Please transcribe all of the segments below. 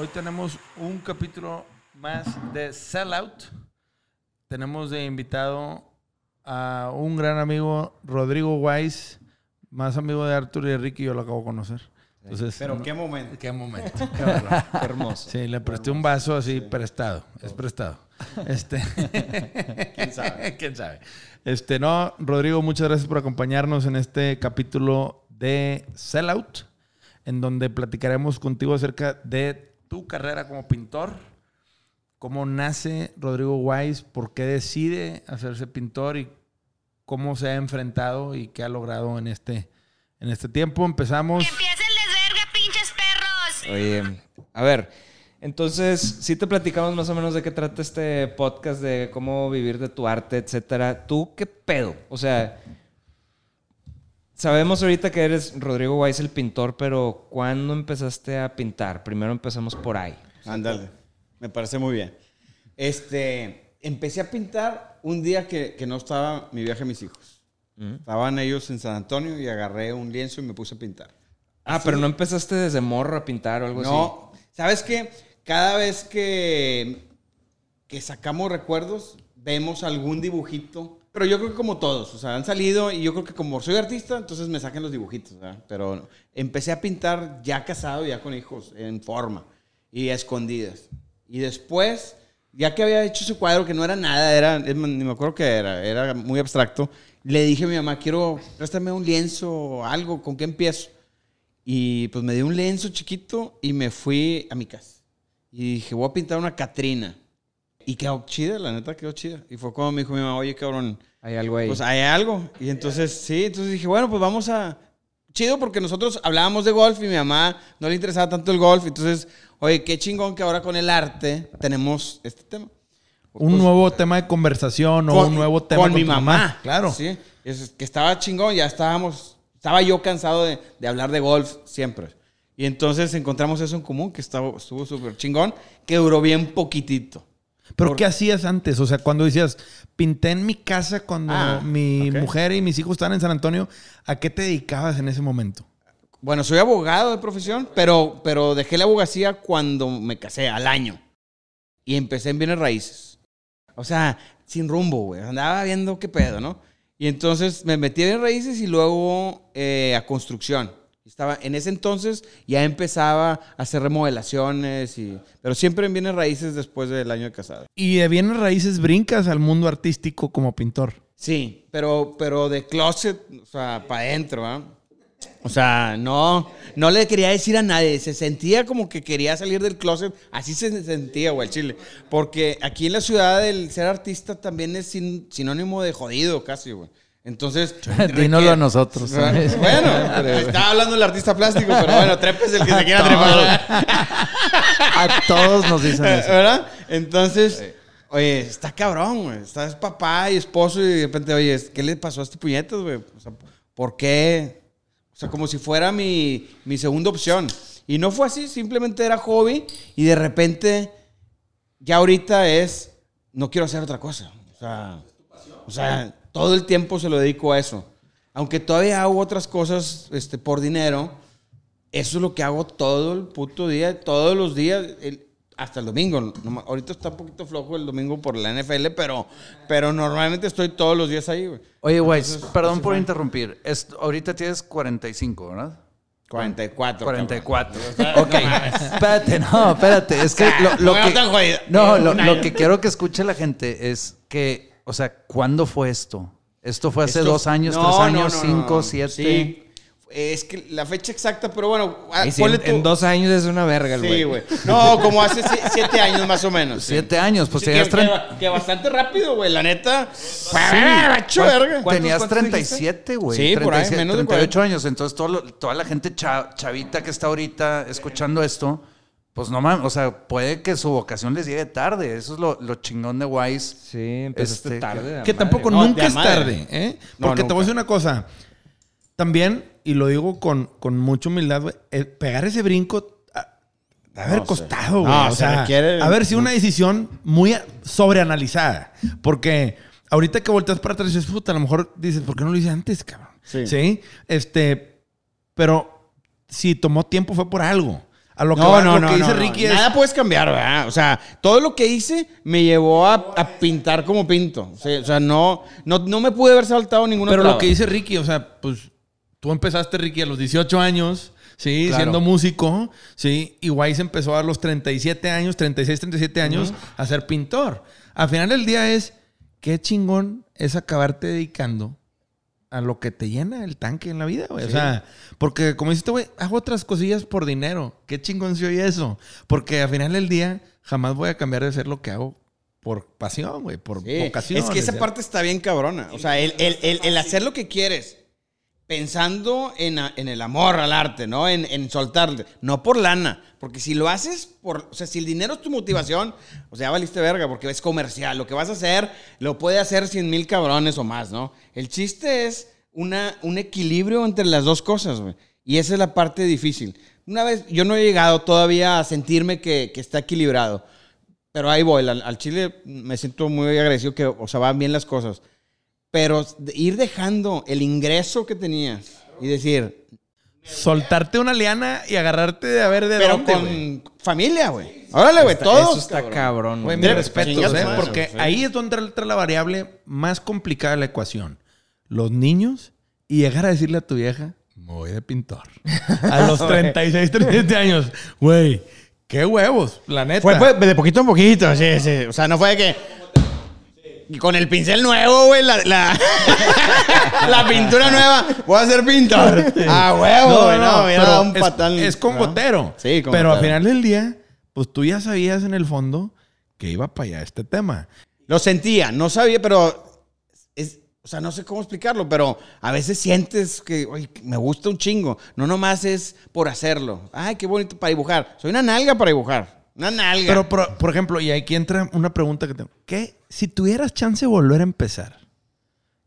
Hoy tenemos un capítulo más de Sellout. Tenemos de invitado a un gran amigo, Rodrigo Weiss, más amigo de Arthur y de Ricky, yo lo acabo de conocer. Entonces, Pero no- qué momento. qué momento. Qué. Qué hermoso. Sí, le presté un vaso así prestado. Es prestado. Este. ¿Quién sabe? ¿Quién sabe? Este, no, Rodrigo, muchas gracias por acompañarnos en este capítulo de Sellout, en donde platicaremos contigo acerca de tu carrera como pintor, cómo nace Rodrigo Wise, por qué decide hacerse pintor y cómo se ha enfrentado y qué ha logrado en este, en este tiempo. Empezamos. ¡Que Oye, a ver, entonces, sí te platicamos más o menos de qué trata este podcast, de cómo vivir de tu arte, etcétera. ¿Tú qué pedo? O sea, sabemos ahorita que eres Rodrigo Weiss el pintor, pero ¿cuándo empezaste a pintar? Primero empezamos por ahí. Ándale. Me parece muy bien. Este, empecé a pintar un día que, que no estaba mi viaje a mis hijos. Estaban ellos en San Antonio y agarré un lienzo y me puse a pintar. Ah, pero no empezaste desde morro a pintar o algo así. No, ¿sabes qué? Cada vez que, que sacamos recuerdos, vemos algún dibujito. Pero yo creo que como todos, o sea, han salido y yo creo que como soy artista, entonces me sacan los dibujitos, ¿verdad? Pero empecé a pintar ya casado, ya con hijos, en forma y a escondidas. Y después, ya que había hecho ese cuadro que no era nada, era, ni me acuerdo qué era, era muy abstracto, le dije a mi mamá, quiero, préstame un lienzo o algo, ¿con qué empiezo? Y pues me dio un lienzo chiquito y me fui a mi casa. Y dije, voy a pintar una Catrina. Y quedó chida, la neta quedó chida. Y fue cuando me dijo mi mamá, oye, cabrón, Hay algo ahí. pues hay algo. Y entonces, sí, entonces dije, bueno, pues vamos a... Chido porque nosotros hablábamos de golf y mi mamá no le interesaba tanto el golf. Entonces, oye, qué chingón que ahora con el arte tenemos este tema. Un nuevo tema de conversación o un nuevo tema con mi tu mamá. Claro. Sí, es que estaba chingón, ya estábamos, estaba yo cansado de, de hablar de golf siempre. Y entonces encontramos eso en común, que estaba, estuvo súper chingón, que duró bien poquitito. ¿Pero Por- qué hacías antes? O sea, cuando decías, pinté en mi casa cuando Ah, mi mujer y mis hijos estaban en San Antonio, ¿a qué te dedicabas en ese momento? Bueno, soy abogado de profesión, pero, pero dejé la abogacía cuando me casé, al año. Y empecé en bienes raíces. O sea, sin rumbo, güey. Andaba viendo qué pedo, ¿no? Y entonces me metí en raíces y luego eh, a construcción. Estaba, en ese entonces ya empezaba a hacer remodelaciones, y, pero siempre en bienes raíces después del año de casado. Y de bienes raíces brincas al mundo artístico como pintor. Sí, pero, pero de closet, o sea, para adentro, ¿ah? O sea, no, no le quería decir a nadie. Se sentía como que quería salir del closet. Así se sentía, güey, el chile. Porque aquí en la ciudad el ser artista también es sin- sinónimo de jodido, casi, güey. Entonces. Dínoslo a nosotros. Bueno, estaba hablando el artista plástico, pero bueno, trepes el que se quiera trepar. A todos nos dicen eso. ¿Verdad? Entonces, oye, está cabrón, güey. Estás papá y esposo y de repente, oye, ¿qué le pasó a este puñetas, güey? O sea, ¿por qué? O sea, como si fuera mi, mi segunda opción. Y no fue así, simplemente era hobby y de repente, ya ahorita es, no quiero hacer otra cosa. O sea, o sea, todo el tiempo se lo dedico a eso. Aunque todavía hago otras cosas este, por dinero, eso es lo que hago todo el puto día, todos los días, el- hasta el domingo. Ahorita está un poquito flojo el domingo por la NFL, pero, pero normalmente estoy todos los días ahí, güey. Oye, güey, perdón así por interrumpir. Es- ahorita tienes 45, ¿verdad? 44. 44. Ok. espérate, no, espérate. Es que lo, lo que. No, lo, lo que quiero que escuche la gente es que, o sea, ¿cuándo fue esto? ¿Esto fue hace Esto- dos años, No, tres años, no, cinco, siete? Sí. Es que la fecha exacta, pero bueno, ah, sí, en, dos años es una verga güey. Sí, güey. No, como hace si- siete años más o menos. sí. Siete años, pues Sí, tenías, que, que- que bastante rápido, güey. La neta. Macho, verga. ¿Cuántos- tenías cuántos 37, güey. Sí, por ahí, 37, menos de 38 años. Entonces, todo lo- toda la gente cha- chavita que está ahorita escuchando esto, pues no mames, o sea, puede que su vocación les llegue tarde. Eso es lo, lo chingón de Wise. Sí, empezaste Este, tarde. Que tampoco No, nunca de es tarde, ¿eh? No, Porque te voy a decir una cosa. También, y lo digo con, con mucha humildad, güey, el pegar ese brinco ah, de haber No costado, güey. No, o se sea, requiere- haber sido una decisión muy a- sobreanalizada. Porque ahorita que volteas para atrás dices, puta, a lo mejor dices, ¿por qué no lo hice antes, cabrón? Sí. Este, pero si tomó tiempo fue por algo. A lo que, No, va- no, lo no. que dice no, Ricky es. Nada puedes cambiar, ¿verdad? O sea, todo lo que hice me llevó a, a pintar como pinto. Sí, o sea, no, no, no me pude haber saltado ninguna Pero lo que dice Ricky, o sea, pues tú empezaste, Ricky, a los 18 años, ¿sí? Claro. Siendo músico, ¿sí? Y Wise empezó a los 37 años, 36, 37 años, a ser pintor. Al final del día es, qué chingón es acabarte dedicando a lo que te llena el tanque en la vida, güey. O sea, porque como dices, güey, hago otras cosillas por dinero. Qué chingón se oye eso. Porque al final del día jamás voy a cambiar de hacer lo que hago por pasión, güey, por Sí, vocación. Es que esa parte está bien cabrona. O sea, el, el- el- el hacer lo que quieres pensando en, el amor al arte, ¿no? En, en soltarte. No por lana. Porque si lo haces por... O sea, si el dinero es tu motivación, o sea, valiste verga porque es comercial. Lo que vas a hacer lo puede hacer 100 mil cabrones o más, ¿no? El chiste es una, un equilibrio entre las dos cosas, güey. Y esa es la parte difícil. Una vez, yo no he llegado todavía a sentirme que, que está equilibrado. Pero ahí voy, al, al Chile me siento muy agradecido que, o sea, van bien las cosas. Pero ir dejando el ingreso que tenías y decir, Soltarte una liana y agarrarte de a ver de pero dónde, con familia, güey. Órale, güey, todos. Eso está cabrón. Güey, mis respetos, ¿eh? Porque sí. ahí es donde entra la variable más complicada de la ecuación. Los niños y llegar a decirle a tu vieja, me voy de pintor. A los 36, 37 años. Güey, qué huevos, la neta. Fue, fue de poquito en poquito, sí, sí. O sea, no fue de que. Y con el pincel nuevo, güey, la, la, la pintura nueva, voy a ser pintor. Ah, huevo, güey, no, pero dado un es, patán. es con ¿no? gotero. Sí, con Pero al final del día, pues tú ya sabías en el fondo que iba para allá este tema. Lo sentía, no sabía, pero es, o sea, no sé cómo explicarlo, pero a veces sientes que, oye, me gusta un chingo. No nomás es por hacerlo. Ay, qué bonito para dibujar. Soy una nalga para dibujar. Una nalga. Pero, por, por ejemplo, y aquí entra una pregunta que tengo. ¿Qué? Si tuvieras chance de volver a empezar,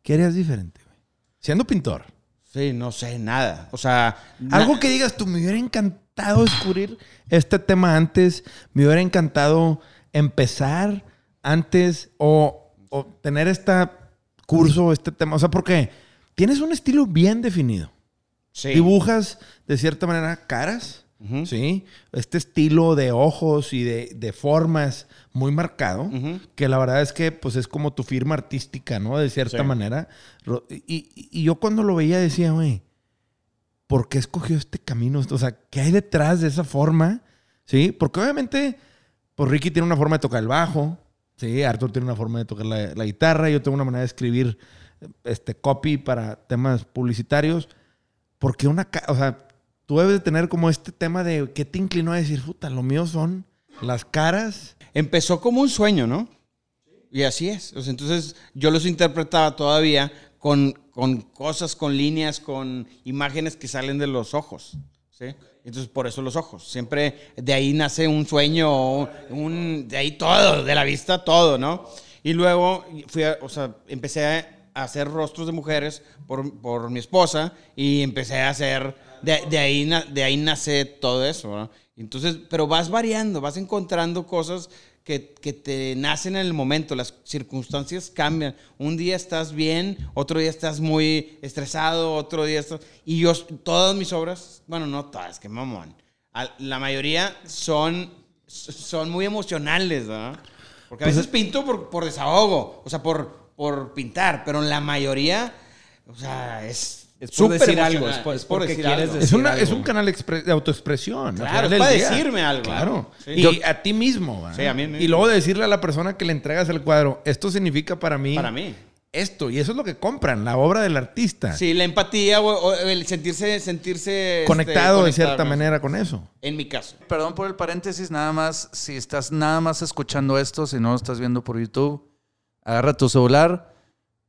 ¿qué harías diferente, güey? Siendo pintor. sí, no sé, nada. O sea, Algo que digas tú, me hubiera encantado descubrir este tema antes, me hubiera encantado empezar antes o, o tener este curso, este tema. O sea, porque tienes un estilo bien definido. sí. Dibujas de cierta manera caras, ¿sí? Este estilo de ojos y de, de formas muy marcado, que la verdad es que pues es como tu firma artística, ¿no? De cierta Sí. manera. Y, y- yo cuando lo veía decía, güey, ¿por qué escogió este camino? O sea, ¿qué hay detrás de esa forma? ¿Sí? Porque obviamente, pues Ricky tiene una forma de tocar el bajo, ¿sí? Arthur tiene una forma de tocar la, la guitarra, yo tengo una manera de escribir este copy para temas publicitarios. Porque una, o sea, tú debes de tener como este tema de qué te inclinó a decir, puta, lo mío son las caras. Empezó como un sueño, ¿no? Y así es. Entonces yo los interpretaba todavía con, con cosas, con líneas, con imágenes que salen de los ojos. ¿sí? Entonces por eso los ojos. Siempre de ahí nace un sueño, un, de ahí todo, de la vista todo, ¿no? Y luego fui o sea, empecé a hacer rostros de mujeres por, por mi esposa y empecé a hacer, de, de ahí, de ahí nace todo eso, ¿no? Entonces, pero vas variando, vas encontrando cosas que, que te nacen en el momento, las circunstancias cambian. Un día estás bien, otro día estás muy estresado, otro día estás... Y yo, todas mis obras, bueno, no todas, que mamón, la mayoría son, son muy emocionales, ¿no? Porque a Pues veces pinto por, por desahogo, o sea, por, por pintar, pero en la mayoría, o sea, es... Es por súper decir algo, es por- es porque decir quieres algo. decir- Es, una, algo. es un canal de autoexpresión. Claro, es para día. decirme algo. Claro. Sí. Y Yo- a ti mismo. Sí, a mí mismo. Y luego decirle a la persona que le entregas el cuadro, esto significa para mí, Para mí. esto. Y eso es lo que compran, la obra del artista. Sí, la empatía o, o el sentirse, sentirse este, Conectado de cierta manera con eso. En mi caso. Perdón por el paréntesis, nada más, si estás nada más escuchando esto, si no lo estás viendo por YouTube, agarra tu celular,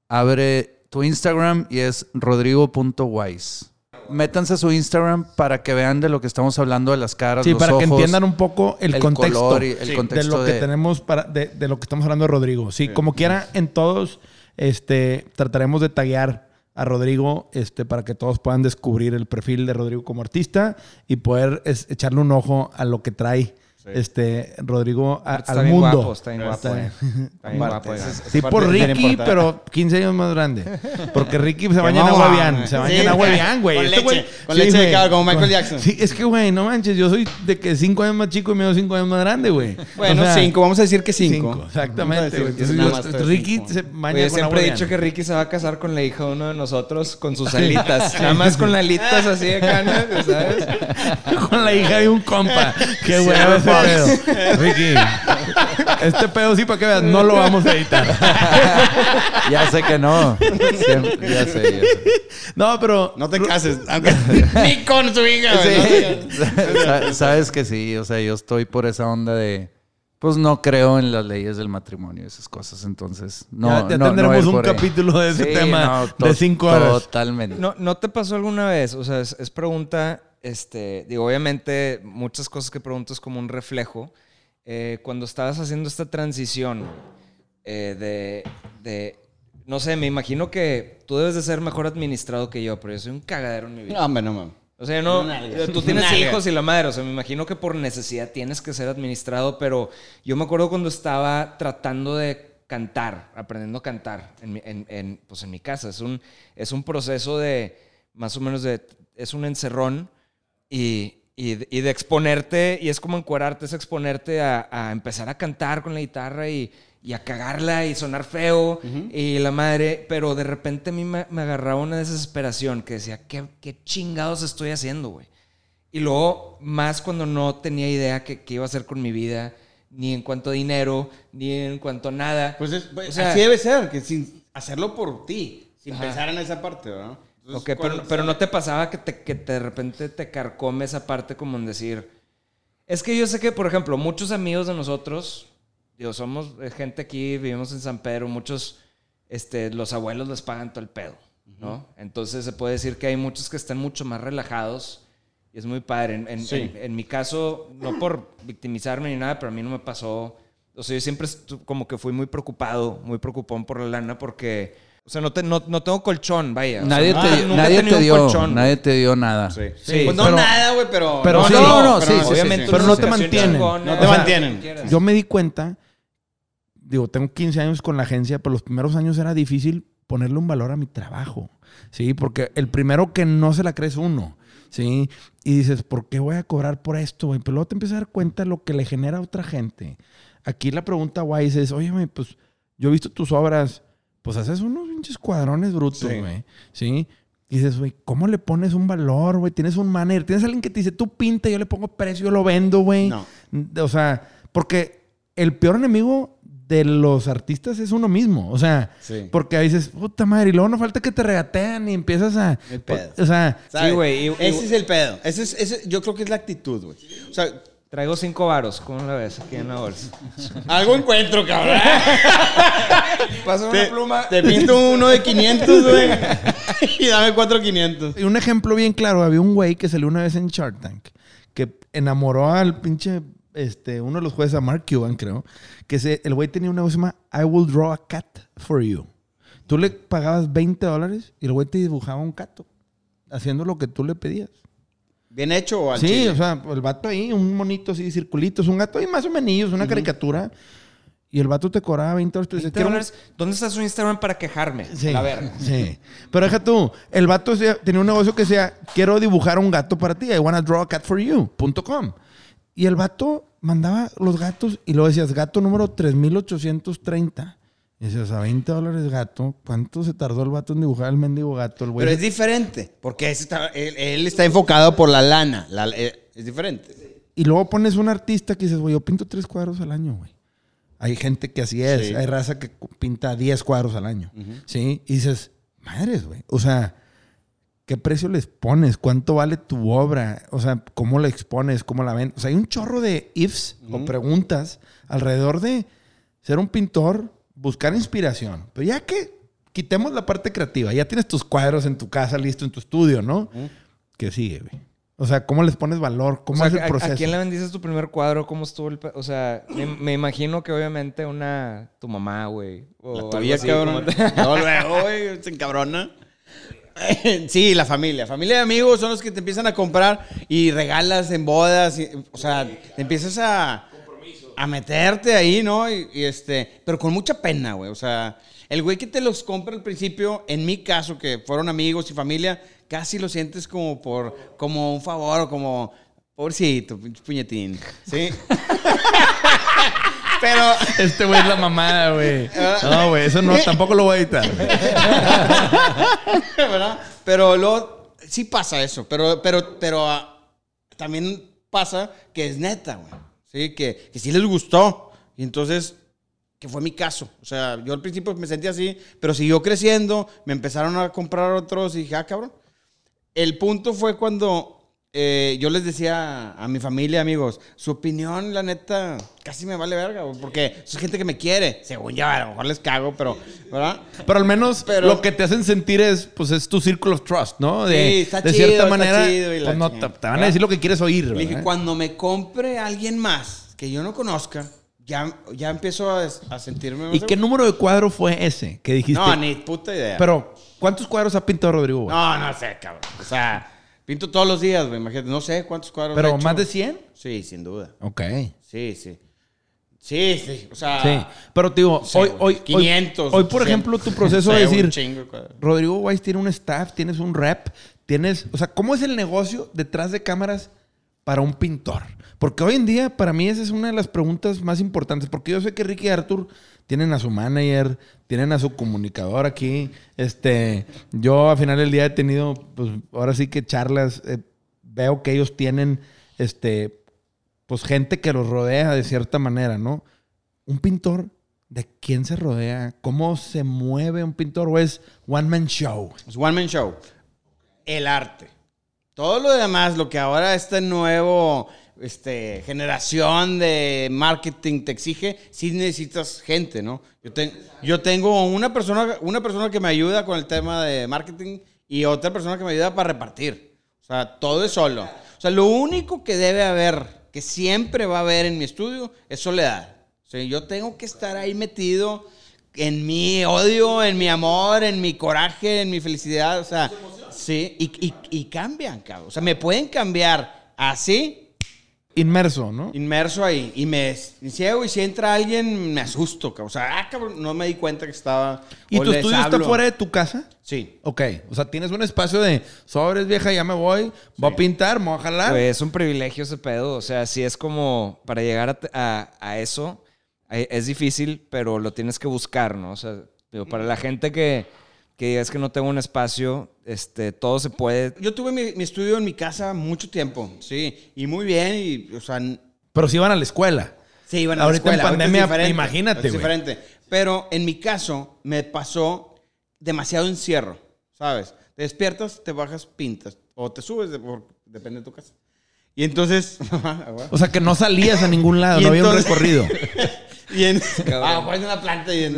abre tu Instagram y es rodrigo.wise. Métanse a su Instagram para que vean de lo que estamos hablando de las caras, Sí, los para que entiendan un poco el, el contexto, color y el sí, contexto de lo que de- tenemos para, de, de lo que estamos hablando de Rodrigo. Sí, como quiera, en todos este, trataremos de taguear a Rodrigo este, para que todos puedan descubrir el perfil de Rodrigo como artista y poder es- echarle un ojo a lo que trae este Rodrigo a- Está al bien mundo. guapo, está bien guapo. Está- eh. Está bien guapo. Tipo bien Ricky, pero 15 años más grande. Porque Ricky se baña en agua bien. Se baña en agua güey. bien, güey. Con Este leche, güey- con leche de cabra, como Michael Jackson. Sí, es que, güey, no manches. Yo soy de que 5 años más chico y medio 5 años más grande, güey. Bueno, O sea, cinco, vamos a decir que cinco. cinco, exactamente. güey. Entonces, Ricky se baña siempre he dicho que Ricky se va a casar con la hija de uno de nosotros con sus alitas. Nada más con las alitas así de canas, ¿sabes? con la hija de un compa. Qué güey pedo. Ricky, este pedo sí, para que veas, no lo vamos a editar. Ya sé que no. Siempre- ya sé. ya sé. No, pero... No te cases. aunque- Ni con su hija, no. Sa- Sabes que sí, o sea, yo estoy por esa onda de. Pues no creo en las leyes del matrimonio y esas cosas, entonces. No, ya, ya no- no tendremos un capítulo de ese Sí, tema no, de 5 horas. Totalmente. ¿No, ¿No te pasó alguna vez? O sea, es, es pregunta, este, digo, obviamente muchas cosas que pregunto es como un reflejo. Eh, cuando estabas haciendo esta transición eh, de, de, no sé, me imagino que tú debes de ser mejor administrado que yo, pero yo soy un cagadero en mi vida. No, hombre, no mames. O sea, no, tú tienes hijos y la madre, o sea, me imagino que por necesidad tienes que ser administrado, pero yo me acuerdo cuando estaba tratando de cantar, aprendiendo a cantar en mi, en, en, pues en mi casa. Es un, es un proceso de, más o menos de, es un encerrón y, y, de- y de exponerte, y es como encuerarte, es exponerte a, a empezar a cantar con la guitarra y, y a cagarla y sonar feo y la madre, pero de repente a mí me, me agarraba una desesperación que decía, ¿qué, qué chingados estoy haciendo, güey? Y luego, más cuando no tenía idea qué, qué iba a hacer con mi vida, ni en cuanto a dinero, ni en cuanto a nada. Pues, es- pues, O sea- así debe ser, que sin hacerlo por ti, sin Ajá. pensar en esa parte, ¿verdad? Entonces, Ok, pero, pero no te pasaba que, te, que te- de repente te carcome esa parte como en decir... Es que yo sé que, por ejemplo, muchos amigos de nosotros, digo, somos eh, gente aquí, vivimos en San Pedro, muchos, este, los abuelos les pagan todo el pedo, ¿no? Entonces se puede decir que hay muchos que están mucho más relajados y es muy padre. En, en- Sí. en- en mi caso, no por victimizarme ni nada, pero a mí no me pasó. O sea, yo siempre como que fui muy preocupado, muy preocupón por la lana porque... O sea, no, te- no, no tengo colchón, vaya. O sea, Nadie, nunca- te, nunca nadie te dio, colchón, nadie te dio nada. Sí. Sí, pues no pero- nada, güey, pero... pero no, sí. no, No, no, pero sí, sí, Obviamente, sí, Pero no te mantienen. No te o sea, mantienen. quieras. Yo me di cuenta, digo, tengo 15 años con la agencia, pero los primeros años era difícil ponerle un valor a mi trabajo, ¿sí? Porque el primero que no se la crees uno, ¿sí? Y dices, ¿por qué voy a cobrar por esto, güey? Pero luego te empiezas a dar cuenta de lo que le genera a otra gente. Aquí la pregunta guay es, oye, pues yo he visto tus obras, pues haces unos pinches cuadrones brutos, Sí. güey, ¿sí? Y dices, güey, ¿cómo le pones un valor, güey? Tienes un manager, tienes alguien que te dice, tú pinta, yo le pongo precio, yo lo vendo, güey. No. O sea, porque el peor enemigo de los artistas es uno mismo. O sea, Sí. porque ahí dices, puta madre, y luego no falta que te regatean y empiezas a. El pedo. O sea, ¿sabes? güey, Ese es el pedo. Ese es, ese, yo creo que es la actitud, güey. O sea, Traigo cinco varos, ¿cómo la ves? Aquí en la bolsa. algo encuentro, cabrón. Pasa te, te pinto uno de 500, güey. y dame cuatro 500. y un ejemplo bien claro: había un güey que salió una vez en Shark Tank que enamoró al pinche. Este, uno de los jueces, a Mark Cuban, creo, que se, el güey tenía una cosa que se llama I will draw a cat for you. Tú le pagabas 20 dólares y el güey te dibujaba un gato, haciendo lo que tú le pedías. ¿Bien hecho o al Sí, chile? o sea, el vato ahí, un monito así, circulitos, un gato ahí más o menos, una caricatura. Y el vato te cobraba 20 dólares. Tú dices, 20 "Quiero un-". dólares. ¿Dónde está su Instagram para quejarme? Sí, A ver. sí. Pero deja tú, el vato decía- tenía un negocio que decía, quiero dibujar un gato para ti, I wanna draw a cat for you.com. Y el vato mandaba los gatos y luego decías, gato número 3830. Y decías, a 20 dólares gato, ¿cuánto se tardó el vato en dibujar el mendigo gato? El güey Pero es diferente. Porque está- él, él está enfocado por la lana. La- eh, es diferente. Y luego pones un artista que dices, güey, yo pinto tres cuadros al año, güey. Hay gente que así es. Sí. Hay raza que pinta 10 cuadros al año. ¿Sí? Y dices, madres, güey. O sea, ¿qué precio les pones? ¿Cuánto vale tu obra? O sea, ¿cómo la expones? ¿Cómo la ven? O sea, hay un chorro de ifs o preguntas alrededor de ser un pintor, buscar inspiración. Pero ya que quitemos la parte creativa, ya tienes tus cuadros en tu casa, listo en tu estudio, ¿no? ¿Qué sigue, güey? O sea, ¿cómo les pones valor? ¿Cómo O sea, es el ¿a- proceso? ¿A quién le vendiste tu primer cuadro? ¿Cómo estuvo el... O sea, me, me imagino que obviamente una... Tu mamá, güey. o La tuya, así, cabrón. No, luego, güey, se encabrona. Sí, la familia. Familia y amigos son los que te empiezan a comprar y regalas en bodas. y- o sea, te empiezas a, a meterte ahí, ¿no? Y, y este, pero con mucha pena, güey. O sea, el güey que te los compra al principio, en mi caso, que fueron amigos y familia, casi lo sientes como por, como un favor o como, pobrecito, pinche puñetín. ¿Sí? pero, Este güey es la mamada, güey. No, güey, eso no, tampoco lo voy a editar. ¿verdad? Pero luego sí pasa eso, pero, pero, pero ah, también pasa que es neta, güey. Que sí les gustó. Y entonces, que fue mi caso. O sea, yo al principio me sentía así, pero siguió creciendo, me empezaron a comprar otros y dije, ah, cabrón. El punto fue cuando eh, yo les decía a, mi familia, amigos, su opinión, la neta, casi me vale verga, güey, porque es gente que me quiere. Según yo, a lo mejor les cago, pero, ¿verdad? Pero al menos Pero- lo que te hacen sentir es, pues, es tu círculo of trust, ¿no? De, Sí, está de chido, cierta está manera, chido y la pues, no, te, chingada. te van a decir lo que quieres oír, Le dije, cuando me compre alguien más que yo no conozca, ya, ya empiezo a, a sentirme más ¿Y qué número de cuadro fue ese que dijiste? No, ni puta idea. Pero, ¿cuántos cuadros ha pintado Rodrigo? güey? no, no sé, cabrón. O sea, pinto todos los días, güey. Imagínate, no sé cuántos cuadros. ¿Pero he hecho. más de 100? Sí, sin duda. Ok. Sí, sí. Sí, sí. O sea, Sí. Pero, te digo, sé, hoy, hoy, 500, Hoy, hoy, por 800. ejemplo, tu proceso de decir, chingo. Rodrigo Weiss tiene un staff, tienes un rep, tienes... O sea, ¿cómo es el negocio detrás de cámaras para un pintor? Porque hoy en día, para mí, esa es una de las preguntas más importantes. Porque yo sé que Ricky y Arthur tienen a su manager, tienen a su comunicador aquí. Este, yo, al final del día, he tenido, pues, ahora sí que charlas. eh, veo que ellos tienen, este, pues, gente que los rodea de cierta manera, ¿no? Un pintor, ¿de quién se rodea? ¿Cómo se mueve un pintor? ¿O es one man show? Es one man show. El arte. Todo lo demás, lo que ahora este nuevo este, generación de marketing te exige, sí necesitas gente, ¿no? Yo, ten- yo tengo una persona, una persona que me ayuda con el tema de marketing y otra persona que me ayuda para repartir. O sea, todo es solo. O sea, lo único que debe haber, que siempre va a haber en mi estudio, es soledad. O sea, yo tengo que estar ahí metido en mi odio, en mi amor, en mi coraje, en mi felicidad. O sea, sí, y, y- y cambian, cabrón. O sea, me pueden cambiar así, Inmerso, ¿no? inmerso ahí, y me ciego, y si entra alguien, me asusto, cabrón. O sea, ah, cabrón, no me di cuenta que estaba. ¿Y tu estudio está fuera de tu casa? Sí. Ok. O sea, tienes un espacio de sobres, vieja, ya me voy, voy a pintar, me voy a jalar. Güey, es un privilegio ese pedo. O sea, sí es como para llegar a, a- a eso eh, es difícil, pero lo tienes que buscar, ¿no? O sea, digo, para la gente que, que diga, es que no tengo un espacio, este, todo se puede. Yo tuve mi, mi estudio en mi casa mucho tiempo, sí. Y muy bien, y, o sea, Pero si van a la escuela. Sí, iban a Ahorita la en escuela. ahorita es pandemia, imagínate, Es diferente. Pero en mi caso, me pasó demasiado encierro, ¿sabes? Te despiertas, te bajas, pintas. O te subes, de- por- depende de tu casa. Y entonces... O sea, que no salías a ningún lado, no había un entonces- recorrido. y en... Ah, pones una planta y en...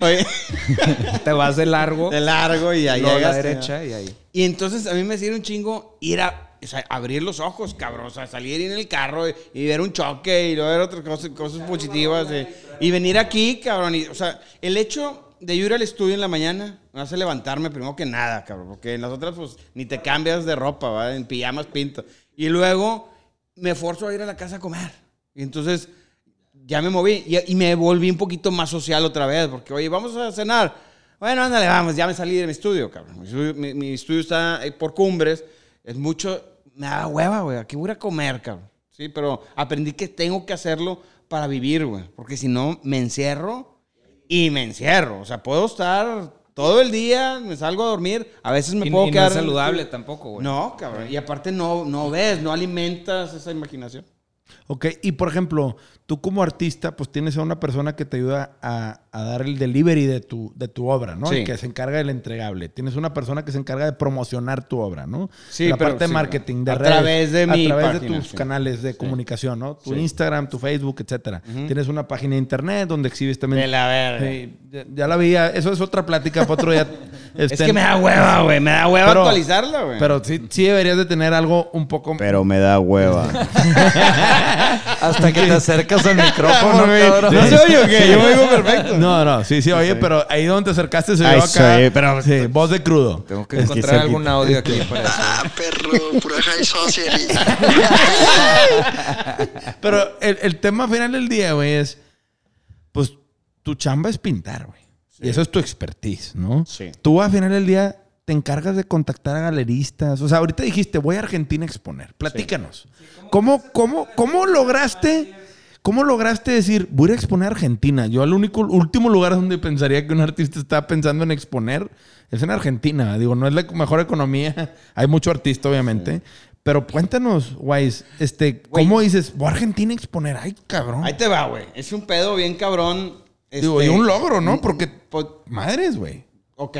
Oye, Te vas de largo, de largo y ahí luego a la llegas. derecha y ahí. Y entonces a mí me sirve un chingo ir a o sea, abrir los ojos, cabrón. O sea, salir en el carro y, y ver un choque y luego ver otras cosas, cosas positivas. y venir aquí, cabrón. Y, o sea, el hecho de ir al estudio en la mañana me hace levantarme primero que nada, cabrón. Porque en las otras, pues, ni te cambias de ropa, ¿va? En pijamas pinto. Y luego me forzo a ir a la casa a comer. Y entonces ya me moví y, y me volví un poquito más social otra vez, porque, oye, vamos a cenar. Bueno, ándale, vamos, ya me salí de mi estudio, cabrón. Mi estudio, mi- mi estudio está eh, por cumbres, es mucho, me da hueva, güey, aquí voy a comer, cabrón. Sí, pero aprendí que tengo que hacerlo para vivir, güey, porque si no, me encierro y me encierro. O sea, puedo estar todo el día, me salgo a dormir, a veces me Y, puedo y no quedar... es en el saludable tampoco, güey. No, cabrón, y aparte no, no ves, no alimentas esa imaginación. Ok, y por ejemplo, tú como artista, pues tienes a una persona que te ayuda a, a dar el delivery de tu, de tu obra, ¿no? Sí. Y que se encarga del entregable. Tienes una persona que se encarga de promocionar tu obra, ¿no? Sí, La pero parte de sí, marketing, de a redes, través de a mi través de tus canales de comunicación, ¿no? Tu Sí. Instagram, tu Facebook, etcétera. Tienes una página de internet donde exhibes también. De la verga. Sí, ya, ya la vi, eso es otra plática para otro día. Es Este, que me da hueva, güey, me da hueva pero- actualizarla, güey. Pero sí, sí deberías de tener algo un poco... Pero me da hueva. Hasta que te acercas al micrófono, Güey, cabrón. ¿No se oye o qué? Yo me oigo perfecto. No, no, sí, sí, oye, pero ahí donde te acercaste se vio acá. soy, pero- Sí, voz de crudo. Tengo que encontrar algún quita. audio aquí para eso. Ah, perro, pura high society. Pero el, el tema final del día, güey, es. Pues tu chamba es pintar, güey. Y eso es tu expertise, ¿no? Sí. Tú al final del día te encargas de contactar a galeristas. O sea, ahorita dijiste, voy a Argentina a exponer. Platícanos. ¿Cómo, cómo, cómo lograste? ¿Cómo lograste decir, voy a exponer a Argentina? Yo al único, último lugar donde pensaría que un artista está pensando en exponer es en Argentina. Digo, no es la mejor economía. Hay mucho artista, obviamente. Pero cuéntanos, Wise, este, ¿cómo dices, voy a Argentina a exponer? Ay, cabrón. Ahí te va, güey. Es un pedo bien cabrón. Digo, este, y un logro, ¿no? Porque, pues, madres, güey. Ok,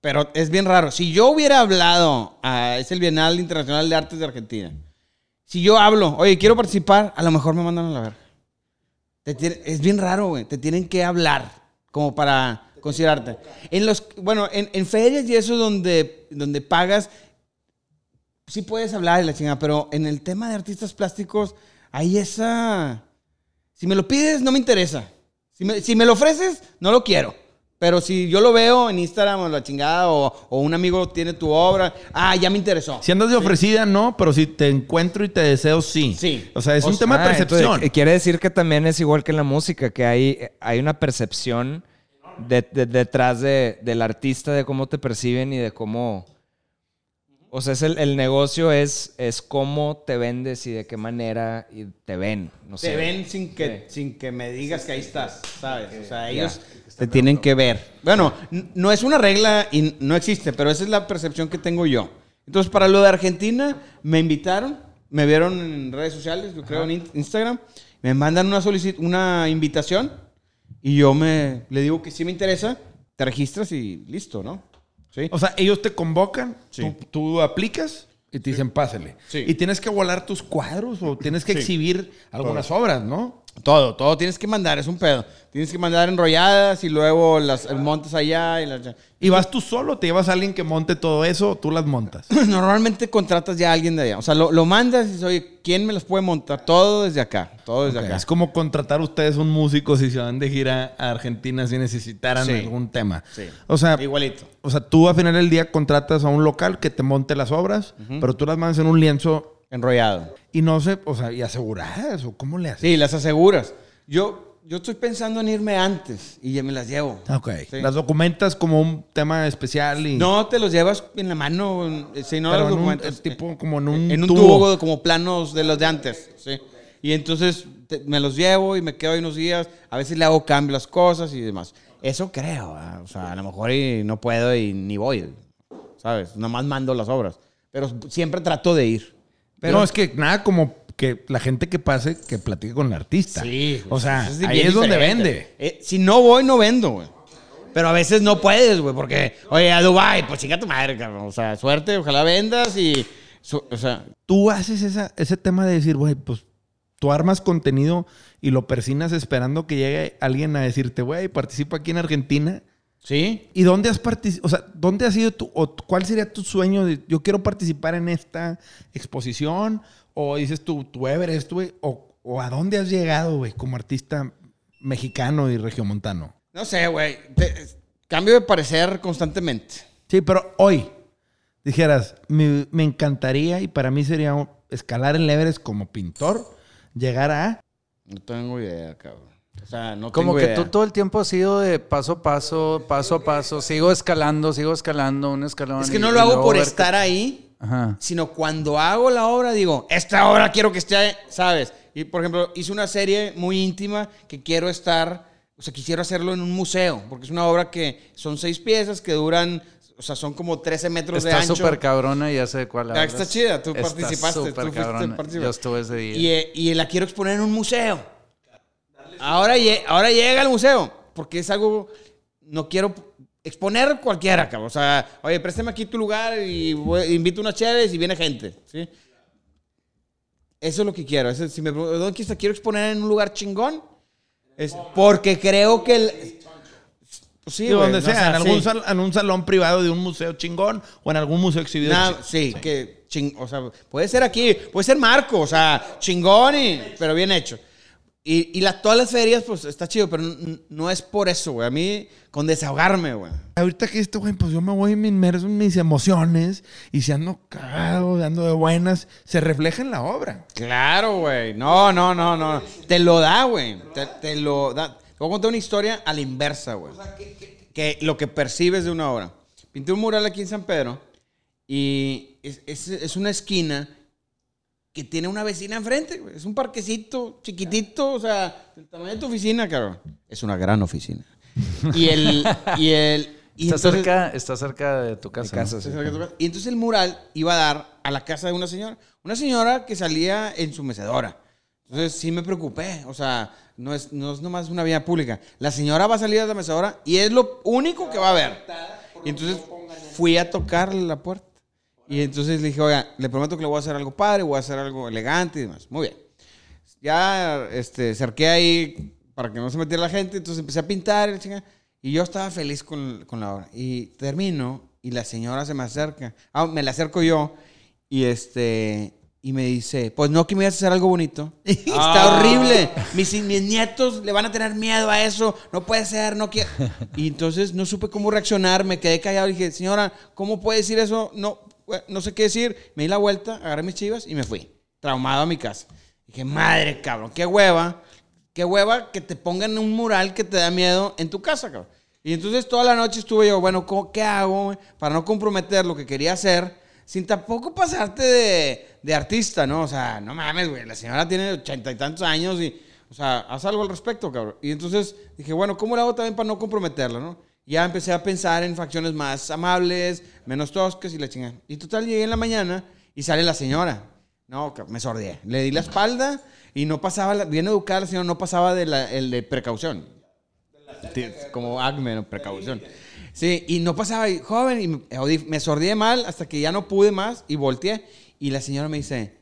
pero es bien raro. Si yo hubiera hablado, a, es el Bienal Internacional de Artes de Argentina. Si yo hablo, oye, quiero participar, a lo mejor me mandan a la verga. Te tiene- es bien raro, güey. Te tienen que hablar como para considerarte. En los, bueno, en, en ferias y eso donde, donde pagas, sí puedes hablar y la chingada, pero en el tema de artistas plásticos, hay esa... Si me lo pides, no me interesa. Si me, si me lo ofreces, no lo quiero. Pero si yo lo veo en Instagram o la chingada o, o un amigo tiene tu obra, ah, ya me interesó. Si andas de ofrecida, no, pero si te encuentro y te deseo, sí. Sí. O sea, es O un sea, tema de Ah, percepción. entonces, eh, quiere decir que también es igual que en la música, que hay, hay una percepción de- de- detrás de- del artista, de cómo te perciben y de cómo... O sea, es el, el negocio es, es cómo te vendes y de qué manera y te ven. No sé. Te ven sin que, Sí. sin que me digas que ahí estás, ¿sabes? O sea, ellos te tienen que ver. Bueno, no es una regla y no existe, pero esa es la percepción que tengo yo. Entonces, para lo de Argentina, me invitaron, me vieron en redes sociales, yo creo en in- Instagram, me mandan una, una invitación y yo me le digo que sí me interesa, te registras y listo, ¿no? Sí. O sea, ellos te convocan, Sí. tú, tú aplicas y te dicen, pásale. Sí. Y tienes que volar tus cuadros o tienes que Sí. exhibir algunas obras, ¿no? Todo, todo tienes que mandar, es un pedo. Tienes que mandar enrolladas y luego las montas allá y las... Y vas tú solo, te llevas a alguien que monte todo eso, o tú las montas. Normalmente contratas ya a alguien de allá. O sea, lo, lo mandas y dices, oye, ¿quién me los puede montar? Todo desde acá. Todo desde acá. Es como contratar ustedes un músico si se van de gira a Argentina si necesitaran Sí. algún tema. Sí. O sea, Igualito. o sea, tú al final del día contratas a un local que te monte las obras, pero tú las mandas en un lienzo Enrollado. y no sé, o sea, y aseguradas, o cómo le haces. Sí, las aseguras. Yo, yo estoy pensando en irme antes y ya me las llevo. Ok. Sí. Las documentas como un tema especial y. No te los llevas en la mano, si no pero los en un, documentas. eh, tipo como en un, en un tubo. tubo. como planos de los de antes, sí. Y entonces te- me los llevo y me quedo ahí unos días. A veces le hago cambio las cosas y demás. Eso creo, ¿verdad? o sea, a lo mejor y no puedo y ni voy, ¿sabes? Nada más mando las obras. Pero siempre trato de ir. Pero no, es que nada como que la gente que pase que platique con el artista. O sea, Eso ahí es donde vende. Eh, si no voy, no vendo, güey. Pero a veces no puedes, güey, porque, oye, a Dubai, pues chinga tu madre, cabrón. O sea, suerte, ojalá vendas y, o sea, Tú haces esa, ese tema de decir, güey, pues tú armas contenido y lo persinas esperando que llegue alguien a decirte, güey, participa aquí en Argentina. ¿Sí? ¿Y dónde has participado? O sea, ¿dónde ha sido tu, o cuál sería tu sueño de, yo quiero participar en esta exposición? O dices tú, tu Everest, güey, o, o a dónde has llegado, güey, como artista mexicano y regiomontano. No sé, güey. Cambio de parecer constantemente. Sí, pero hoy dijeras, me, me encantaría y para mí sería escalar el Everest como pintor, llegar a... No tengo idea, cabrón. O sea, no Como tengo que idea. tú todo el tiempo has sido de paso a paso, paso a paso. Sigo escalando, sigo escalando, un escalón. Es que no lo hago por ver que- estar ahí, Ajá. sino cuando hago la obra digo, esta obra quiero que esté, ¿sabes? Y por ejemplo, hice una serie muy íntima que quiero estar, o sea, quisiera hacerlo en un museo, porque es una obra que son seis piezas que duran, o sea, son como 13 metros de Está ancho. súper cabrona y ya sé de cuál Ah, hablas. está chida, tú Está participaste, súper cabrona. Yo estuve ese día. Y, eh, y la quiero exponer en un museo. Ahora, ahora llega al museo, porque es algo, no quiero exponer cualquiera, cabrón. O sea, oye, préstame aquí tu lugar y voy- invito unas chéveres y viene gente, ¿sí? Eso es lo que quiero. Eso, si me ¿dónde quieres- quiero exponer en un lugar chingón? Es porque creo que... el- sí, Sí, güey, donde no, sea, sea, en, algún sí. sal- en un salón privado de un museo chingón o en algún museo exhibido. Nah, chi- sí, que ching, o sea, puede ser aquí, puede ser Marco, o sea, chingón y, pero bien hecho. Y, y la, todas las ferias, pues está chido, pero no es por eso, güey. A mí, con desahogarme, güey. Ahorita que esto, güey, pues yo me voy y me inmerso en mis emociones y si ando cagado, ando de buenas, se refleja en la obra. Claro, güey. No, no, no, no. Te lo da, güey. Te, te lo da. Te voy a contar una historia a la inversa, güey. Que lo que percibes de una obra. Pinté un mural aquí en San Pedro y es, es- es una esquina que tiene una vecina enfrente, güey. Es un parquecito chiquitito, o sea, el tamaño de tu oficina, cabrón. Es una gran oficina. Y el... Y el y Está, entonces- cerca, está cerca de tu casa. casa, ¿no? sí. y entonces el mural iba a dar a la casa de una señora. Una señora que salía en su mecedora. Entonces sí me preocupé. O sea, no es, no es nomás una vía pública. La señora va a salir de la mecedora y es lo único que va a ver. Y entonces fui a tocar la puerta. Y entonces le dije, oiga, le prometo que le voy a hacer algo padre, voy a hacer algo elegante y demás. Muy bien. Ya este, cerqué ahí para que no se metiera la gente, entonces empecé a pintar y yo estaba feliz con, con la obra. Y termino y la señora se me acerca. Ah, me la acerco yo y este y me dice, pues no que me ibas a hacer algo bonito. Está horrible. Mis, mis nietos le van a tener miedo a eso. No puede ser, no quiero. Y entonces no supe cómo reaccionar. Me quedé callado y dije, señora, ¿cómo puede decir eso? No, no sé qué decir. Me di la vuelta, agarré mis chivas y me fui. Traumado a mi casa. Dije, madre, cabrón, qué hueva. Qué hueva que te pongan un mural que te da miedo en tu casa, cabrón. Y entonces toda la noche estuve yo, bueno, ¿cómo- ¿qué hago para no comprometer lo que quería hacer? Sin tampoco pasarte de, artista, ¿no? O sea, no mames, güey, la señora tiene ochenta y tantos años y, o sea, haz algo al respecto, cabrón. Y entonces dije, bueno, ¿cómo le hago también para no comprometerla, no? Ya empecé a pensar en facciones más amables, menos toscas y la chingada. Y total, llegué en la mañana y sale la señora. No, me sordié. Le di la espalda y no pasaba, la- bien educada la señora, no pasaba de la- el de precaución. Como acme, precaución. Sí, y no pasaba, y, joven, y me sordié mal hasta que ya no pude más y volteé. Y la señora me dice,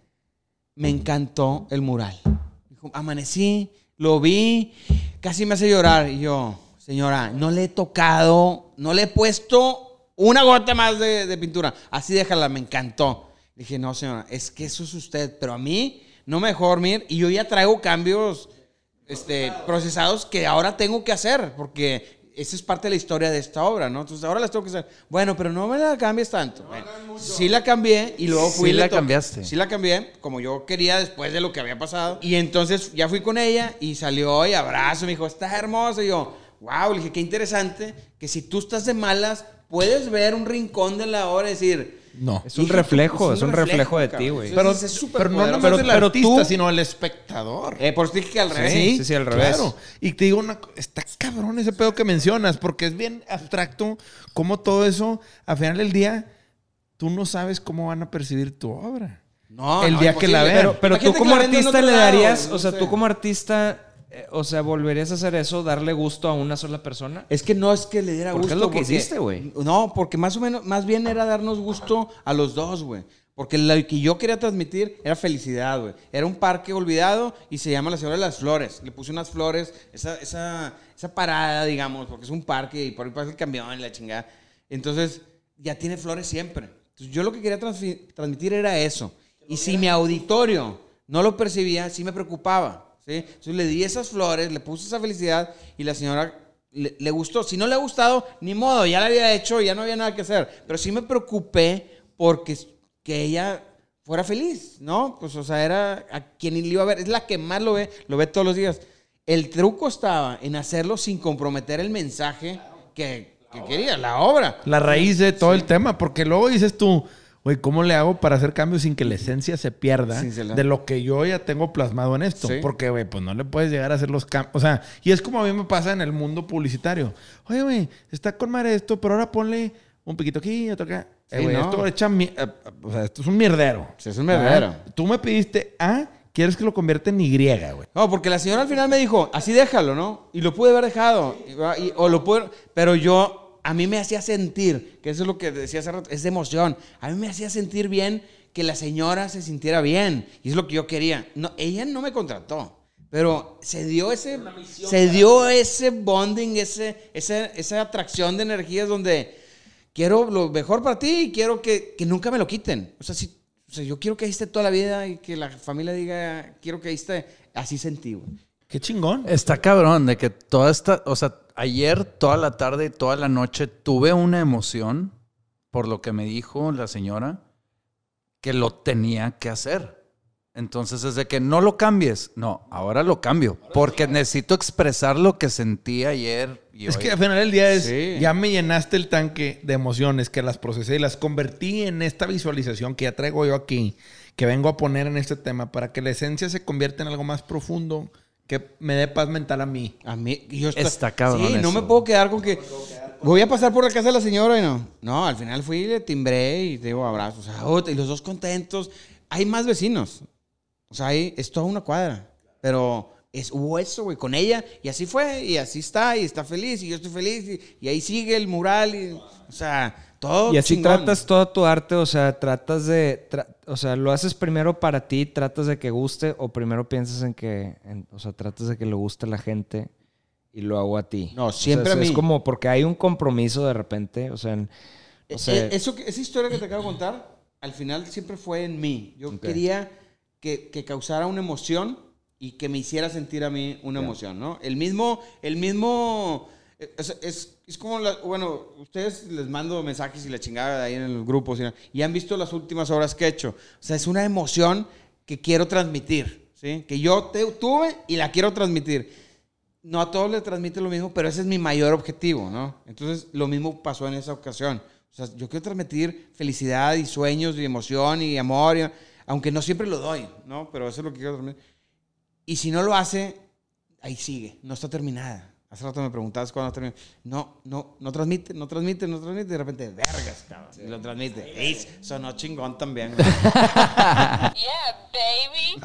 me encantó el mural. Dijo, amanecí, lo vi, casi me hace llorar. Y yo, señora, no le he tocado, no le he puesto una gota más de, de pintura. Así déjala, me encantó. Dije, no, señora, es que eso es usted, pero a mí no me dejó dormir y yo ya traigo cambios este, procesados que ahora tengo que hacer, porque esa es parte de la historia de esta obra, ¿no? Entonces ahora las tengo que hacer. Bueno, pero no me la cambies tanto. Bueno, sí la cambié y luego fui Sí la cambiaste. Sí la cambié, como yo quería después de lo que había pasado. Y entonces ya fui con ella y salió y abrazo, me dijo, está hermosa. Y yo, wow, le dije, qué interesante que si tú estás de malas, puedes ver un rincón de la obra y decir... No. Es un "Hija, reflejo, es un reflejo de cabrón". ti, güey. Pero, es no nomás Pero- del pero artista, tú- sino el espectador. Eh, por eso dije que al revés. Sí, sí, al revés. Claro. Y te digo una está cabrón ese pedo que mencionas, porque es bien abstracto cómo todo eso, al final del día, tú no sabes cómo van a percibir tu obra. No, El no, día que la vean. Pero, pero tú como artista le darías, o sea, sé. tú como artista, eh, o sea, ¿volverías a hacer eso, darle gusto a una sola persona? Es que no es que le diera Porque gusto. es lo que hiciste, güey. No, porque más o menos, más bien era darnos gusto a los dos, güey. Porque lo que yo quería transmitir era felicidad, güey. Era un parque olvidado y se llama La Señora de las Flores. Le puse unas flores, esa, esa, esa parada, digamos, porque es un parque y por ahí pasa el camión y la chingada. Entonces, ya tiene flores siempre. Entonces, yo lo que quería transmitir era eso. Y si mi auditorio no lo percibía, sí me preocupaba. ¿Sí? Entonces, le di esas flores, le puse esa felicidad y la señora le, le gustó. Si no le ha gustado, ni modo, ya la había hecho, ya no había nada que hacer. Pero sí me preocupé porque que ella fuera feliz, ¿no? Pues, o sea, era a quien le iba a ver. Es la que más lo ve, lo ve todos los días. El truco estaba en hacerlo sin comprometer el mensaje que, que quería, la obra. La raíz de todo el tema, porque luego dices tú, güey, ¿cómo le hago para hacer cambios sin que la esencia se pierda Sin se la- de lo que yo ya tengo plasmado en esto? Sí. Porque, güey, pues no le puedes llegar a hacer los cambios. O sea, y es como a mí me pasa en el mundo publicitario. Oye, güey, está con madre esto, pero ahora ponle un piquito aquí, otro acá. Eh, no. esto echa mi- eh, o sea, esto es un mierdero. Sí, es un mierdero. ¿Verdad? Tú me pediste A, quieres que lo convierta en Y, güey. No, porque la señora al final me dijo, así déjalo, ¿no? Y lo pude haber dejado. Y- y- o lo pude, pero yo, a mí me hacía sentir, que eso es lo que decía hace rato, es de emoción. A mí me hacía sentir bien que la señora se sintiera bien. Y es lo que yo quería. No, ella no me contrató. Pero se dio ese, se dio ese bonding, ese, esa, esa atracción de energías donde quiero lo mejor para ti y quiero que, que nunca me lo quiten. O sea, si, o sea, yo quiero que ahí esté toda la vida y que la familia diga, quiero que ahí esté. Así sentí, güey. Qué chingón. Está cabrón de que toda esta, o sea, ayer toda la tarde y toda la noche tuve una emoción por lo que me dijo la señora que lo tenía que hacer. Entonces es de que no lo cambies. No, ahora lo cambio. Porque necesito expresar lo que sentí ayer y Es hoy. que al final del día es, Sí. ya me llenaste el tanque de emociones que las procesé y las convertí en esta visualización que ya traigo yo aquí, que vengo a poner en este tema para que la esencia se convierta en algo más profundo, que me dé paz mental a mí. A mí, yo Está cabrón Sí, no eso. me puedo quedar con que voy a pasar por la casa de la señora y no. No, al final fui, le timbré y te digo abrazos. O sea, oh, y los dos contentos. Hay más vecinos. O sea, hay, es toda una cuadra. Pero es, hubo eso, güey, con ella. Y así fue, y así está, y está feliz, y yo estoy feliz. Y, y ahí sigue el mural. Y, o sea, todo. Y así chingón. tratas todo tu arte, o sea, tratas de, tra- o sea, lo haces primero para ti, tratas de que guste o primero piensas en que, en- o sea, tratas de que le guste a la gente y lo hago a ti. No, O sea, siempre es, a es mí. como porque hay un compromiso de repente, o sea, en- o Eh, sea, eh, eso, esa historia que te acabo de contar, al final siempre fue en mí. Yo quería que, que causara una emoción y que me hiciera sentir a mí una emoción, ¿no? El mismo, el mismo, es, es, es como, la- bueno, ustedes les mando mensajes y la chingada de ahí en los grupos y, y han visto las últimas obras que he hecho. O sea, es una emoción que quiero transmitir, ¿sí? Que yo te, tuve y la quiero transmitir no a todos les transmite lo mismo, pero ese es mi mayor objetivo, ¿no? Entonces, lo mismo pasó en esa ocasión. O sea, yo quiero transmitir felicidad y sueños y emoción y amor, y- aunque no siempre lo doy, ¿no? Pero eso es lo que quiero transmitir. Y si no lo hace, ahí sigue, no está terminada. Hace rato me preguntabas cuándo termina. No, no, no transmite, no transmite, no transmite. Y de repente, vergas, cabrón. Y lo transmite. Ey, sonó chingón también. Yeah, baby.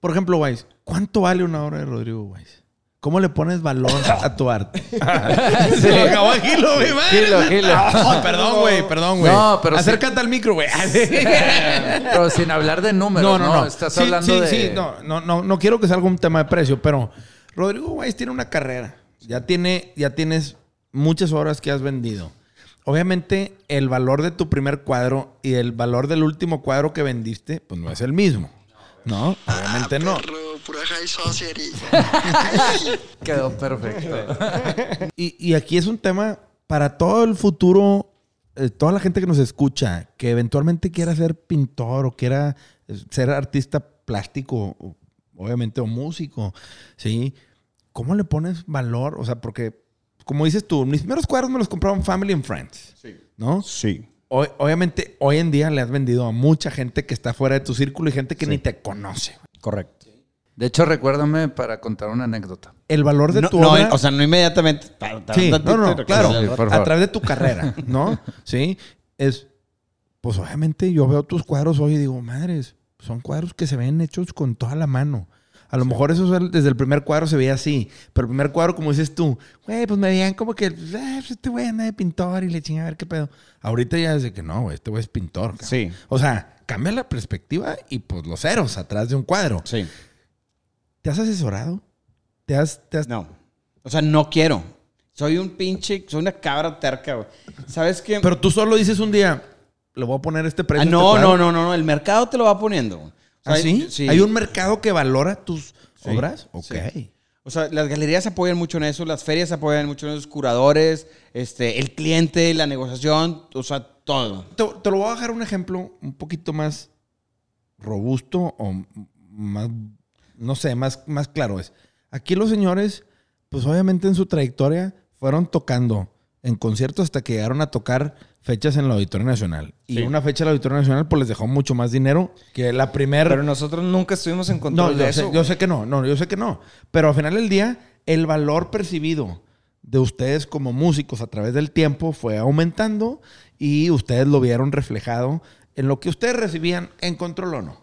Por ejemplo, Weiss, ¿cuánto vale una obra de Rodrigo Weiss? ¿Cómo le pones valor a tu arte? Se lo acabó a Gilo, mi madre. Gilo, Gilo. Perdón, güey, perdón, güey. No, pero sí. Acércate al micro, güey. Pero sin hablar de números, No, ¿no? no, no. Estás Sí, hablando sí, de... sí, no, no, no, no quiero que salga un tema de precio, pero Rodrigo Weiss tiene una carrera. Ya tiene, ya tienes muchas horas que has vendido. Obviamente, el valor de tu primer cuadro y el valor del último cuadro que vendiste, pues no es el mismo. ¿No? Obviamente no. Perro, pura high. Quedó perfecto. Y, y aquí es un tema para todo el futuro, eh, toda la gente que nos escucha, que eventualmente quiera ser pintor o quiera ser artista plástico, obviamente, o músico, ¿sí? ¿Cómo le pones valor? O sea, porque, como dices tú, mis primeros cuadros me los compraron Family and Friends, ¿no? Sí. Hoy- obviamente, hoy en día le has vendido a mucha gente que está fuera de tu círculo y gente que ni te conoce. Correcto. De hecho, recuérdame para contar una anécdota. El valor de No, tu no, obra... o sea, no inmediatamente. Sí, no, no, claro. Sí, a través de tu carrera, ¿no? Sí, es, pues obviamente yo veo tus cuadros hoy y digo, madres, son cuadros que se ven hechos con toda la mano. A lo mejor eso desde el primer cuadro se veía así, pero el primer cuadro, como dices tú, güey, pues me veían como que, ah, pues, este güey anda de pintor y le chinga a ver qué pedo. Ahorita ya de que no, güey, este güey es pintor. cabrón. Sí. O sea, cambia la perspectiva y pues los ceros atrás de un cuadro. Sí. ¿Te has asesorado? ¿Te has, te has No. O sea, no quiero. Soy un pinche, soy una cabra terca, güey. ¿Sabes qué? Pero tú solo dices un día, le voy a poner este precio. Ah, este no, cuadro". no, no, no, no. El mercado te lo va poniendo. ¿Ah, sí? Sí. ¿Hay un mercado que valora tus Sí, obras? Ok. sí. O sea, las galerías apoyan mucho en eso, las ferias apoyan mucho en los curadores, este, el cliente, la negociación, o sea, todo. Te, te lo voy a dejar un ejemplo un poquito más robusto o más, no sé, más, más claro es. Aquí los señores, pues obviamente en su trayectoria fueron tocando en conciertos hasta que llegaron a tocar fechas en el Auditorio Nacional. Y una fecha del Auditorio Nacional pues les dejó mucho más dinero que la primera... pero nosotros nunca estuvimos en No, control yo de sé, eso. yo sé que no, no, yo sé que no. Pero al final del día, el valor percibido de ustedes como músicos a través del tiempo fue aumentando y ustedes lo vieron reflejado en lo que ustedes recibían en control o no.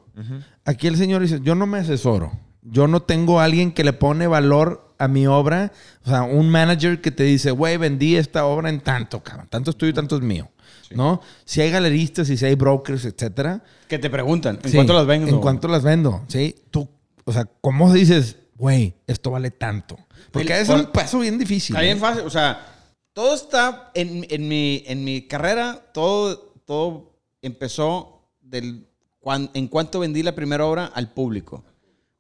Aquí el señor dice, yo no me asesoro. Yo no tengo a alguien que le pone valor a mi obra. O sea, un manager que te dice, güey, vendí esta obra en tanto, cabrón. Tanto es tuyo y tanto es mío. ¿No? Si hay galeristas y si hay brokers, etcétera, Que te preguntan, ¿en Sí, cuánto las vendo? ¿En cuánto las vendo? Sí. Tú, o sea, ¿cómo dices, güey, esto vale tanto? Porque El- es un paso bien difícil. Está bien ¿eh? fácil, o sea, todo está en, en mi, en mi carrera, todo, todo empezó del, cuan- en cuanto vendí la primera obra al público.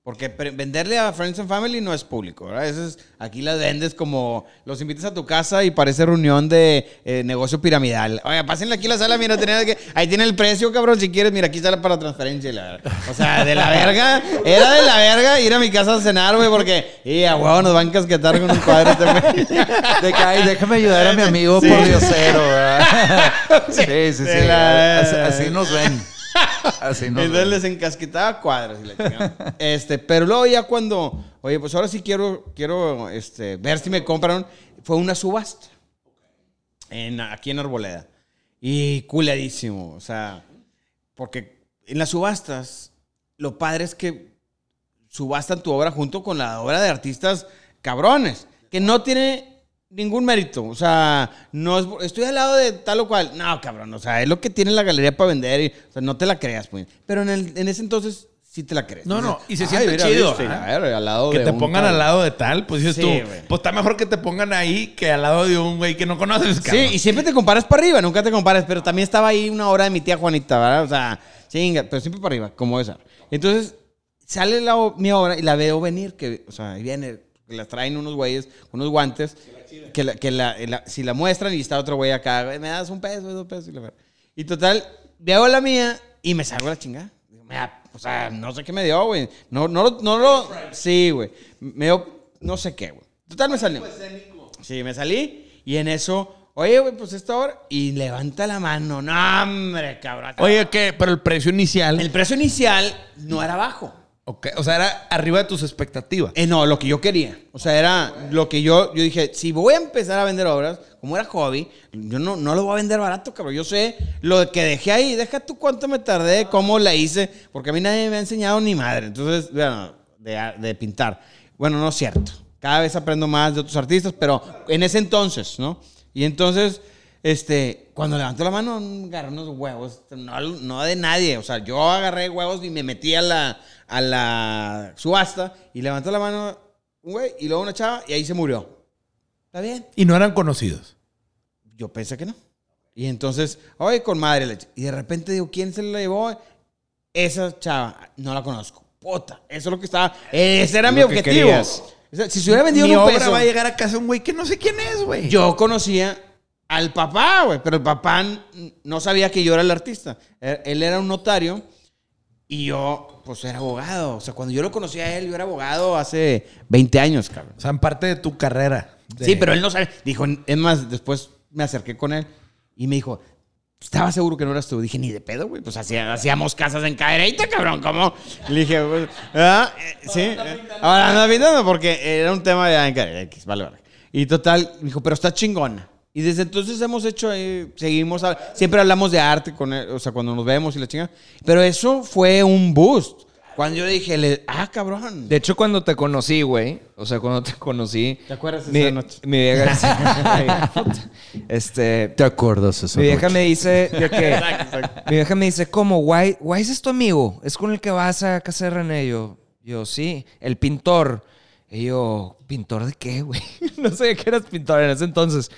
Porque venderle a Friends and Family no es público, ¿verdad? Eso es, aquí las vendes como los invitas a tu casa y parece reunión de eh, negocio piramidal. Oye, pásenle aquí la sala, mira, tenés que- ahí tiene el precio, cabrón, si quieres, mira, aquí sale para transferencia. la- o sea, de la verga, era de la verga ir a mi casa a cenar, güey, porque, y a huevo nos van a casquetar con un cuadro este güey. De que, ay, déjame ayudar a mi amigo Sí. por diosero. ¿verdad? Sí, sí, sí. De la- Así, así nos ven. Así Entonces les encasquetaba cuadros y la chingada. Este, pero luego ya cuando, oye, pues ahora sí quiero, quiero este, ver si me compraron, fue una subasta. En, aquí en Arboleda. Y culadísimo, o sea, porque en las subastas, lo padre es que subastan tu obra junto con la obra de artistas cabrones, que no tiene ningún mérito. O sea, no es, estoy al lado de tal o cual. No, cabrón, o sea, es lo que tiene la galería para vender y, o sea, no te la creas, pues. Pero en, el- en ese entonces sí te la crees. No, no, y se siente mira, chido, al lado Que de te un pongan tal. al lado de tal, pues dices Sí, tú, güey. pues está mejor que te pongan ahí que al lado de un güey que no conoces, Sí, cabrón. y siempre te comparas para arriba, nunca te comparas, pero también estaba ahí una hora de mi tía Juanita, ¿verdad? O sea, chinga, pero siempre para arriba, como esa. Entonces, sale la, mi obra y la veo venir, que, o sea, ahí viene, las traen unos güeyes, unos guantes, que, la, que la- la- si la muestran y está otro güey acá, "Güey, me das un peso, dos pesos, y la. Y total, veo la mía y me salgo la chingada. Me da- O sea, no sé qué me dio, güey. No, no, lo- no lo. Sí, güey. Me dio. No sé qué, güey. Total, me salió. Sí, me salí y en eso, oye, güey, pues esta hora. Y levanta la mano. No, hombre, cabrón. Oye, ¿qué? Pero el precio inicial, El precio inicial no era bajo. Ok, o sea, era arriba de tus expectativas. Eh, no, lo que yo quería. O sea, era lo que yo, yo dije, si voy a empezar a vender obras, como era hobby, yo no, no lo voy a vender barato, cabrón. Yo sé lo que dejé ahí, deja tú cuánto me tardé, cómo la hice, porque a mí nadie me ha enseñado ni madre. Entonces, bueno, de, de pintar. Bueno, no es cierto. Cada vez aprendo más de otros artistas, pero en ese entonces, ¿no? Y entonces, este, cuando levantó la mano, agarré unos huevos, no, no de nadie. O sea, yo agarré huevos y me metí a la, a la subasta y levantó la mano un güey y luego una chava y ahí se murió. ¿Está bien? Y no eran conocidos. Yo pensé que no. Y entonces, oye, con madre leche. Y de repente digo, ¿quién se la llevó? Esa chava, no la conozco. Puta, eso es lo que estaba. Ese era mi Lo objetivo. si se hubiera vendido Mi un obra peso, va a llegar a casa un güey que no sé quién es, güey. yo conocía al papá, güey, pero el papá no sabía que yo era el artista. Él él era un notario y yo, pues, era abogado. O sea, cuando yo lo conocí a él, yo era abogado hace 20 años, cabrón. O sea, en parte de tu carrera. de- Sí, pero él no sabe. Dijo, es más, después me acerqué con él y me dijo, estaba seguro que no eras tú. Dije, ni de pedo, güey. Pues hacía- hacíamos casas en cadereita, cabrón. ¿Cómo? Le dije, pues, ah, eh, sí. Ahora anda pintando porque era un tema de ah, en. Vale, vale. Y total, me dijo, pero está chingona. Y desde entonces hemos hecho, eh, seguimos, siempre hablamos de arte con él, o sea, cuando nos vemos y la chinga. Pero eso fue un boost. Cuando yo dije, le- ah, cabrón. De hecho, cuando te conocí, güey, o sea, cuando te conocí... ¿Te acuerdas de mi, esa noche? Mi vieja... este... ¿Te acuerdas esa Mi vieja noche? me dice de que... Mi vieja me dice, ¿cómo? Why, Wise es tu amigo? ¿Es con el que vas a casa de René? Yo, yo, sí. El pintor. Y yo, ¿pintor de qué, güey? no sabía que eras pintor en ese entonces.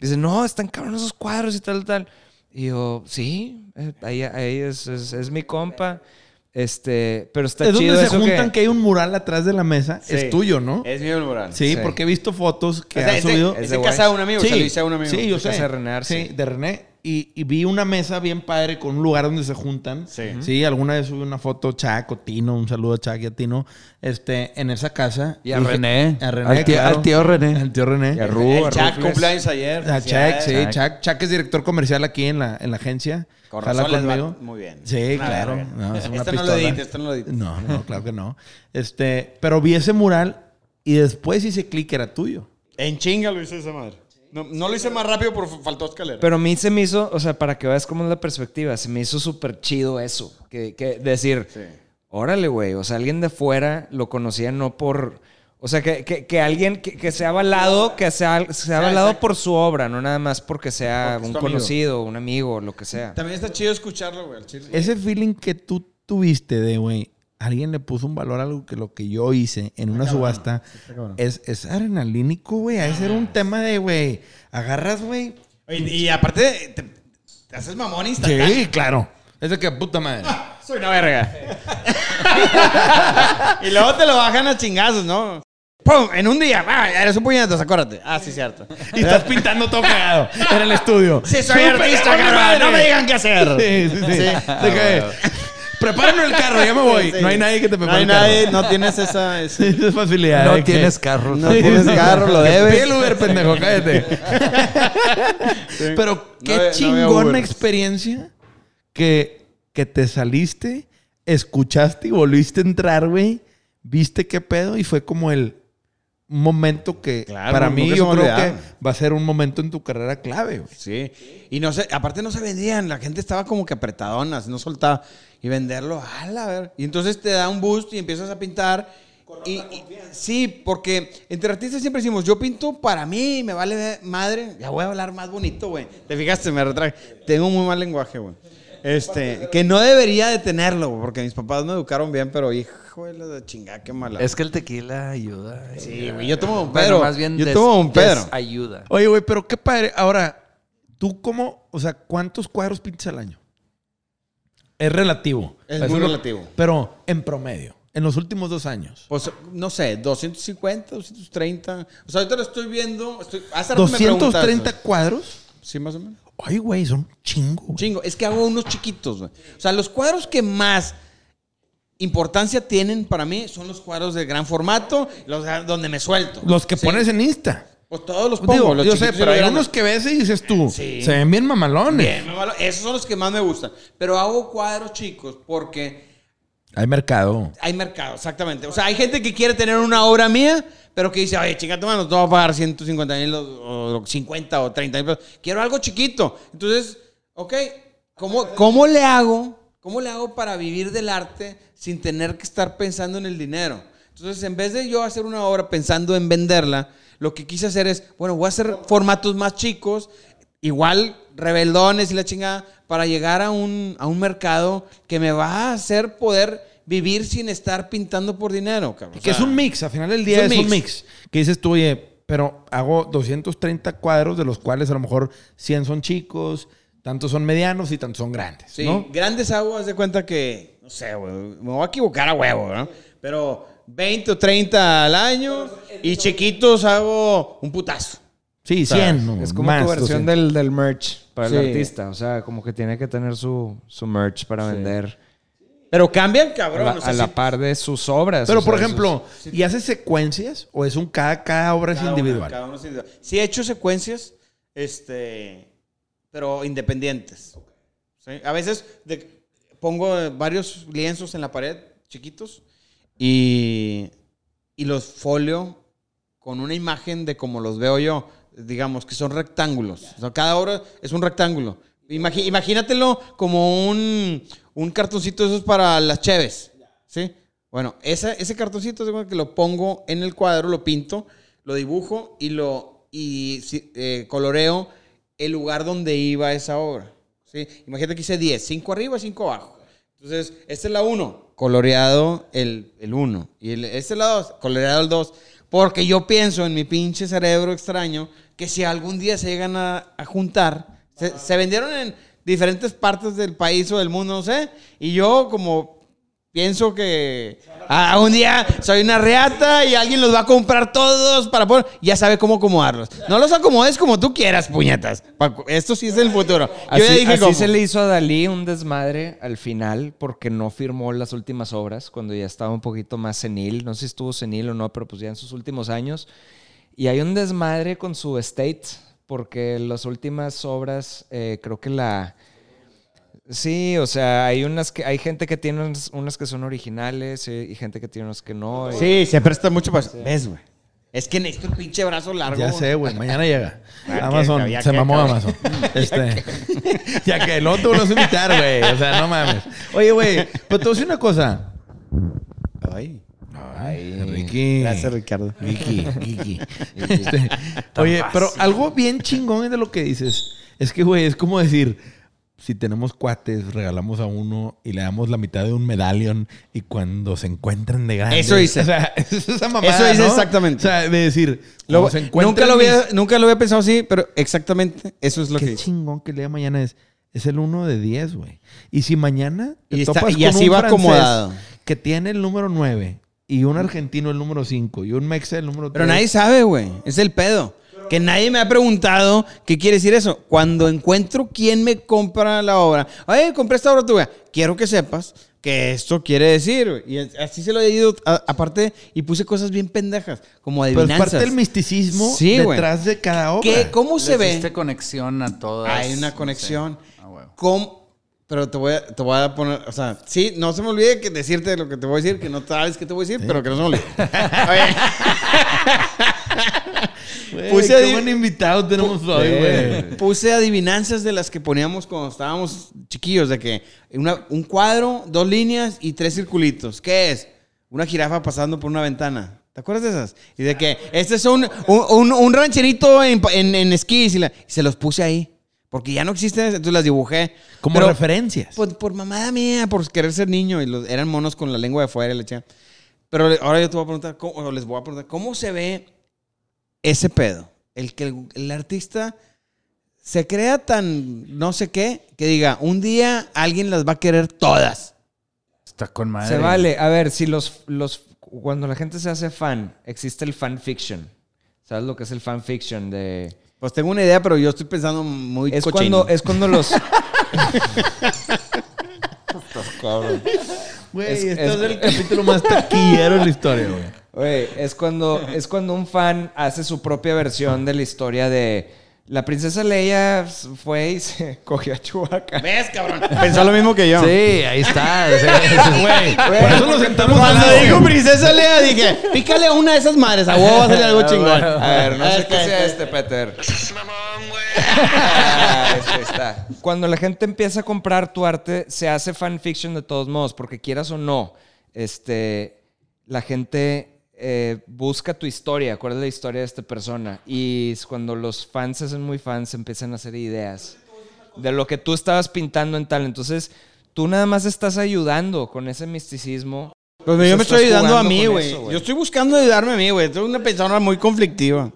Dice, no, están cabrones esos cuadros y tal, tal. Y yo, sí, eh, ahí, ahí es, es, es mi compa. Este, pero está es chido donde se eso juntan que... que... hay un mural atrás de la mesa. Sí. Es tuyo, ¿no? Es mío el moral. sí, sí. porque he visto fotos que O sea, ha es de- subido. es Es de de casa de un amigo, se lo hice a un amigo. Sí, yo De sé. casa de René Arce. Sí, de René. Y, y vi una mesa bien padre con un lugar donde se juntan. Sí. Sí, alguna vez subí una foto, Chac o Tino, un saludo a Chac y a Tino, este, en esa casa. Y a Dije- René. A René, Al tío- claro. al tío René. Al tío René. Y a Ru, El a Chac Rufles. cumpleaños ayer. A Chac, sí, Chac. Chac. Chac es director comercial aquí en la, en la agencia. Con razón va conmigo. muy bien. Sí, Una claro. No, es una Esto no lo edites, esto no lo edites. No, no, claro que no. Este, pero vi ese mural y después hice clic que era tuyo. En chinga lo hice esa madre. No, no lo hice más rápido porque faltó escalera. Pero a mí se me hizo, o sea, para que veas cómo es la perspectiva, se me hizo súper chido eso. Que, que decir, Sí. órale, güey, o sea, alguien de fuera lo conocía no por... O sea, que, que, que alguien que, que sea avalado, que sea, sea avalado exacto. por su obra, no nada más porque sea Porque un amigo. conocido, un amigo, lo que sea. También está chido escucharlo, güey, al chile. Ese feeling que tú tuviste de, güey, alguien le puso un valor a algo que lo que yo hice en una subasta es, es adrenalínico, güey. A ese era un tema de, güey, agarras, güey. Y aparte, te, te haces mamón instantáneo. Sí, claro. Es de que puta madre. Soy una verga. y luego te lo bajan a chingazos, ¿no? ¡Pum! En un día. Ah, eres un puñetazo, acuérdate. Ah, sí, cierto. Y estás pintando todo cagado en el estudio. Sí, soy artista, ¡vale, cabrón. No me digan qué hacer. Sí, sí, sí. Que, Prepárenme el carro, ya me voy. Sí. No hay nadie que te No prepare hay el carro. nadie, no tienes esa... esa- Esa facilidad. No que- tienes carro. No tienes carro, lo debes. Pide el Uber, pendejo, cállate. Pero qué No no chingona experiencia que, que te saliste, escuchaste y volviste a entrar, güey. Viste qué pedo y fue como el un momento que Claro, para mí yo creo que va a ser un momento en tu carrera clave. Sí. Y no sé, aparte no se vendían, la gente estaba como que apretadonas, no soltaba. Y venderlo, ala, a ver. Y entonces te da un boost y empiezas a pintar. Y, y- sí, porque entre artistas siempre decimos, yo pinto para mí, me vale madre. Ya voy a hablar más bonito, güey. Te fijaste, me retraje. Tengo muy mal lenguaje, güey. Este, que no debería de tenerlo, porque mis papás me educaron bien, pero hijo de la chingada, qué mala. Es que el tequila ayuda. Sí, güey, yo tomo un Bueno, Pedro. más bien yo des- tomo un Pedro. ayuda. Oye, güey, pero qué padre. Ahora, ¿tú cómo, o sea, cuántos cuadros pintas al año? Es relativo. Es muy relativo. Pero en promedio, en los últimos dos años. Pues, no sé, 250, 230. O sea, ahorita lo estoy viendo. Estoy, hace rato me preguntaste. 230 cuadros. Sí, más o menos. Ay, güey, son chingo. güey. Chingo. Es que hago unos chiquitos, güey. O sea, los cuadros que más importancia tienen para mí son los cuadros de gran formato, los donde me suelto. Los que Sí. pones en Insta. Pues todos los pongo. Digo, los yo sé, pero hay unos que ves y dices tú, Sí. se ven bien mamalones. Bien, valo- Esos son los que más me gustan. Pero hago cuadros chicos porque Hay mercado. hay mercado, exactamente. O sea, hay gente que quiere tener una obra mía, pero que dice, oye, chingate, mano, te voy a pagar 150 mil o, o 50 o 30 mil. Quiero algo chiquito. Entonces, ok, ¿cómo, ¿cómo le hago? ¿Cómo le hago para vivir del arte sin tener que estar pensando en el dinero? Entonces, en vez de yo hacer una obra pensando en venderla, lo que quise hacer es, bueno, voy a hacer formatos más chicos, igual rebeldones y la chingada, para llegar a un, a un mercado que me va a hacer poder vivir sin estar pintando por dinero, cabrón. O que es un mix, al final del día es es un un mix. Que dices tú, oye, pero hago 230 cuadros, de los cuales a lo mejor 100 son chicos, tantos son medianos y tantos son grandes, Sí, ¿no? grandes aguas de cuenta que, no sé, güey, me voy a equivocar a huevo, ¿no? Pero 20 o 30 al año y chiquitos hago un putazo. Sí, 100. no, Es como más, tu versión 200. del, del merch para Sí. el artista. O sea, como que tiene que tener su, su merch para vender Pero cambian, a cabrón. la, o sea, a la sí- par de sus obras. Pero, o por sea, ejemplo, ¿y haces secuencias o es un cada, cada obra es cada una, individual? cada uno es individual. Sí he hecho secuencias, este, pero independientes. ¿sí? A veces de- pongo varios lienzos en la pared, chiquitos, y, y los folio con una imagen de como los veo yo. Digamos que son rectángulos. O sea, cada obra es un rectángulo. Imagínatelo como un, un cartoncito de esos para las cheves. ¿Sí? Bueno, esa- ese cartoncito que lo pongo en el cuadro, lo pinto, lo dibujo y lo y eh, coloreo el lugar donde iba esa obra. ¿sí? Imagínate que hice 10, 5 arriba, 5 abajo. Entonces, esta es la 1, coloreado el 1. y el, es la 2, coloreado el 2. Porque yo pienso en mi pinche cerebro extraño que si algún día se llegan a, a juntar, se, se vendieron en diferentes partes del país o del mundo, no sé, y yo como pienso que a un día soy una reata y alguien los va a comprar todos para poder, ya sabe cómo acomodarlos. No los acomodes como tú quieras, puñetas. Esto sí es el futuro. Yo Así, ya dije así cómo. se le hizo a Dalí un desmadre al final porque no firmó las últimas obras cuando ya estaba un poquito más senil. No sé si estuvo senil o no, pero pues ya en sus últimos años. Y hay un desmadre con su estate porque las últimas obras eh, creo que la... Sí, o sea, hay unas que hay gente que tiene unas, unas que son originales eh, y gente que tiene unas que no. y- Sí, se presta mucho para... ¿Ves, güey? Es que necesito el pinche brazo largo. Ya sé, güey. Mañana llega. Ya Amazon. que- se que- mamó cabrón. Amazon. Este. ya que el otro lo vas a invitar, güey. O sea, no mames. Oye, güey. Pero te voy a decir una cosa. Ay. Ay, Ricky. Gracias, Ricardo. Vicky, Vicky. Este, oye, pero algo bien chingón de lo que dices es que, güey, es como decir, si tenemos cuates, regalamos a uno y le damos la mitad de un medallion y cuando se encuentran de grandes. Eso hice. O sea, es esa mamada, Eso hice ¿no? exactamente. O sea, de decir, Lo- se nunca, lo mis- había, nunca lo había pensado así, pero exactamente eso es lo que Qué chingón que el día de mañana es. Es el uno de 10, güey. Y si mañana te Y está- y con así un va francés acomodado. que tiene el número 9 y un argentino el número 5 y un mexa el número 3. Pero nadie sabe, güey. Es el pedo. Que nadie me ha preguntado qué quiere decir eso. Cuando encuentro quién me compra la obra, oye, compré esta obra tuya. Quiero que sepas que esto quiere decir. Y así se lo he ido, aparte, y puse cosas bien pendejas, como Pero es adivinanzas. parte del misticismo Sí, detrás de cada obra. ¿Qué- ¿Cómo se Le hiciste ve? conexión a todas. Hay una conexión. Sí. Ah. ¿Cómo? Pero te voy, a, te voy a poner, o sea, sí, no se me olvide que decirte lo que te voy a decir, que no sabes qué te voy a decir, pero que no se me olvide. Puse qué buen invitado tenemos hoy, güey. Puse adivinanzas de las que poníamos cuando estábamos chiquillos, de que una- un cuadro, dos líneas y tres circulitos. ¿Qué es? Una jirafa pasando por una ventana. ¿Te acuerdas de esas? Y de que este es un, un, un- un rancherito en, en, en esquís y, la- y se los puse ahí. Porque ya no existen, entonces las dibujé. Como Pero- referencias. Pues por mamada mía, por querer ser niño. Y los, eran monos con la lengua de fuera y la chingada. Pero ahora yo te voy a preguntar, ¿cómo, o les voy a preguntar, ¿cómo se ve ese pedo? El que el, el artista se crea tan no sé qué, que diga, un día alguien las va a querer todas. Está con madre. Se vale. A ver, si los, los. Cuando la gente se hace fan, existe el fan fiction. ¿Sabes lo que es el fan fiction? De. Pues tengo una idea, pero yo estoy pensando muy Es cochino. cuando, es cuando los. Güey, es- este es- es, el capítulo más taquillero de la historia, güey. Güey, es cuando, es cuando un fan hace su propia versión de la historia de. La princesa Leia fue y se cogió a Chewbacca. ¿Ves, cabrón? Pensó lo mismo que yo. Sí, ahí está. Güey, por eso nos sentamos al Cuando lado. dijo princesa Lea, dije, pícale a una de esas madres, a huevo va a salir algo chingón. A ver, no sé Es qué sea este, Peter. Estás mamón, güey. Ah, este está. Cuando la gente empieza a comprar tu arte, se hace fanfiction de todos modos, porque quieras o no, este, la gente eh, busca tu historia, cuál es la historia de esta persona. Y cuando los fans se hacen muy fans, empiezan a hacer ideas de lo que tú estabas pintando en tal. Entonces, tú nada más estás ayudando con ese misticismo. Pues yo me estoy ayudando a mí, güey. Yo estoy buscando ayudarme a mí, güey. Soy una persona muy conflictiva.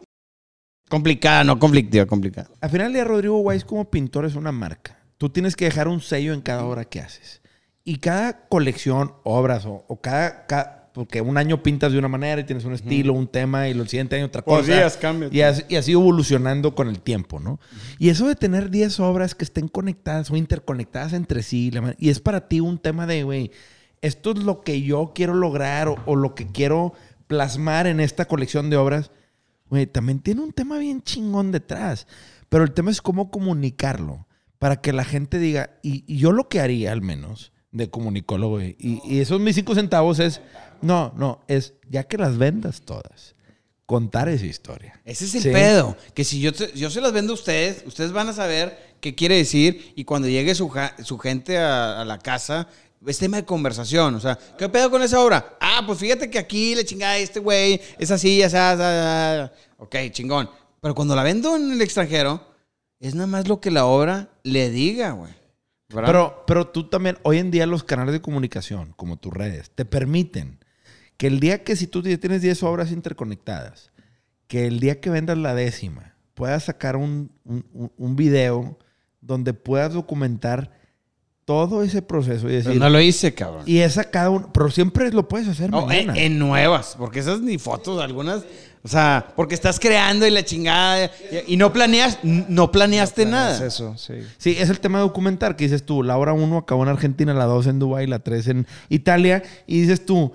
Complicada, no conflictiva, complicada. Al final del día, Rodrigo Weiss como pintor es una marca. Tú tienes que dejar un sello en cada obra que haces. Y cada colección, obras o, o cada, cada- Porque un año pintas de una manera y tienes un estilo, un tema, y el siguiente año otra Por cosa. días cambia. Y has, y ido evolucionando con el tiempo, ¿no? Y eso de tener 10 obras que estén conectadas o interconectadas entre sí, la y es para ti un tema de, güey, esto es lo que yo quiero lograr o, o lo que quiero plasmar en esta colección de obras, güey, también tiene un tema bien chingón detrás. Pero el tema es cómo comunicarlo para que la gente diga, y, y yo lo que haría al menos de comunicólogo, y, y esos mis cinco centavos es, no, no, es ya que las vendas todas, contar esa historia. Ese es el Sí. pedo. Que si yo, yo se las vendo a ustedes, ustedes van a saber qué quiere decir y cuando llegue su, su gente a, a la casa, es tema de conversación. O sea, ¿qué pedo con esa obra? Ah, pues fíjate que aquí le chingada este güey, es así, ya sabes. Ok, chingón. Pero cuando la vendo en el extranjero, es nada más lo que la obra le diga, güey. Pero, pero tú también, hoy en día los canales de comunicación, como tus redes, te permiten que el día que si tú tienes 10 obras interconectadas, que el día que vendas la décima, puedas sacar un, un, video donde puedas documentar todo ese proceso y decir... Pero no lo hice, cabrón. Y esa cada uno, pero siempre lo puedes hacer No, en, mañana. en nuevas, porque esas ni fotos, algunas, o sea, porque estás creando y la chingada y, y no planeas, no planeaste nada. Es eso, sí. Sí, es el tema de documentar, que dices tú, la hora 1 acabó en Argentina, la 2 en Dubái, la 3 en Italia, y dices tú,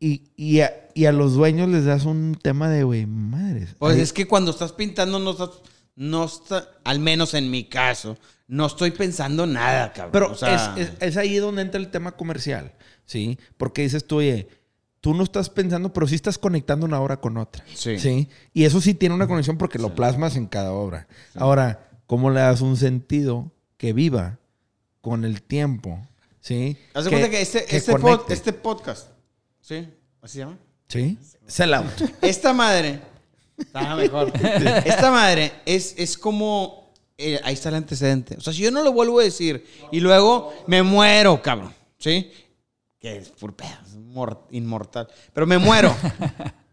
y, y, a, y a los dueños les das un tema de, güey, madres. Pues ahí- es que cuando estás pintando no estás, no está, al menos en mi caso, no estoy pensando nada, cabrón. Pero O sea, es, es- es ahí donde entra el tema comercial, ¿sí? Porque dices tú, oye, tú no estás pensando, pero sí estás conectando una obra con otra. Sí. Y eso sí tiene una conexión porque lo plasmas en cada obra. Ahora, ¿cómo le das un sentido que viva con el tiempo? ¿Sí? Haz de cuenta que este, que este, pod- este podcast, ¿sí? ¿Así se llama? ¿Sí? Sell out. Esta madre. Está mejor. Esta madre es, es como. eh, ahí está el antecedente. O sea, si yo no lo vuelvo a decir y luego me muero, cabrón. ¿Sí? Que es por pedo, es mor- inmortal. Pero me muero.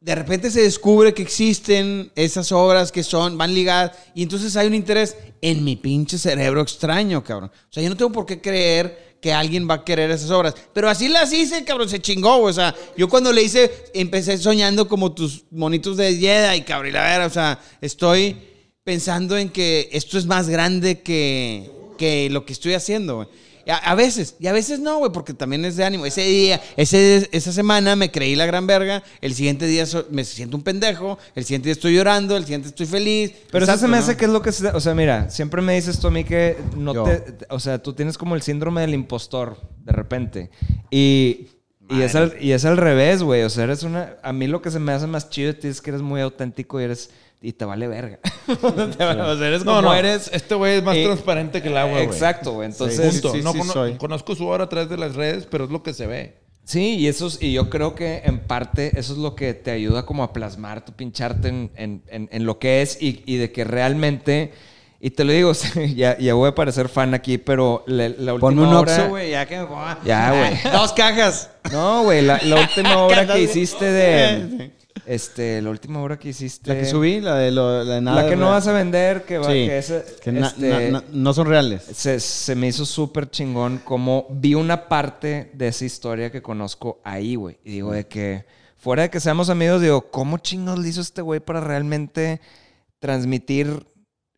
de repente se descubre que existen esas obras que son, van ligadas, y entonces hay un interés en mi pinche cerebro extraño, cabrón. O sea, yo no tengo por qué creer que alguien va a querer esas obras. Pero así las hice, cabrón, se chingó. O sea, yo cuando le hice, empecé soñando como tus monitos de Jedi, cabrón, y la verdad, o sea, estoy pensando en que esto es más grande que, que lo que estoy haciendo, güey. A, a veces, y a veces no, güey, porque también es de ánimo. Ese día, ese, esa semana me creí la gran verga, el siguiente día so- me siento un pendejo, el siguiente día estoy llorando, el siguiente estoy feliz. Pero eso se Exacto, me ¿no? hace que es lo que se... O sea, mira, siempre me dices tú a mí que no Yo. te... O sea, tú tienes como el síndrome del impostor, de repente. Y... Y es, al, y es al revés, güey. O sea, eres una... A mí lo que se me hace más chido de ti es que eres muy auténtico y eres... Y te vale verga. Te vale- o sea, eres No, como no, eres... Este güey es más Eh, transparente que el agua, güey. Exacto, güey. Entonces... Sí, no sí cono- soy. conozco su obra a través de las redes, pero es lo que se ve. Sí, y eso es- y yo creo que en parte eso es lo que te ayuda como a plasmar, tu pincharte en, en- en- en lo que es y, y de que realmente, y te lo digo, ya, ya voy a parecer fan aquí, pero la, la última Ponme un güey, ya que me ponga. Ya, güey. Dos cajas. No, güey, la, la última obra que hiciste de, este, la última obra que hiciste. La que subí, la de, lo, la de nada. La que no vas a vender, que va, Sí, que ese- que na- este, na- na- no son reales. se, se me hizo súper chingón como vi una parte de esa historia que conozco ahí, güey. Y digo, de que fuera de que seamos amigos, digo, ¿cómo chingos le hizo este güey para realmente transmitir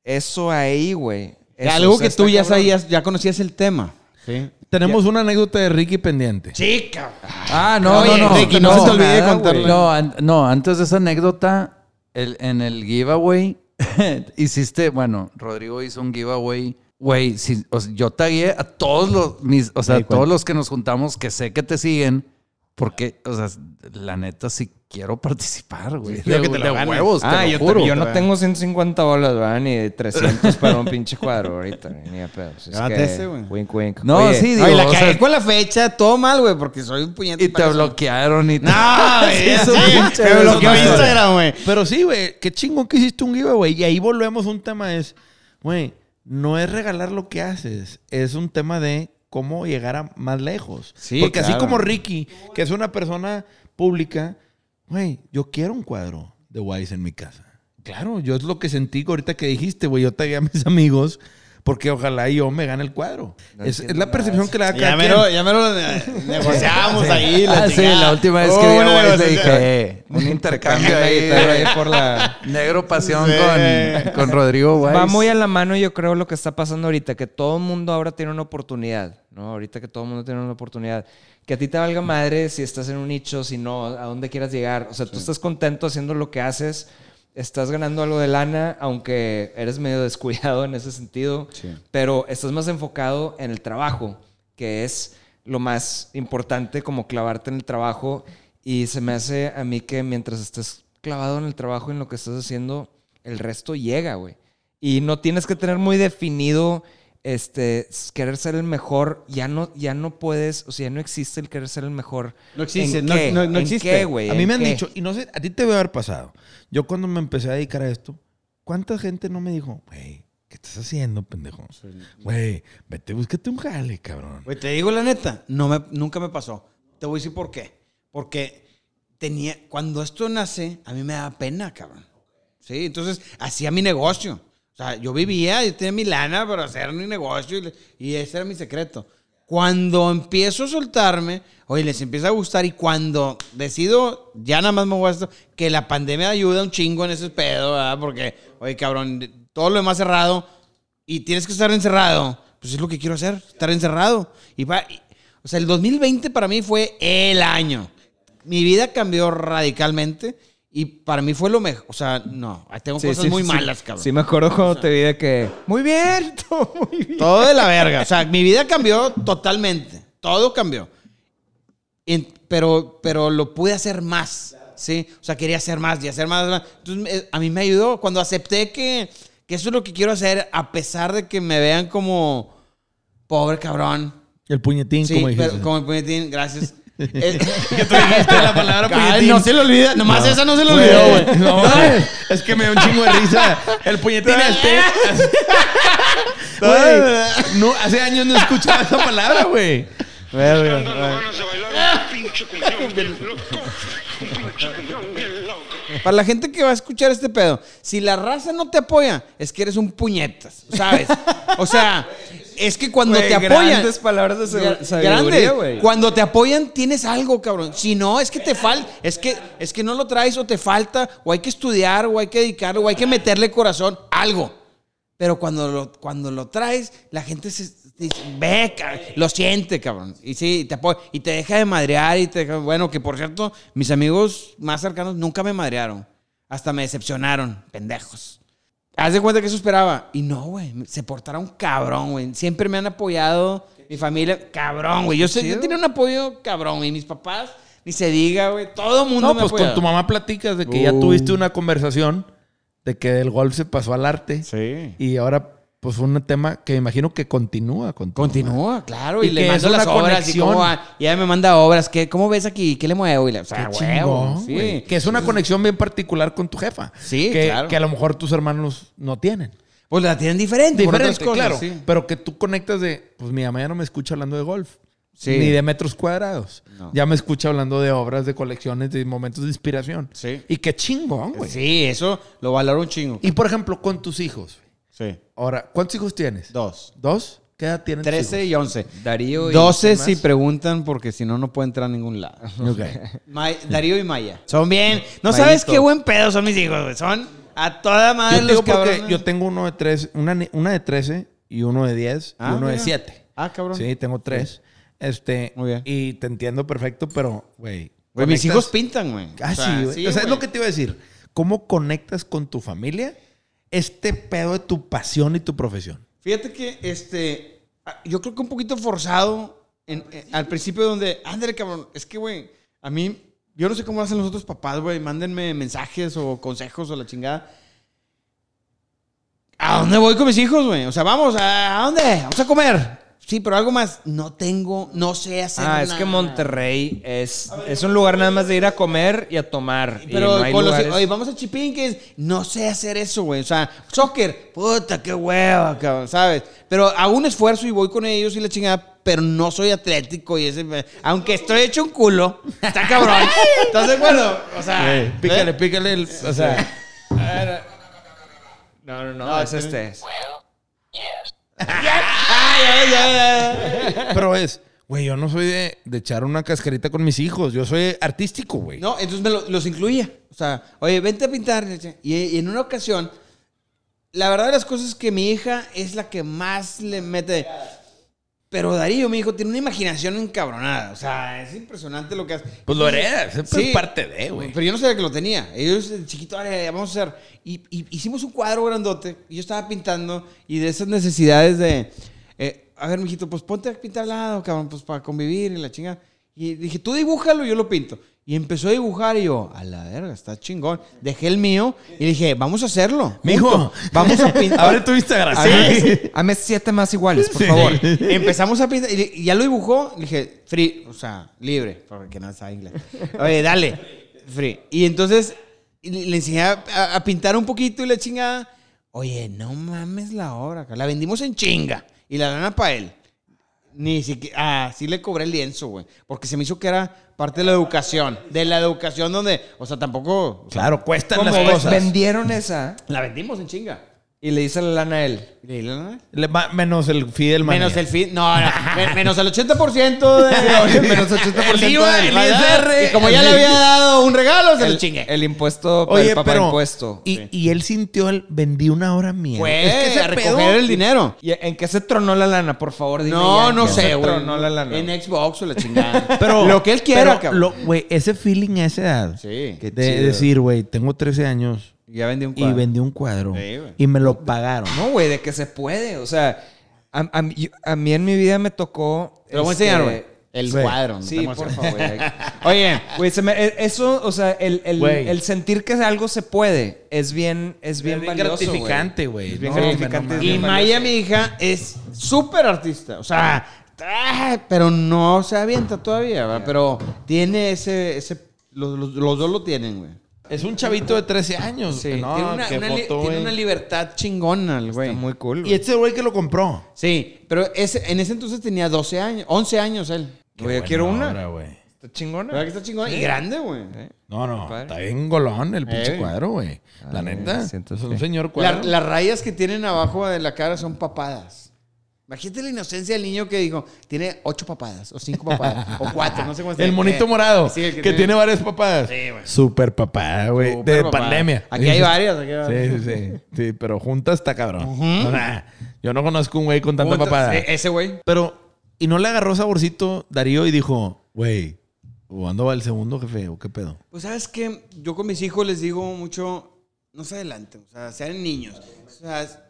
eso ahí, güey? Algo o sea, que tú ya cabrón. sabías, ya conocías el tema. Sí. Tenemos una anécdota de Ricky pendiente. Chica. Ah, no, Oye, no, no. Ricky, no se te olvide nada, contarla. No, an- no, antes de esa anécdota, el- en el giveaway, hiciste, bueno, Rodrigo hizo un giveaway. Güey, si- o sea, yo tagué a todos los, mis, o sea, di todos los que nos juntamos que sé que te siguen, porque, o sea, la neta sí quiero participar, güey. De, te de ganes. huevos, Ah, te lo yo, juro. yo no tengo 150 bolas, ¿verdad? Ni de 300 para un pinche cuadro ahorita, ni a pedos. Es Gánate que, ese, güey. Wink, wink. No, Oye, sí, digo, Ay, la o cagué sea, con la fecha, todo mal, güey, porque soy un puñete. y te bloquearon y te... No, güey, eso sí, pinche me bloqueó. Instagram, güey. Pero sí, güey, qué chingón que hiciste un giveaway. Y ahí volvemos a un tema es, güey, no es regalar lo que haces, es un tema de cómo llegar a más lejos. Sí, Porque así como Ricky, que es una persona pública, güey, yo quiero un cuadro de Wise en mi casa. Claro, yo es lo que sentí ahorita que dijiste, güey, yo tagué a mis amigos porque ojalá yo me gane el cuadro. No es, la percepción que le da Ya cada me lo, ya me lo negociamos ahí. Ah, sí, la última vez que Oh, vi a le dije, eh, un intercambio la ahí, por la... Negro Pasión Sí. con, con Rodrigo Wise. Va muy a la mano, yo creo, lo que está pasando ahorita, que todo el mundo ahora tiene una oportunidad, ¿no? Ahorita que todo el mundo tiene una oportunidad. Que a ti te valga madre si estás en un nicho, si no, a dónde quieras llegar. O sea, tú estás contento haciendo lo que haces, estás ganando algo de lana, aunque eres medio descuidado en ese sentido, Sí. pero estás más enfocado en el trabajo, que es lo más importante, como clavarte en el trabajo. Y se me hace a mí que mientras estés clavado en el trabajo y en lo que estás haciendo, el resto llega, güey. Y no tienes que tener muy definido este querer ser el mejor. Ya no, ya no puedes, o sea, ya no existe el querer ser el mejor. No existe, ¿En no- qué? no- no ¿En existe. qué, güey? A mí ¿En me han qué? dicho, y no sé, a ti te debe haber pasado. Yo cuando me empecé a dedicar a esto, ¿cuánta gente no me dijo, güey, ¿qué estás haciendo, pendejo? Güey, vete, búscate un jale, cabrón. Güey, te digo la neta, no me, nunca me pasó. Te voy a decir por qué. Porque tenía, cuando esto nace, a mí me da pena, cabrón. Sí, entonces hacía mi negocio. O sea, yo vivía, yo tenía mi lana para hacer mi negocio y, y ese era mi secreto. Cuando empiezo a soltarme, oye, les empieza a gustar y cuando decido, ya nada más me voy esto, que la pandemia ayuda un chingo en ese pedo, ¿verdad? Porque, oye, cabrón, todo lo demás cerrado y tienes que estar encerrado, pues es lo que quiero hacer, estar encerrado. Y va, o sea, el 2020 para mí fue el año. Mi vida cambió radicalmente y para mí fue lo mejor. O sea, no, tengo Sí, cosas sí, muy sí. malas, cabrón. Sí, me acuerdo cuando te vi de que. Muy bien, todo muy bien. Todo de la verga. O sea, mi vida cambió totalmente. Todo cambió. En- pero, pero lo pude hacer más. ¿Sí? O sea, quería hacer más y hacer más. más. Entonces, a mí me ayudó cuando acepté que, que eso es lo que quiero hacer, a pesar de que me vean como pobre cabrón. El puñetín, Sí, como dijiste. pero como el puñetín, gracias. Eh, la palabra puñetín. no se le olvida, nomás esa no se le olvidó, güey. No, güey. es que me da un chingo de risa. El puñetín este. Güey, no, hace años no escuchaba esa palabra, güey. Bien loco. Para la gente que va a escuchar este pedo, si la raza no te apoya, es que eres un puñetas, ¿sabes? O sea, es que cuando te apoyan. grandes palabras de sabiduría, grande. Cuando te apoyan, tienes algo, cabrón. Si no, es que te falta, es que, es que no lo traes o te falta, o hay que estudiar, o hay que dedicarlo, o hay que meterle corazón, algo. Pero cuando lo, cuando lo traes, la gente se dice, ve, lo siente, cabrón. Y sí, te apoya, y te deja de madrear, y te deja, bueno, que por cierto, mis amigos más cercanos nunca me madrearon. Hasta me decepcionaron, pendejos. Haz de cuenta que eso esperaba. Y no, güey. Se portaron cabrón, güey. Siempre me han apoyado. Mi familia, cabrón, güey. Yo, sé- yo tenía un apoyo cabrón, güey. Mis papás, ni se diga, güey. Todo el mundo No, me pues con tu mamá platicas de que ya Uh. tuviste una conversación de que del golf se pasó al arte. Sí. Y ahora, pues fue un tema que me imagino que continúa con. Continúa, claro. Y, Y le que mando las obras. Y, cómo va. y ella me manda obras. ¿Qué, ¿Cómo ves aquí? ¿Qué le muevo? Y le, o sea, Qué huevo, chingón, sí. güey. Que es una conexión bien particular con tu jefa. Sí, que, claro. Que a lo mejor tus hermanos no tienen. Pues la tienen diferente. Diferente, otras cosas, claro. sí. Pero que tú conectas de, pues mi mamá ya no me escucha hablando de golf. Sí. Ni de metros cuadrados. No. Ya me escucha hablando de obras, de colecciones, de momentos de inspiración. Sí. Y qué chingón, güey. Sí, eso lo valoro un chingo. Y por ejemplo, con tus hijos. Sí. Ahora, ¿cuántos hijos tienes? Dos. ¿Dos? ¿Qué edad tienen? tus 13 hijos? y 11. Darío y 12 ¿quién si preguntan, porque si no, no puede entrar a ningún lado. Ok. May- Darío y Maya. Son bien. No sabes qué buen pedo son mis hijos, güey. Son a toda madre Yo, los digo porque cabrones. yo tengo uno de tres, una, de 13 y uno de 10 Ah, y uno de. 7. Ah, cabrón. Sí, tengo tres. Este, Muy bien. Y te entiendo perfecto, pero, güey. Güey, mis hijos pintan, güey. Ah, O sea, sí, güey. o sea, es lo que te iba a decir. ¿Cómo conectas con tu familia este pedo de tu pasión y tu profesión? Fíjate que, este, ah, yo creo que un poquito forzado en- eh, al principio donde, ándale, cabrón, es que, güey, a mí, yo no sé cómo hacen los otros papás, güey, mándenme mensajes o consejos o la chingada. ¿A dónde voy con mis hijos, güey? O sea, vamos, ¿a a dónde? Vamos a comer. Sí, pero algo más, no tengo, no sé hacer Ah, es nada. que Monterrey es, es un lugar nada más de ir a comer y a tomar. y Pero no hay con los, lugares- oye, vamos a Chipinques, no sé hacer eso, güey. O sea, soccer, puta, qué hueva, cabrón, ¿sabes? Pero hago un esfuerzo y voy con ellos y la chingada, pero no soy atlético y ese, aunque estoy hecho un culo, está cabrón. ¿Estás de acuerdo? O sea, ¿eh? Pícale, pícale. el- o sea, No, no, no, es este. Ah, ya, ya, ya. pero es, güey, yo no soy de, de echar una cascarita con mis hijos. Yo soy artístico, güey. No, entonces me lo- los incluía. O sea, oye, vente a pintar. Y, y en una ocasión, la verdad de las cosas es que mi hija es la que más le mete. Pero Darío, mi hijo, tiene una imaginación encabronada. O sea, es impresionante lo que hace. Pues lo heredas, es Sí. parte de, güey. Pero yo no sabía que lo tenía. Ellos, de chiquito, "Ay, vamos a hacer. Y, y hicimos un cuadro grandote. Y yo estaba pintando. Y de esas necesidades de. A ver, mijito, pues ponte a pintar al lado, cabrón, pues para convivir y la chinga. Y dije, tú dibújalo, yo lo pinto. Y empezó a dibujar y yo, a la verga, está chingón. Dejé el mío y dije, vamos a hacerlo. Mijo, vamos a pintar. Abre tu Instagram. Sí. Hazme siete más iguales, por favor. Empezamos a pintar y ya lo dibujó. Le dije, free, o sea, libre, porque no sabe inglés. Oye, dale, free. Y entonces le enseñé a, a- a pintar un poquito y la chingada. Oye, no mames la obra. La vendimos en chinga y la lana para él. Ni siquiera. Ah, sí le cobré el lienzo, güey. Porque se me hizo que era parte de la educación. De la educación donde. O sea, tampoco. o sea, Claro, cuestan las cosas. vendieron esa la vendimos en chinga. Y le hice la lana a él. ¿Y le di la lana? Le- ma- menos el Fidel Menos el fin. No, no. men- menos el 80% de. menos 80% el IVA, del- el ISR. Y como ya le había dado un regalo, se lo El, chingué. el impuesto, Oye, el papá pero. impuesto. Y, y él sintió el. Vendí una hora mía. Fue Es que ese a recoger el dinero. ¿Y en qué se tronó la lana? Por favor, dime No, ya, no ¿en qué sé, se güey. tronó la lana? En Xbox o la chingada. Pero. lo que él quiera, pero cabrón. lo- Güey, ese feeling a esa edad. Sí. De chido. decir, güey, tengo 13 años Ya vendí un y cuadro. vendí un cuadro. Sí, güey. y me lo pagaron. No, güey, de que se puede. O sea, a, a mí- yo- a mí en mi vida me tocó. Te lo voy a este, enseñar, güey. El Sí. cuadro. Sí, por favor. güey. Oye, Güey, e- eso, o sea, el, el, el sentir que algo se puede es bien, es bien, Es bien valioso, gratificante, güey. Es bien No, gratificante. no y Maya, mi hija, es súper artista. O sea, ah, pero no se avienta todavía, ¿verdad? Pero tiene ese. ese los, los- los dos lo tienen, güey. Es un chavito de 13 años. Sí, No, tiene, una, una foto, tiene una libertad chingona el güey. Está muy cool. Y este güey que lo compró. Sí, pero ese, en ese entonces tenía 12 años, 11 años él. Güey, yo quiero una. güey. Está chingona. ¿Verdad que está chingón? Y grande, güey. No, no, Padre. está bien golón el pinche Eh. cuadro, güey. La Ah, neta. siento Es un señor La- cuadro. las rayas que tienen abajo de la cara son papadas. Imagínate la inocencia del niño que dijo, tiene ocho papadas, o cinco papadas, o cuatro, no sé cómo se el monito morado, Sí, el que, que tiene, varias papadas. Sí, güey. Super papada, güey. De papada. pandemia. Aquí hay varias. Aquí hay varias. Sí, sí, sí. Sí, pero juntas está cabrón. Nah, yo no conozco un güey con tanta Juntas- papada. sí, Ese güey. Pero, ¿y no le agarró saborcito Darío y dijo, güey, ¿cuándo va el segundo, jefe? ¿O qué pedo? Pues sabes que yo con mis hijos les digo mucho, no se adelanten, o sea, sean niños. O sea,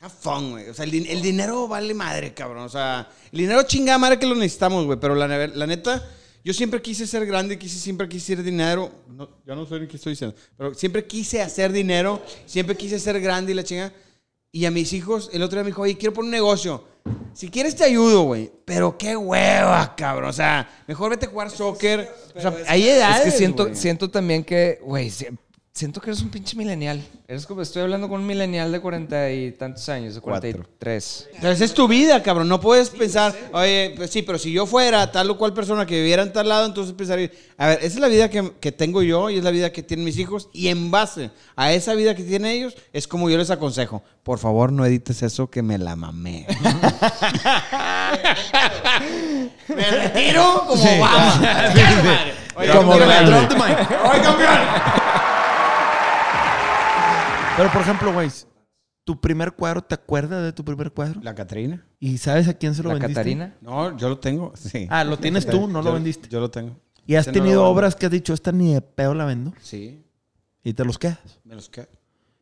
have fun, güey. O sea, el, din- el dinero vale madre, cabrón. O sea, el dinero chingada madre que lo necesitamos, güey. Pero la, ne- la neta, yo siempre quise ser grande, quise, siempre quise hacer dinero. No, yo no sé ni qué estoy diciendo. Pero siempre quise hacer dinero, siempre quise ser grande y la chinga. Y a mis hijos, el otro día me dijo, oye, quiero poner un negocio. Si quieres te ayudo, güey. Pero qué hueva, cabrón. O sea, mejor vete a jugar soccer. O sea, hay edades, Es que siento, siento también que, güey, siento que eres un pinche milenial. Eres como, estoy hablando con un milenial de cuarenta y tantos años, de Cuatro. 43. O sea, esa es tu vida, cabrón. No puedes pensar, oye, pues sí, pero si yo fuera tal o cual persona que viviera en tal lado, entonces pensaría, a ver, esa es la vida que, que tengo yo y es la vida que tienen mis hijos. Y en base a esa vida que tienen ellos, es como yo les aconsejo. Por favor, no edites eso que me la mamé. me retiro como Como. Donald Trump de Mike. Oye, campeón. Pero, por ejemplo, güey, tu primer cuadro, ¿te acuerdas de tu primer cuadro? ¿La Catrina? ¿Y sabes a quién se lo ¿La vendiste? Catarina? No, yo lo tengo. Sí. Ah, lo tienes tú, no lo vendiste. Yo lo tengo. ¿Y has Ese no lo tenido obras que has dicho, esta ni de pedo la vendo? Sí, Y te los quedas. me los quedo.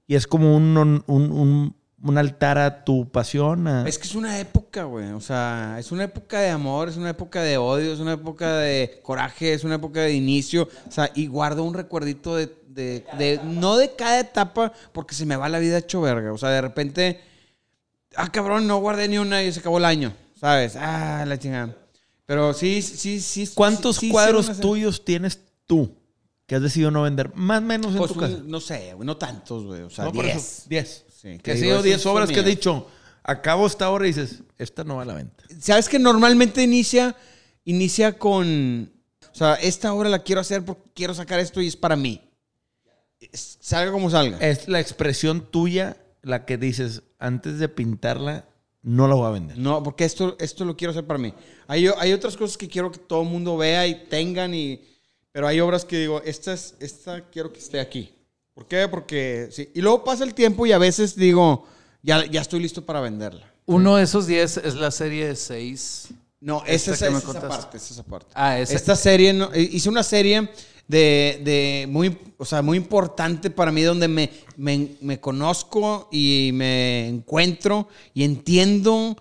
Y es como un, un, un- un altar a tu pasión. a- Es que es una época, güey. O sea, es una época de amor, es una época de odio, es una época de coraje, es una época de inicio. O sea, y guardo un recuerdito de, de- de- no de cada etapa, porque se me va la vida hecho verga. O sea, de repente, ah, cabrón, no guardé ni una y se acabó el año. ¿Sabes? Ah, la chingada. Pero sí, sí, sí. ¿Cuántos sí- cuadros tuyos tienes tú que has decidido no vender? Más o menos en Pues, tu casa. un- no sé, güey, no tantos, güey. O sea, No, por eso, 10. 10. Sí, Que ha sido esos 10 son obras que has dicho, acabo esta obra y dices, esta no va a la venta. ¿Sabes que normalmente inicia, inicia con, o sea, esta obra la quiero hacer porque quiero sacar esto y es para mí. Salga como salga. Es la expresión tuya la que dices, antes de pintarla, no la voy a vender. No, porque esto, esto lo quiero hacer para mí. Hay, hay otras cosas que quiero que todo el mundo vea y tengan, y, pero hay obras que digo, esta, es, esta quiero que esté aquí. ¿Por qué? Porque, sí. Y luego pasa el tiempo y a veces digo, ya, ya estoy listo para venderla. Uno de esos 10 es la serie 6. No, esa es, que me esa contaste. parte, esa es esa parte. Ah, esa. Esta serie, no- eh, hice una serie de, de muy, o sea, muy importante para mí donde me, me, me conozco y me encuentro y entiendo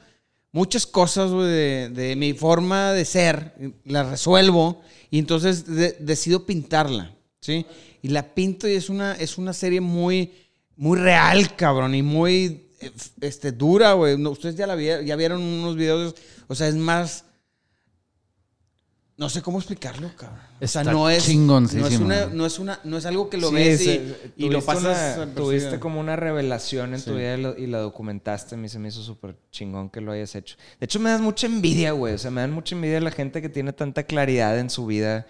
muchas cosas güey, de, de mi forma de ser, las resuelvo y entonces de- decido pintarla, ¿sí? Y la pinto y es una, es una serie muy, muy real, cabrón, y muy eh, este, dura, güey. No, ustedes ya la vi- ya vieron unos videos, o sea, es más... No sé cómo explicarlo, cabrón. O sea, Está no es, no es una, no es una, no es algo que lo Sí, ves y, y lo pasas. una- tuviste como una revelación en tu vida y, lo- y la documentaste. A mí se me hizo súper chingón que lo hayas hecho. De hecho, me das mucha envidia, güey. O sea, me dan mucha envidia la gente que tiene tanta claridad en su vida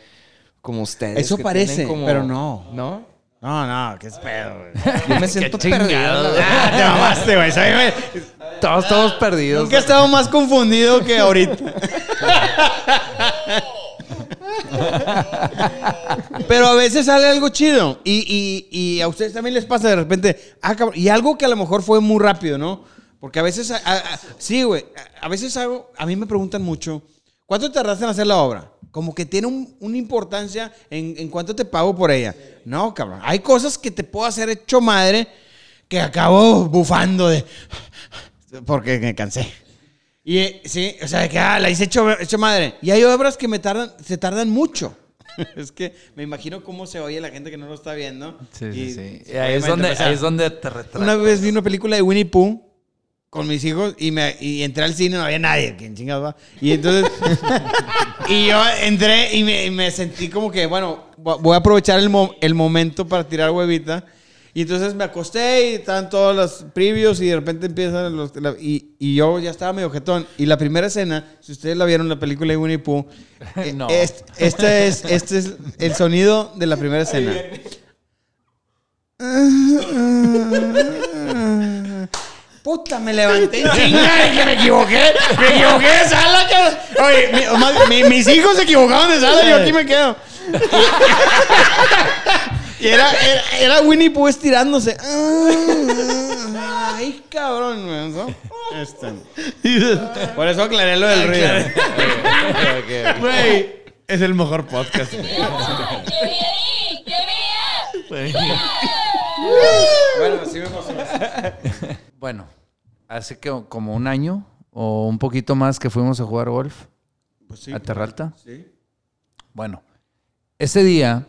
como ustedes. Eso que parece, como- pero no. ¿No? No, no, qué es pedo, güey. Yo me siento perdido. Ah, te mamaste, güey. Todos estamos perdidos. Nunca he estado más confundido que ahorita. Pero a veces sale algo chido. Y, y- y a ustedes también les pasa de repente. Ah, cabrón. Y algo que a lo mejor fue muy rápido, ¿no? Porque a veces. a- a- a- sí, güey. A, a veces hago. A mí me preguntan mucho. ¿Cuánto tardaste en hacer la obra? Como que tiene un- una importancia en, en cuánto te pago por ella. No, cabrón. Hay cosas que te puedo hacer hecho madre que acabo bufando de. Porque me cansé. Y eh, sí, o sea, de que ah, la hice hecho, hecho madre. Y hay obras que me tardan, se tardan mucho. es que me imagino cómo se oye la gente que no lo está viendo. Sí, sí, Y sí. Y ahí, es donde, ahí es donde te retractas. Una vez vi una película de Winnie Pooh con mis hijos y, me, y entré al cine, no había nadie. ¿Quién chingados va? Y entonces. y yo entré y me, y me sentí como que, bueno, vo- voy a aprovechar el, mo- el momento para tirar huevita. Y entonces me acosté y estaban todos los previews y de repente empiezan los... la- y, y yo ya estaba medio jetón. Y la primera escena, si ustedes la vieron, la película de Winnie Pooh, eh, No. es- este, es, este es el sonido de la primera escena. Puta, me levanté chinga y que me equivoqué. Me equivoqué de sala. que- Oye, mi- más- mi- mis hijos se equivocaron de sala y yo aquí me quedo. Y era, era, era Winnie Pooh estirándose. Ay, cabrón. Este. Por eso aclaré lo del ruido. Güey, es el mejor podcast. me up. Bueno, así me pasó. Bueno, hace que como un año o un poquito más que fuimos a jugar golf Pues sí. a Terralta. Sí. Bueno, ese día,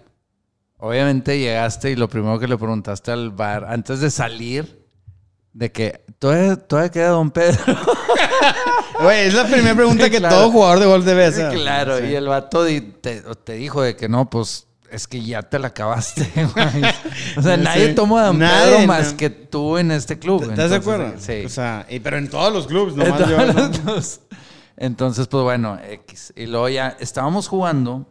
obviamente llegaste y lo primero que le preguntaste al bar, antes de salir, de que todavía, todavía queda Don Pedro. Güey, es la primera pregunta que Claro. todo jugador de golf debe hacer. claro, Sí. y el vato te dijo de que no, pues es que ya te la acabaste, güey. O sea, Sí. nadie toma Nadie, Pedro más no. que tú en este club. ¿Estás de acuerdo? Sí. O sea, y- pero en todos los clubes, En nomás yo. todos ¿no? los dos. Entonces, pues bueno, X. Y luego ya estábamos jugando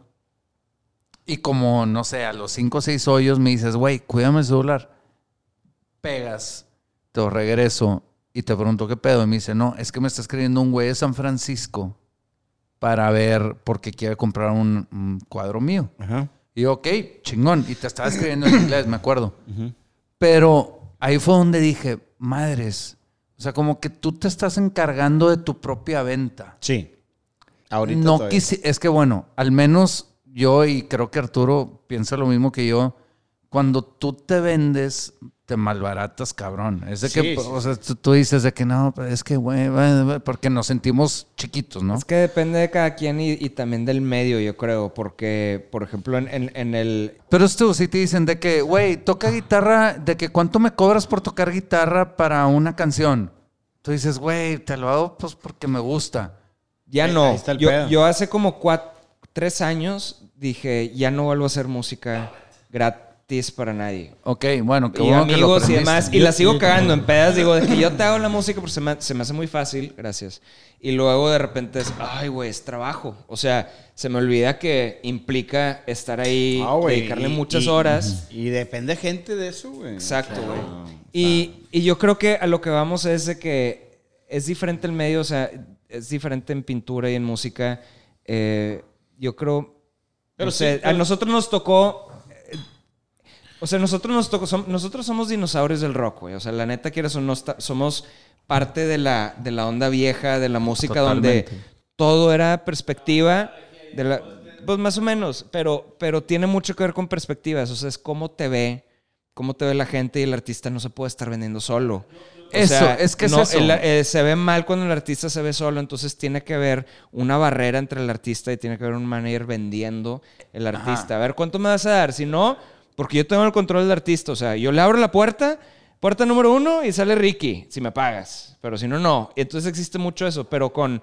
y como, no sé, a los 5 o 6 hoyos me dices, güey, cuídame el celular. Pegas, te regreso y te pregunto qué pedo. Y me dice, no, es que me está escribiendo un güey de San Francisco para ver porque quiere comprar un, un cuadro mío. Ajá. Y yo, ok, chingón. Y te estaba escribiendo en inglés, me acuerdo. Pero ahí fue donde dije, madres, o sea, como que tú te estás encargando de tu propia venta. Sí. Ahorita no quisi- es que bueno, al menos yo y creo que Arturo piensa lo mismo que yo. Cuando tú te vendes, te malbaratas, cabrón. Es de que, Sí, o sea, tú, tú dices de que no, es que, güey, güey, güey", porque nos sentimos chiquitos, ¿no? Es que depende de cada quien y, y también del medio, yo creo. Porque, por ejemplo, en, en- en el. Pero es tú, si te dicen de que, güey, toca guitarra, de que cuánto me cobras por tocar guitarra para una canción. Tú dices, güey, te lo hago pues porque me gusta. Ya no. ahí está el yo, pedo. yo hace como cuatro, tres años dije, ya no vuelvo a hacer música gratis para nadie. Ok, bueno, qué y bueno que lo amigos y demás. Y la sigo cagando en pedas. Digo, de que yo te hago la música porque se me, se me hace muy fácil. Gracias. Y luego de repente es, ay, güey, es trabajo. O sea, se me olvida que implica estar ahí, Ah, dedicarle y- muchas y- horas. Y depende gente de eso, güey. Exacto, güey. no, Y, y yo creo que a lo que vamos es de que es diferente el medio, o sea, es diferente en pintura y en música. Eh, yo creo. Pero no sé, sí, a nosotros nos tocó. O sea, nosotros nos tocó. som- nosotros somos dinosaurios del rock, güey. O sea, la neta, quieres o no, somos parte de la, de la onda vieja, de la música donde todo era perspectiva. De la, pues más o menos, pero, pero tiene mucho que ver con perspectivas. O sea, es cómo te ve, cómo te ve la gente y el artista no se puede estar vendiendo solo. O Eso, es que es no, eso. el- eh, se ve mal cuando el artista se ve solo, entonces tiene que haber una barrera entre el artista y tiene que haber un manager vendiendo el artista. A ver, ¿cuánto me vas a dar? Si no, porque yo tengo el control del artista. O sea, yo le abro la puerta, puerta número uno y sale Ricky, si me pagas. Pero si no, no. Y entonces existe mucho eso, pero con,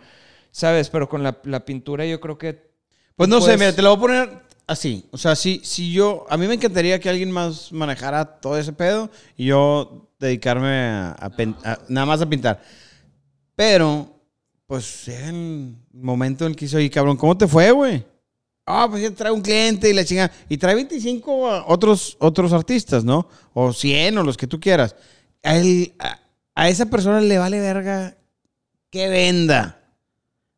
¿sabes? Pero con la, la pintura yo creo que... Pues no sé, puedes- mira, te lo voy a poner así. O sea, si, si yo. A mí me encantaría que alguien más manejara todo ese pedo y yo dedicarme a, a a- nada más a pintar. Pero, pues llega el momento en el que hizo, oye, cabrón, ¿cómo te fue, güey? Ah, pues ya trae un cliente y la chingada. Y trae 25 a- otros, otros artistas, ¿no? O 100 o los que tú quieras. A, él- a- a esa persona le vale verga que venda.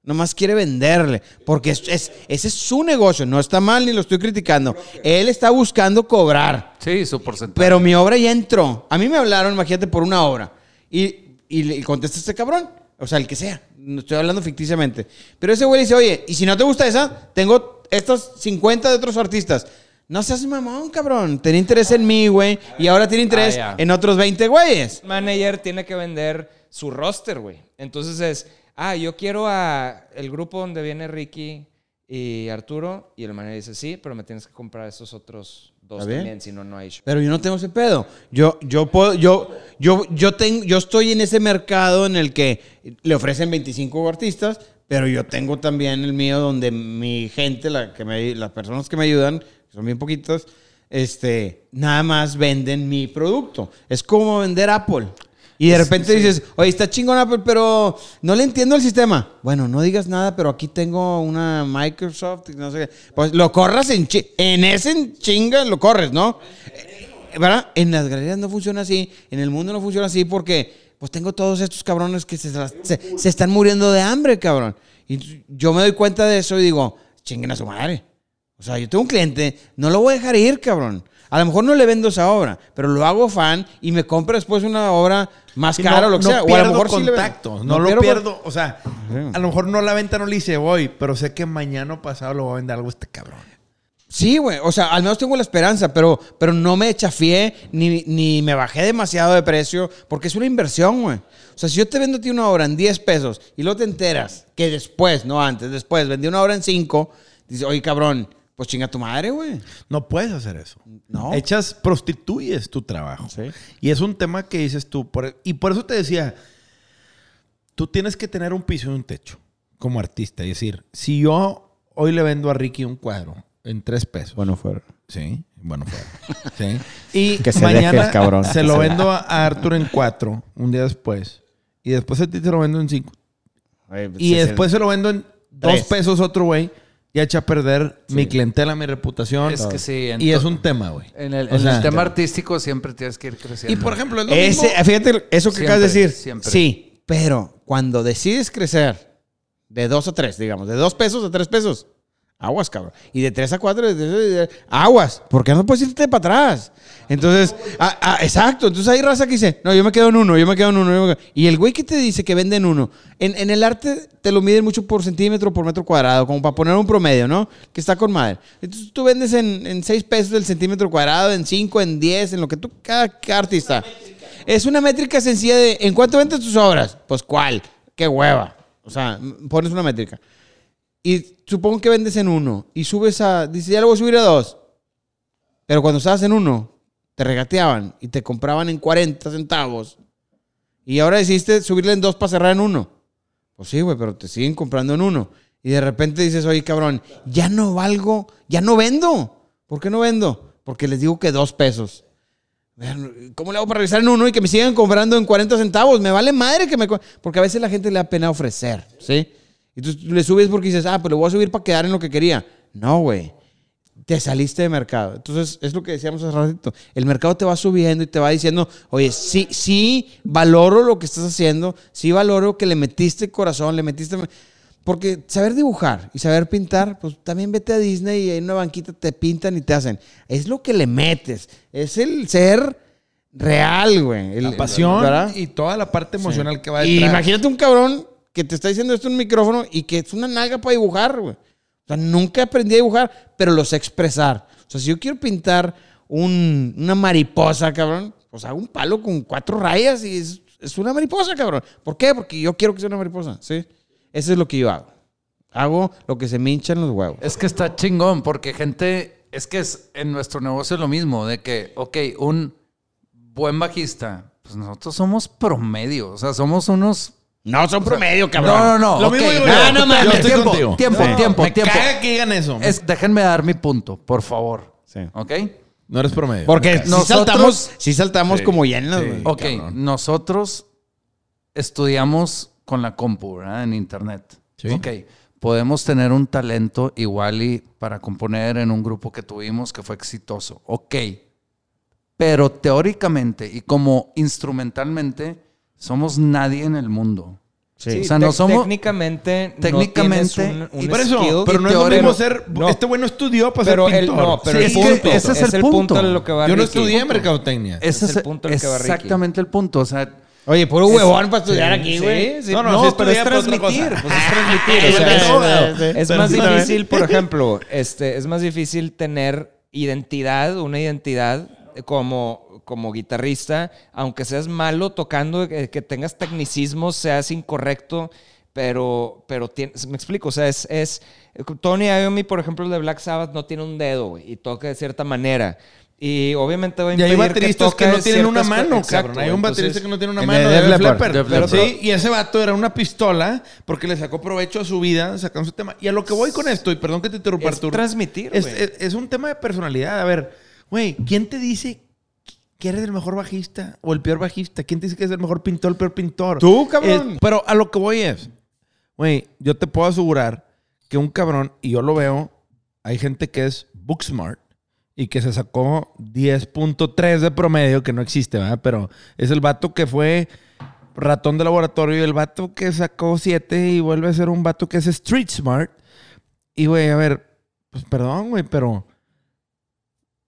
Nomás quiere venderle. Porque es, es- ese es su negocio. No está mal ni lo estoy criticando. Él está buscando cobrar. Sí, su porcentaje. Pero mi obra ya entró. A mí me hablaron, imagínate, por una obra. Y, y le y contesta este cabrón. O sea, el que sea. No estoy hablando ficticiamente. Pero ese güey dice, oye, y si no te gusta esa, tengo estos 50 de otros artistas. No seas mamón, cabrón. Tenía interés en mí, güey. Y ahora tiene interés Ah, en otros 20 güeyes. manager tiene que vender su roster, güey. Entonces es, ah, yo quiero a el grupo donde viene Ricky y Arturo. Y el manager dice, sí, pero me tienes que comprar estos otros dos también, si no, no hay show. Pero yo no tengo ese pedo. Yo, yo puedo, yo, yo, yo tengo, yo estoy en ese mercado en el que le ofrecen 25 artistas, pero yo tengo también el mío donde mi gente, la que me, las personas que me ayudan, que son bien poquitas, este, nada más venden mi producto. Es como vender Apple. Y de repente dices, oye, está chingón Apple, pero no le entiendo el sistema. Bueno, no digas nada, pero aquí tengo una Microsoft no sé qué. Pues lo corras en, chi- en ese en chinga, lo corres, ¿no? Eh, ¿Verdad? En las galerías no funciona así, en el mundo no funciona así porque pues tengo todos estos cabrones que se, se- se están muriendo de hambre, cabrón. Y yo me doy cuenta de eso y digo, chinguen a su madre. O sea, yo tengo un cliente, no lo voy a dejar ir, cabrón. A lo mejor no le vendo esa obra, pero lo hago fan y me compra después una obra más Sí, cara no, o lo que no sea. O a lo mejor sí le contacto, no, lo pierdo. O sea, Sí. a lo mejor no la venta no le hice hoy, pero sé que mañana o pasado lo va a vender algo este cabrón. Sí, güey. O sea, al menos tengo la esperanza, pero, pero no me chafié ni, ni me bajé demasiado de precio porque es una inversión, güey. O sea, si yo te vendo a ti una obra en 10 pesos y luego te enteras que después, no antes, después vendí una obra en 5, dices, oye, cabrón, pues chinga tu madre, güey. No puedes hacer eso. No. Echas, prostituyes tu trabajo. Sí. Y es un tema que dices tú. por- y por eso te decía, tú tienes que tener un piso y un techo como artista. Es decir, si yo hoy le vendo a Ricky un cuadro en tres pesos. Bueno, fuera. Sí, bueno, fuera. Sí. Y Que se mañana deje el cabrón, se lo se vendo a Arthur en cuatro, un día después. Y después a ti te lo vendo en cinco. Y después se lo vendo en dos Tres. pesos otro güey. Ya echa a perder mi clientela, mi reputación. Es que sí, en Y es to- un tema, güey. En el, en sea, el tema artístico siempre tienes que ir creciendo. Y por ejemplo, es lo Ese, mismo. fíjate, eso que acabas de Siempre, decir. siempre. Sí, pero cuando decides crecer de 2 a 3, digamos, de 2 pesos a 3 pesos, aguas, cabrón. Y de 3 a 4, aguas, porque no puedes irte para atrás. Entonces, ah, ah, exacto. Entonces hay raza que dice, no, yo me quedo en uno, yo me quedo en uno. yo me quedo-". Y el güey que te dice que vende en uno, en, en el arte te lo miden mucho por centímetro, por metro cuadrado, como para poner un promedio, ¿no? Que está con madre. Entonces tú vendes en, en 6 pesos el centímetro cuadrado, en 5, en 10, en lo que tú, cada, cada artista. Es una métrica sencilla de, ¿en cuánto vendes tus obras? Pues, ¿cuál? ¿Qué hueva? O sea, pones una métrica. Y supongo que vendes en uno y subes a, dice, ya lo voy a subir a dos. Pero cuando estabas en uno, te regateaban y te compraban en 40 centavos. Y ahora decidiste subirle en dos para cerrar en uno. Pues sí, güey, pero te siguen comprando en uno. Y de repente dices, oye, cabrón, ya no valgo, ya no vendo. ¿Por qué no vendo? Porque les digo que dos pesos. ¿Cómo le hago para revisar en uno y que me sigan comprando en 40 centavos? Me vale madre que me... Porque a veces la gente le da pena ofrecer, ¿sí? Y tú le subes porque dices, ah, pues le voy a subir para quedar en lo que quería. No, güey. Te saliste de mercado. Entonces, es lo que decíamos hace ratito. El mercado te va subiendo y te va diciendo, oye, sí, sí, valoro lo que estás haciendo. Sí, valoro que le metiste corazón, le metiste... Porque saber dibujar y saber pintar, pues también vete a Disney y en una banquita te pintan y te hacen. Es lo que le metes. Es el ser real, güey. El- La pasión ¿verdad? y toda la parte emocional que va Y detrás. imagínate un cabrón que te está diciendo esto en un micrófono y que es una nalga para dibujar, güey. O sea, nunca aprendí a dibujar, pero lo sé expresar. O sea, si yo quiero pintar un- una mariposa, cabrón, pues hago un palo con cuatro rayas y es, es una mariposa, cabrón. ¿Por qué? Porque yo quiero que sea una mariposa, ¿sí? Eso es lo que yo hago. Hago lo que se me hinchan los huevos. Es que está chingón, porque gente, es que es en nuestro negocio es lo mismo, de que, ok, un buen bajista, pues nosotros somos promedio, o sea, somos unos... No, son promedio, cabrón. No, no, no. Lo ok, mismo digo no, yo. no Yo mames, estoy tiempo, contigo. tiempo, Sí. tiempo, Me tiempo. caga que digan eso. Es, déjenme dar mi punto, por favor. Sí. ¿Ok? No eres promedio. Porque Ok. si Nosotros- saltamos, sí saltamos Sí, como llenos, sí. güey. Ok, cabrón. nosotros estudiamos con la compu, ¿verdad? En internet. Sí. Ok, podemos tener un talento igual y para componer en un grupo que tuvimos que fue exitoso. Ok, pero teóricamente y como instrumentalmente somos nadie en el mundo. Sí. O sea, no somos- técnicamente, no técnicamente- tienes un, un Y por eso, skill. pero no es lo mismo ser. no. Este güey no estudió para pero ser el, pintor. no, pero Sí, el es que punto, ese es el punto. de lo que va Yo no Ricky. estudié mercadotecnia. Ese es es, el punto al que va exactamente el punto. O sea, Oye, puro huevón para estudiar aquí, güey. Sí, sí. No, No, no, sí pero es transmitir. Pues es transmitir. o sea, Sí, es- es más difícil, por ejemplo, este, es más difícil tener identidad, una identidad como, como guitarrista, aunque seas malo tocando, que, que tengas tecnicismos, seas incorrecto, Pero, pero tiene- me explico, o sea, es, es Tony Iommi, por ejemplo, el de Black Sabbath, no tiene un dedo, güey, y toca de cierta manera. Y obviamente va a Y hay bateristas que, no tienen una mano, Exacto, cabrón. Hay un baterista Entonces, que no tiene una mano. de de Def Leppard. Sí, y ese vato era una pistola porque le sacó provecho a su vida sacando su tema. Y a lo que voy con esto, y perdón que te interrumpa, Es Arturo. transmitir, es- es un tema de personalidad. A ver, güey, ¿quién te dice que eres el mejor bajista o el peor bajista? ¿Quién te dice que es el mejor pintor o el peor pintor? Tú, cabrón. Eh, pero a lo que voy es, güey, yo te puedo asegurar que un cabrón, y yo lo veo, hay gente que es book smart y que se sacó 10.3 de promedio, que no existe, ¿verdad? Pero es el vato que fue ratón de laboratorio y el vato que sacó 7 y vuelve a ser un vato que es street smart. Y, güey, a ver, pues perdón, güey, pero...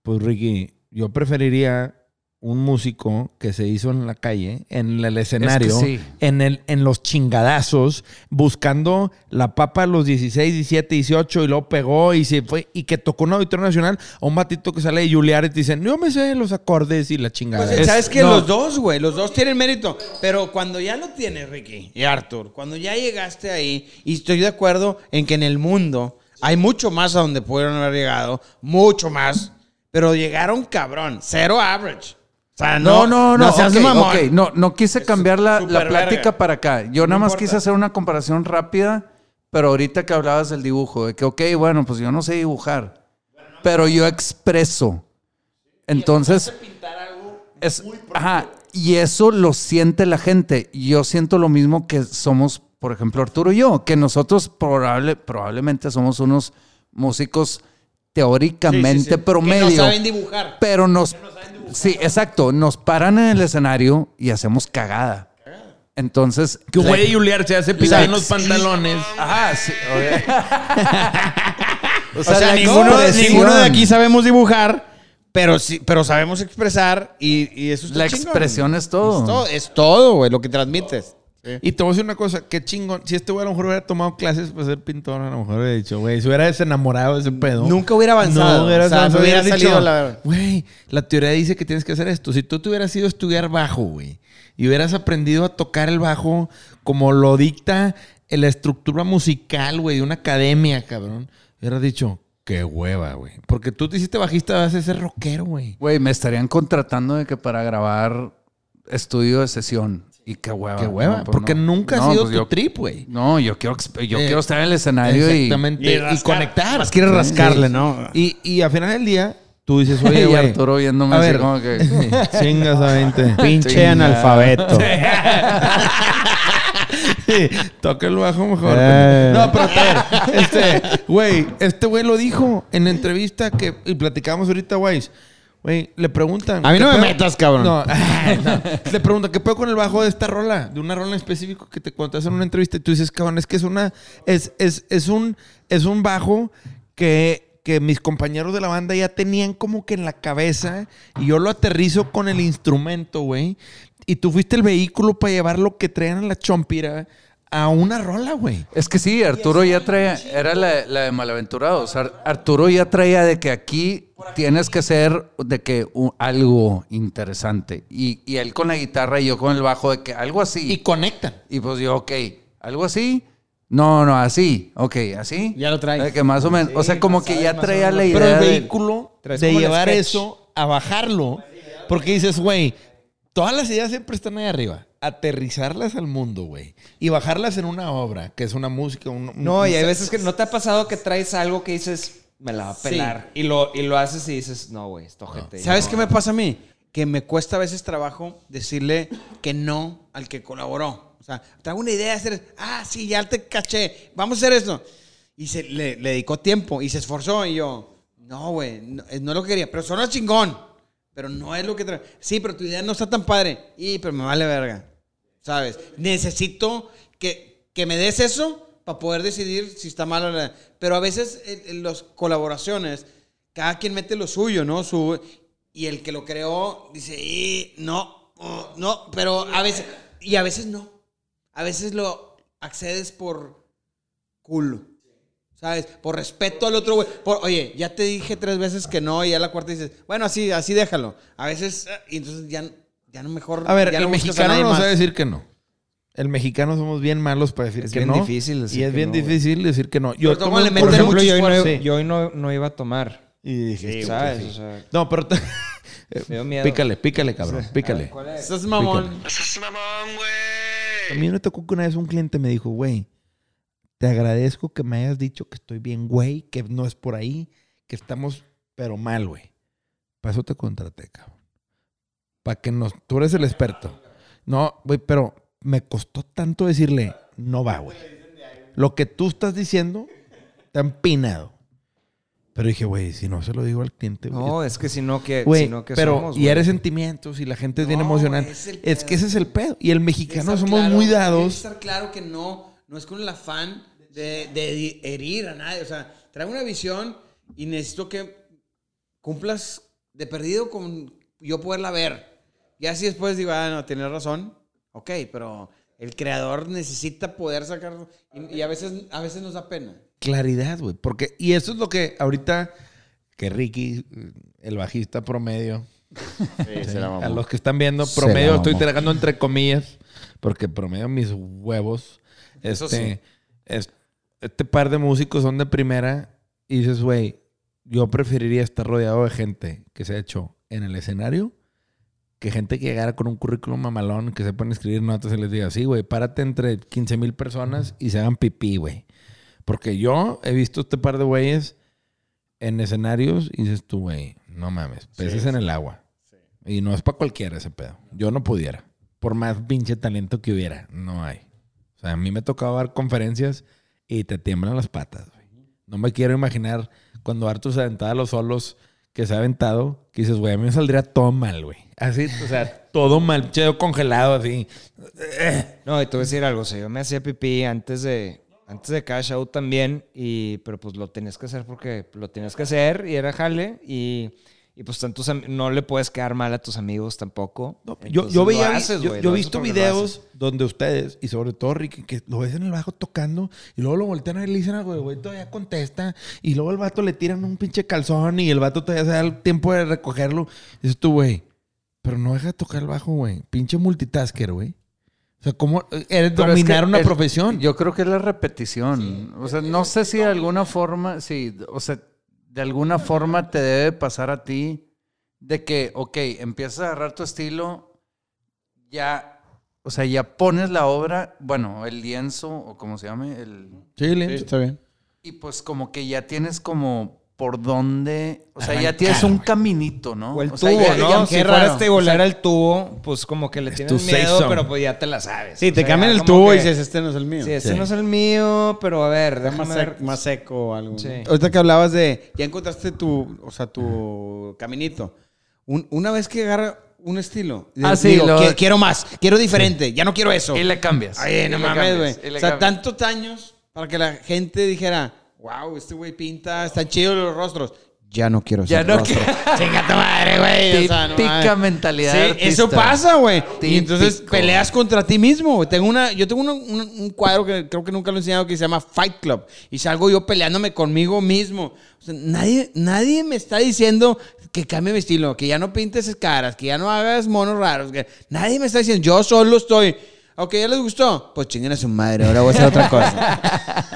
Pues, Ricky, yo preferiría un músico que se hizo en la calle, en el escenario, sí. en, el, en los chingadazos, buscando la papa a los 16, 17, 18 y luego pegó y se fue y que tocó un auditorio nacional a un batito que sale de Juilliard y te dicen, yo me sé los acordes y la chingada. Pues, Es- ¿Sabes no. Los dos, güey. Los dos tienen mérito. Pero cuando ya lo tienes, Ricky y Arthur, cuando ya llegaste ahí, y estoy de acuerdo en que en el mundo hay mucho más a donde pudieron haber llegado, mucho más, pero llegaron cabrón, cero average. O sea, No, no, no, no. seas mamón. No, no quise cambiar la, la plática para acá. Yo No nada más importa. quise hacer una comparación rápida, pero ahorita que hablabas del dibujo, de que, ok, bueno, pues yo no sé dibujar, pero yo expreso. Entonces, es, ajá, y eso lo siente la gente. Yo siento lo mismo que somos, por ejemplo, Arturo y yo, que nosotros probable, probablemente somos unos músicos teóricamente Sí, sí, sí. promedio. Que no saben dibujar. Pero nos. Sí, exacto. Nos paran en el escenario y hacemos cagada. Entonces. Que güey de Juilliard se hace pisar en los pantalones. Ajá, sí. o O sea, ninguno, de aquí sabemos dibujar, pero sí, pero sabemos expresar y, y eso está La chingón. expresión es todo. Es todo, es todo, güey, lo que transmites. Y te voy a decir una cosa, qué chingón. Si este güey a lo mejor hubiera tomado clases para ser pintor, a lo mejor hubiera dicho, güey, si hubiera desenamorado de ese pedo. Nunca hubiera avanzado. No hubieras O sea, avanzado, me hubiera salido dicho, la- Güey, la teoría dice que tienes que hacer esto. Si tú te hubieras ido a estudiar bajo, güey, y hubieras aprendido a tocar el bajo como lo dicta la estructura musical, güey, de una academia, cabrón, hubieras dicho, qué hueva, güey. Porque tú te hiciste bajista, vas a ser rockero, güey. Güey, me estarían contratando de que para grabar estudio de sesión. Y qué hueva. Qué hueva. No, pues porque no. nunca ha No, sido pues tu yo- trip, güey. No, yo quiero, yo Eh, quiero estar en el escenario y. Exactamente. Y, rascar- conectar. Más quieres rascarle, ¿no? Y, y al final del día, tú dices, oye, güey. Arturo viéndome a así ver. como que. Chingas a 20. Pinche analfabeto. Sí, toca el bajo mejor. Eh. No, pero a ver, este, güey, este güey lo dijo en la entrevista que y platicábamos ahorita, güey. Güey, le preguntan. A mí no ¿qué me metas, cabrón. No. Le preguntan, ¿qué pedo con el bajo de esta rola? De una rola en específico que te contas en una entrevista y tú dices, cabrón, es que es una. Es, es, es un, es un bajo que, que mis compañeros de la banda ya tenían como que en la cabeza y yo lo aterrizo con el instrumento, güey. Y tú fuiste el vehículo para llevar lo que traían en la chompira a una rola, güey. Es que sí, Arturo ya traía, era la, la de Malaventurados. Ar- Arturo ya traía de que aquí tienes que ser de que algo interesante. Y, y él con la guitarra y yo con el bajo de que algo así. Y conectan. Y pues yo, ok, algo así. No, no, así. Ok, así. Ya lo traes. De que más o menos. o sea, como que ya traía la idea. Pero el de- vehículo de el llevar eso a bajarlo. Porque dices, güey, todas las ideas siempre están ahí arriba. Aterrizarlas al mundo, güey. Y bajarlas en una obra, que es una música. un- un- No, y hay un- veces que no te ha pasado que traes algo que dices, me la va a pelar. Y, lo, y lo haces y dices, no, güey, esto gente. ¿Sabes qué me pasa a mí? Que me cuesta a veces trabajo decirle que no al que colaboró. O sea, traigo una idea de hacer, ah, sí, ya te caché, vamos a hacer esto. Y se, le, le dedicó tiempo y se esforzó y yo, no, güey, no, eh, no lo que quería, pero suena chingón, pero no es lo que trae. Sí, pero tu idea no está tan padre. Y, pero me vale verga, ¿sabes? Necesito que, que me des eso para poder decidir si está mal o no. Pero a veces en, las colaboraciones, cada quien mete lo suyo, ¿no? Su, y el que lo creó dice, "Y, no, oh, no, pero a veces, y a veces no. A veces lo accedes por culo. ¿Sabes? Por respeto al otro güey. Por, Oye, ya te dije tres veces que no y ya la cuarta dices, bueno, así, así déjalo. A veces, y entonces ya, ya no mejor. A ver, ya el no mexicano no más. sabe decir que no. El mexicano somos bien malos para decir Es que bien no. difícil decir Y es que bien no, difícil decir que no. Yo Pero ¿cómo tomo- le por meten ejemplo, mucho yo hoy, no, yo hoy no, no iba a tomar. Y dijiste, ¿Sabes? sí. O sea, No, pero... me dio miedo. pícale, pícale, cabrón. Pícale. ¿Cuál es? Estás mamón. Estás mamón, A güey. mí me tocó que una vez un cliente me dijo, güey, te agradezco que me hayas dicho que estoy bien, güey, que no es por ahí, que estamos, pero mal, güey. Para eso te contraté, cabrón. Para que nos... Tú eres el experto. No, güey, pero me costó tanto decirle, no va, güey. Lo que tú estás diciendo está empinado. Pero dije, güey, si no se lo digo al cliente, güey, No, es que si no, que, no, que pero somos, y eres sentimientos y la gente es bien emocional. es que ese es el pedo. Y el mexicano somos claro, muy dados. estar claro que no, no es con el afán de, de herir a nadie. O sea, trae una visión y necesito que cumplas de perdido con yo poderla ver. Y así después digo, ah, no, tienes razón. Ok, pero el creador necesita poder sacar. Y, y a, veces, a veces nos da pena. Claridad, güey. Porque, y eso es lo que ahorita, que Ricky, el bajista promedio, sí, a los que están viendo, promedio, estoy tragando entre comillas, porque promedio mis huevos. Eso Este, sí. este par de músicos son de primera y dices, güey, yo preferiría estar rodeado de gente que se ha hecho en el escenario que gente que llegara con un currículum mamalón, que sepan escribir notas y les diga, sí, güey, párate entre 15 mil personas y se hagan pipí, güey. Porque yo he visto este par de güeyes en escenarios y dices tú, güey, no mames, peces en el agua. Y no es para cualquiera ese pedo. Yo no pudiera. Por más pinche talento que hubiera, no hay. O sea, a mí me tocaba dar conferencias y te tiemblan las patas, güey. No me quiero imaginar cuando Arthur se aventaba los solos que se ha aventado, que dices, güey, a mí me saldría todo mal, güey. Así, o sea, todo mal, chedo congelado, así. No, y te voy a decir algo, o sea, yo me hacía pipí antes de, antes de cada show también, y, pero pues lo tenías que hacer porque lo tenías que hacer y era jale, y, y pues tantos no le puedes quedar mal a tus amigos tampoco. No, yo, yo veía, haces, yo, he visto videos donde ustedes, y sobre todo Ricky, que lo ves en el bajo tocando, y luego lo voltean a ver y le dicen algo, güey todavía contesta, y luego el vato le tiran un pinche calzón, y el vato todavía se da el tiempo de recogerlo. Y dices tú, güey, pero no deja de tocar el bajo, güey. Pinche multitasker, güey. O sea, ¿cómo eres Pero es dominar que una el- profesión? Yo creo que es la repetición. o sea, no sé si de alguna forma, sí, o sea, de alguna forma te debe pasar a ti de que, ok, empiezas a agarrar tu estilo, ya, o sea, ya pones la obra, bueno, el lienzo o como se llame, el, Sí, Lin. está bien. y pues como que ya tienes como por dónde, o sea, ya tienes un caminito, ¿no? O el O sea, tubo, ya- ¿no? ya- si qué fuera raro. este volar al tubo, pues como que le Es tienes miedo, zone. pero pues ya te la sabes. Sí, O te sea, cambian el tubo y dices, este no es el mío. Sí, este Sí. no es el mío, pero a ver, déjame más, ver. sec- más seco o algo. Sí. Ahorita que hablabas de, ya encontraste tu, o sea, tu caminito. Un- una vez que agarra un estilo, Ah, sí, digo, lo- "Qui- quiero más, quiero diferente, ya no quiero eso. Y le cambias. Ay, no mames, güey. O sea, cambias. tantos años para que la gente dijera, wow, este güey pinta, están chidos los rostros. Ya no quiero Ya ser no rostro. Chinga tu madre, güey. O sea, no Típica mentalidad Sí, artista. eso pasa, güey. Y entonces peleas contra ti mismo. Tengo una, yo tengo una- un, un cuadro que creo que nunca lo he enseñado que se llama Fight Club. Y salgo yo peleándome conmigo mismo. O sea, nadie, nadie me está diciendo que cambie mi estilo, que ya no pintes caras, que ya no hagas monos raros. Que nadie me está diciendo, yo solo estoy. Ok, ¿ya les gustó? Pues chinguen a su madre, ahora voy a hacer otra cosa.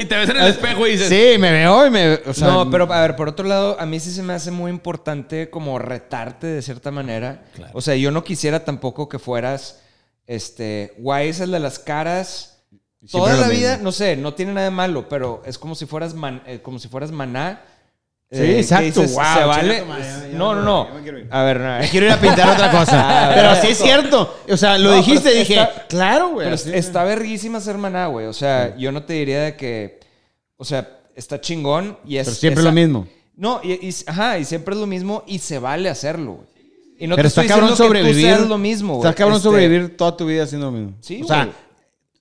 Y te ves en el espejo y dices, Sí, me veo y me... O sea, no, pero a ver, por otro lado, a mí sí se me hace muy importante como retarte de cierta manera. O sea, yo no quisiera tampoco que fueras, este, guay es el de las caras. Toda la mismo. vida, no sé, no tiene nada de malo, pero es como si fueras, man- eh, como si fueras maná. Sí, eh, exacto, dices, wow, se vale. madre, no, no, no. A ver, no, Quiero ir a pintar otra cosa. Pero sí es cierto. O sea, lo No, dijiste y dije, está- claro, güey. Pero así- está verguísima ser maná, güey. O sea, yo no te diría de que. O sea, está chingón y es. Pero siempre esa- lo mismo. No, y, y- ajá, y siempre es lo mismo y se vale hacerlo, güey. Y no pero te está estoy cabrón sobrevivir. lo mismo, güey. Está cabrón Este, sobrevivir toda tu vida haciendo lo mismo. Sí, O sea, güey.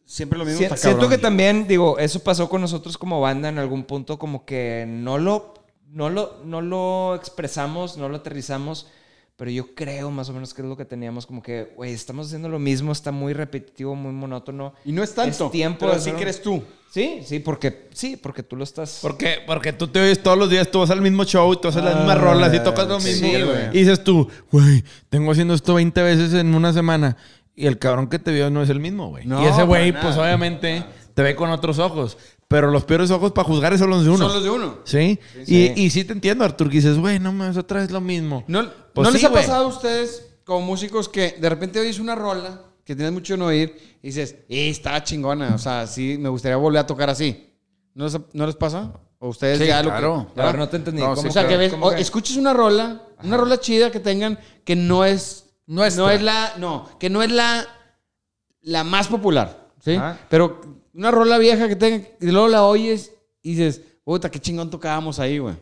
siempre lo mismo. si- está siento cabrón. que también, digo, eso pasó con nosotros como banda en algún punto, como que no lo, no lo, no lo expresamos, no lo aterrizamos, pero yo creo más o menos que es lo que teníamos, como que, güey, estamos haciendo lo mismo, está muy repetitivo, muy monótono. Y no es tanto. Es tiempo pero sí que eres tú. Sí, sí, porque, sí, porque tú lo estás... Porque, porque tú te oyes todos los días, tú vas al mismo show y tú haces las mismas rolas y tocas lo sí, mismo. güey. y dices tú, güey, tengo haciendo esto 20 veces en una semana. y el cabrón que te vio no es el mismo, güey. No, y ese güey, pues obviamente te ve con otros ojos. Pero los peores ojos para juzgar son los de uno. Son los de uno. ¿Sí? Sí. Y, y sí te entiendo, Artur, que dices, güey, no mames, otra vez lo mismo. ¿No, Pues ¿no les ha pasado a ustedes, como músicos, que de repente oyes una rola que tienes mucho en oír y dices, eh, está chingona? O sea, sí, me gustaría volver a tocar así. ¿No les, ¿no les pasa? ¿O ustedes Sí, ya lo claro. que... A ver, no te entendí. No, ¿Cómo sí, O sea, que ves, cómo o escuches una rola, una rola chida que tengan que no es Nuestra. no es la no, que no es la la más popular, ¿sí? Ajá. Pero una rola vieja que tengan y luego la oyes y dices, "Puta, qué chingón tocábamos ahí, güey."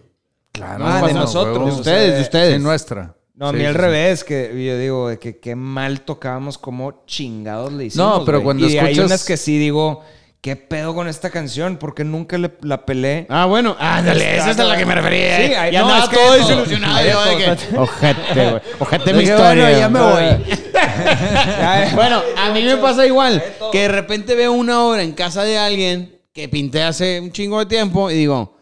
Claro. Ah, de nosotros. huevo. De ustedes, de ustedes. Sí, nuestra. No, a Sí, mí al sí, sí. revés, que yo digo de que qué mal tocábamos, cómo chingados le hicimos. No, pero güey. cuando y hay escuchas- unas que sí digo, ¿qué pedo con esta canción? Porque nunca le, la pelé. Ah, bueno, ándale, esa es a la que me refería. Sí, eh. hay- y no, andaba es que todo hay de desilusionado Hay de de ojete, güey. Ojete mi historia. bueno, ya me voy. bueno, a mí me pasa igual, que de repente veo una obra en casa de alguien que pinté hace un chingo de tiempo y digo,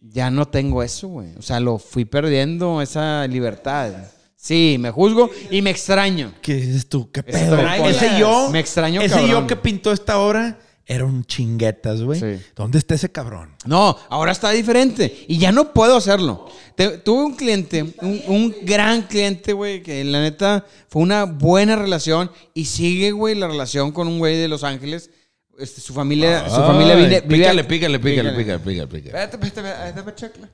ya no tengo eso, güey. O sea, lo fui perdiendo, esa libertad. Sí, me juzgo y me extraño. ¿Qué dices tú? ¿Qué pedo? Ese yo. Me extraño, Ese cabrón. yo que pintó esta obra era un chinguetas, güey. Sí. ¿Dónde está ese cabrón? No, ahora está diferente y ya no puedo hacerlo. Te- tuve un cliente, un, un gran cliente, güey, que la neta fue una buena relación y sigue, güey, la relación con un güey de Los Ángeles. Este, su familia, su familia Ay, vive, vive- pícale, pícale, pícale, Pícale. pícale, pícale, pícale. Espérate, espérate, güey.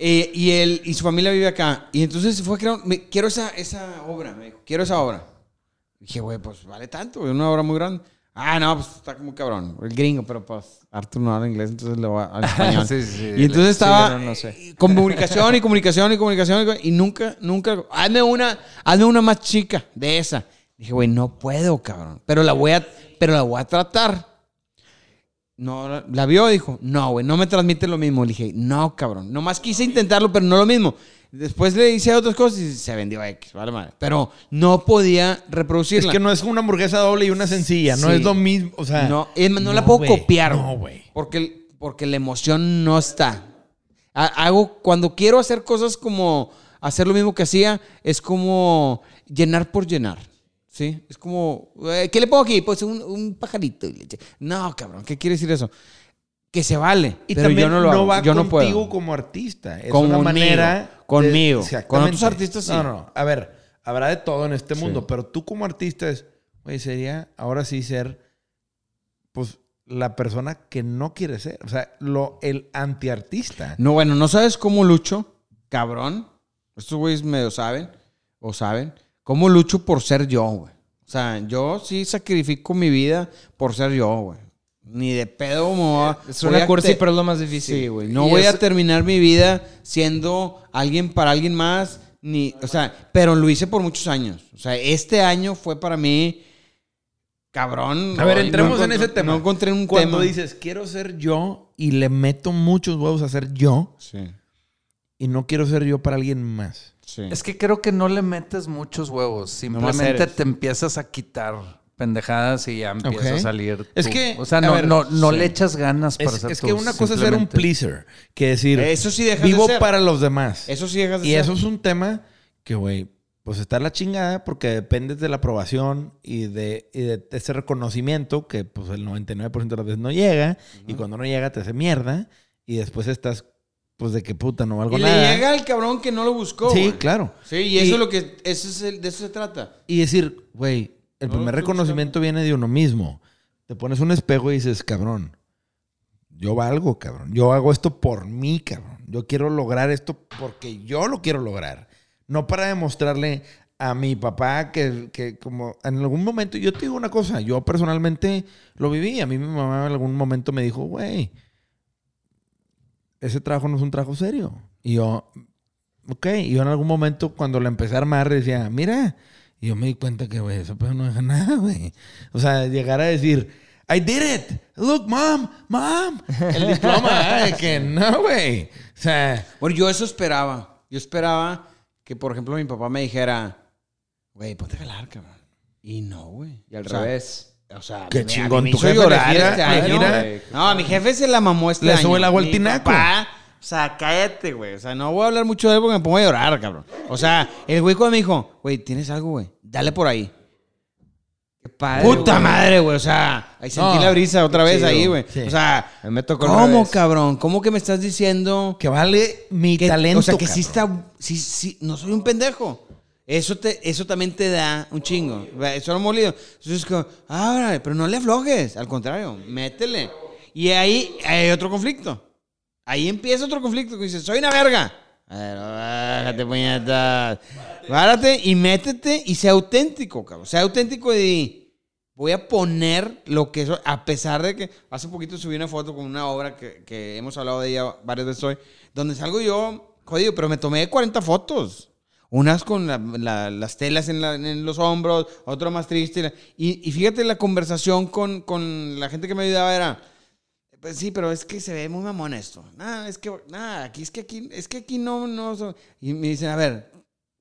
Eh, y él y su familia vive acá. Y entonces fue que me, quiero esa, esa obra, me dijo, quiero esa obra. Dije, güey, pues vale tanto, güey, una obra muy grande. Ah, no, pues está como cabrón, el gringo, pero pues Arthur no habla inglés, entonces le voy al español. Sí, sí, sí. y entonces estaba no, no sé. comunicación y comunicación y comunicación y nunca, nunca, hazme una, hazme una más chica de esa. Dije, güey, no puedo, cabrón, pero la voy a, pero la voy a tratar. No, la- vio y dijo, no, güey, no me transmite lo mismo. Le dije, no, cabrón. Nomás quise intentarlo, pero no lo mismo. Después le hice otras cosas y se vendió X, vale madre. Pero no podía Es reproducirla. que no es una hamburguesa doble y una sencilla. No Sí. es lo mismo. O sea. No, es más, no la puedo güey, copiar. No, güey. Porque, porque la emoción no está. Ha- Hago, cuando quiero hacer cosas como hacer lo mismo que hacía, es como llenar por llenar. ¿Sí? Es como, eh, ¿qué le pongo aquí? Pues un, un pajarito. No, cabrón, ¿qué quiere decir eso? Que se vale. Y pero también yo no lo hago. va yo no contigo puedo. como artista. Es Conmigo, una manera. conmigo. Con otros artistas, sí. No, no. A ver, habrá de todo en este mundo, pero tú como artista es, güey, sería ahora sí ser, pues, la persona que no quiere ser. O sea, lo, el antiartista. No, bueno, no sabes cómo lucho, cabrón. Estos güeyes medio saben, o saben, cómo lucho por ser yo, güey. O sea, yo sí sacrifico mi vida por ser yo, güey. Ni de pedo me voy a- Es una cursi, te- pero es lo más difícil. Sí, güey. No voy a terminar mi vida siendo alguien para alguien más, ni, o sea, pero lo hice por muchos años. O sea, este año fue para mí cabrón. A ver, No entremos en ese tema. No encontré un Cuando tema. dices, quiero ser yo y le meto muchos huevos a ser yo Sí, y no quiero ser yo para alguien más. Sí. Es que creo que no le metes muchos huevos. Simplemente te empiezas a quitar pendejadas y ya empieza a salir. Es que, O sea, no, ver, no, no sí. le echas ganas para Es, ser es tú, que una cosa es ser un pleaser, que decir, Eso sí dejas de vivo ser. para los demás. Eso sí dejas de Y ser. eso es un tema que, güey, pues está la chingada porque dependes de la aprobación y de, y de ese reconocimiento que pues el 99% de las veces no llega y cuando no llega te hace mierda y después estás pues de que puta no valgo Y nada. le llega al cabrón que no lo buscó. sí, güey. claro. Sí, y eso es lo que. Eso es el- de eso se trata. Y decir, güey, el No, primer reconocimiento viene de uno mismo. Te pones un espejo y dices, cabrón, yo valgo, cabrón. Yo hago esto por mí, cabrón. Yo quiero lograr esto porque yo lo quiero lograr. No para demostrarle a mi papá que, que como en algún momento, yo te digo una cosa, yo personalmente lo viví. A mí mi mamá en algún momento me dijo, güey, ese trabajo no es un trabajo serio. Y yo, ok. Y yo en algún momento cuando la empecé a armar decía, mira. Y yo me di cuenta que, güey, eso pedo no deja nada, güey. O sea, llegar a decir, I did it. Look, mom, mom. El diploma, ¿eh? que no, güey. O sea, Bueno, yo eso esperaba. Yo esperaba que, por ejemplo, mi papá me dijera, güey, ponte a jalar, cabrón. Y no, güey. Y al O sea, revés. O sea, Qué mí chingón, me tu jefe llorar este año. No, a mi jefe se la mamó este Le año. sube el agua al tinaco. papá O sea, cállate, güey. O sea, no voy a hablar mucho de él porque me pongo a llorar, cabrón. O sea, el güey cuando me dijo, güey, ¿tienes algo, güey? Dale por ahí. Qué padre, Puta güey. madre, güey. O sea, ahí sentí No, la brisa otra vez chido. ahí, güey. Sí. O sea, me tocó al ¿cómo, cabrón? ¿Cómo que me estás diciendo Que vale mi que- talento. O sea, que sí está. Sí, sí, no soy un pendejo. Eso, te, eso también te da un chingo. Eso lo hemos leído. Entonces, es como, ah, pero no le aflojes. Al contrario, métele. Y ahí hay otro conflicto. Ahí empieza otro conflicto. Que dices, soy una verga. A ver, bájate, puñetas. Párate y métete y sea auténtico, cabrón. Sea auténtico y voy a poner lo que eso, a pesar de que hace poquito subí una foto con una obra que, que hemos hablado de ella varias veces hoy, donde salgo yo jodido, pero me tomé 40 fotos. Unas con la- la- las telas en, la- en los hombros, otro más triste. Y, y fíjate, la conversación con, con la gente que me ayudaba era, pues sí, pero es que se ve muy mamón esto. Nada, es que, nada, aquí es que aquí, es que aquí no, no. so-". Y me dicen, a ver,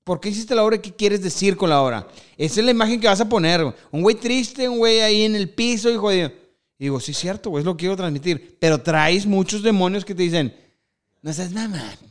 ¿por qué hiciste la obra y qué quieres decir con la obra? Esa es la imagen que vas a poner. Un güey triste, un güey ahí en el piso y jodido. Y digo, sí, es cierto, güey, es lo que quiero transmitir. Pero traes muchos demonios que te dicen, no seas mamón.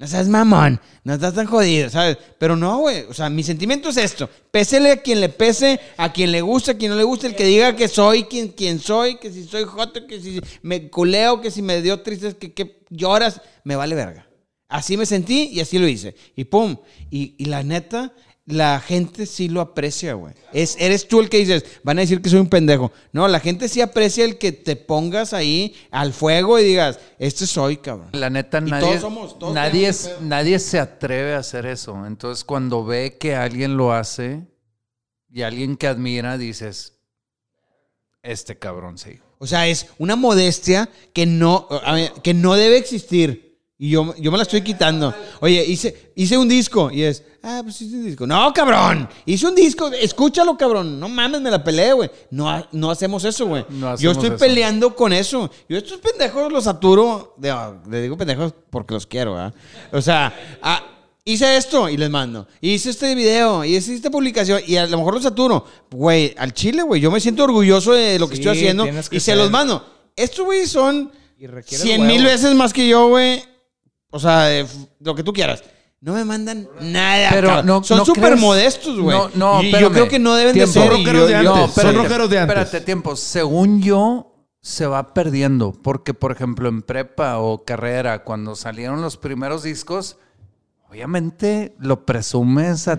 No seas mamón, no estás tan jodido, ¿sabes? Pero no, güey. O sea, mi sentimiento es esto. Pésele a quien le pese, a quien le guste, a quien no le guste, el que diga que soy quien, quien soy, que si soy joto, que si me culeo, que si me dio tristes, que, que lloras, me vale verga. Así me sentí y así lo hice. Y pum. Y, y la neta, la gente sí lo aprecia, güey. Es, eres tú el que dices, van a decir que soy un pendejo. No, la gente sí aprecia el que te pongas ahí al fuego y digas, este soy, cabrón. La neta, Y nadie, todos somos- todos nadie, es- nadie se atreve a hacer eso. Entonces, cuando ve que alguien lo hace y alguien que admira, dices, este cabrón sí. O sea, es una modestia que no, que no debe existir. Y yo, yo me la estoy quitando. Oye, hice, hice un disco y es, ah, pues hice un disco. No, cabrón. Hice un disco, escúchalo, cabrón. No mames, me la peleé, güey. No, no hacemos eso, güey. No yo estoy eso. peleando con eso. Yo estos pendejos los saturo. de- ah, le digo pendejos porque los quiero, ¿verdad? O sea, ah, hice esto y les mando. Hice este video y hice esta publicación y a lo mejor los saturo. Güey, al chile, güey. Yo me siento orgulloso de lo que Sí, estoy haciendo que y se los mando. Estos, güey, son Y requiere 100 huevos. mil veces más que yo, güey. O sea, f- lo que tú quieras. No me mandan nada. Pero cabrón. no- son no súper modestos, güey. No, no, y yo creo que no deben Tiempo. de ser. Son rockeros de antes. No, son espérate, rockeros de antes. Espérate, tiempo. Según yo, se va perdiendo. Porque, por ejemplo, en prepa o carrera, cuando salieron los primeros discos, obviamente lo presumes a,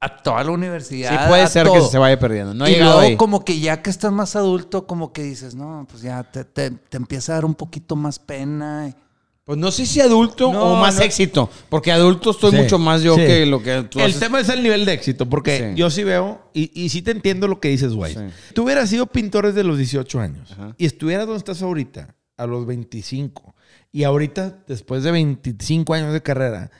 a toda la universidad. Sí, puede ser que se vaya perdiendo. No y luego ahí. como que ya que estás más adulto, como que dices, no, pues ya te, te- te empieza a dar un poquito más pena. Pues no sé si adulto No, o más no. éxito. Porque adulto estoy Sí, mucho más yo sí. que lo que tú El haces. tema es el nivel de éxito, porque Sí. yo sí veo, y, y sí te entiendo lo que dices, güey. Sí. Tú hubieras sido pintor desde los 18 años Ajá. y estuvieras donde estás ahorita, a los 25, y ahorita, después de 25 años de carrera,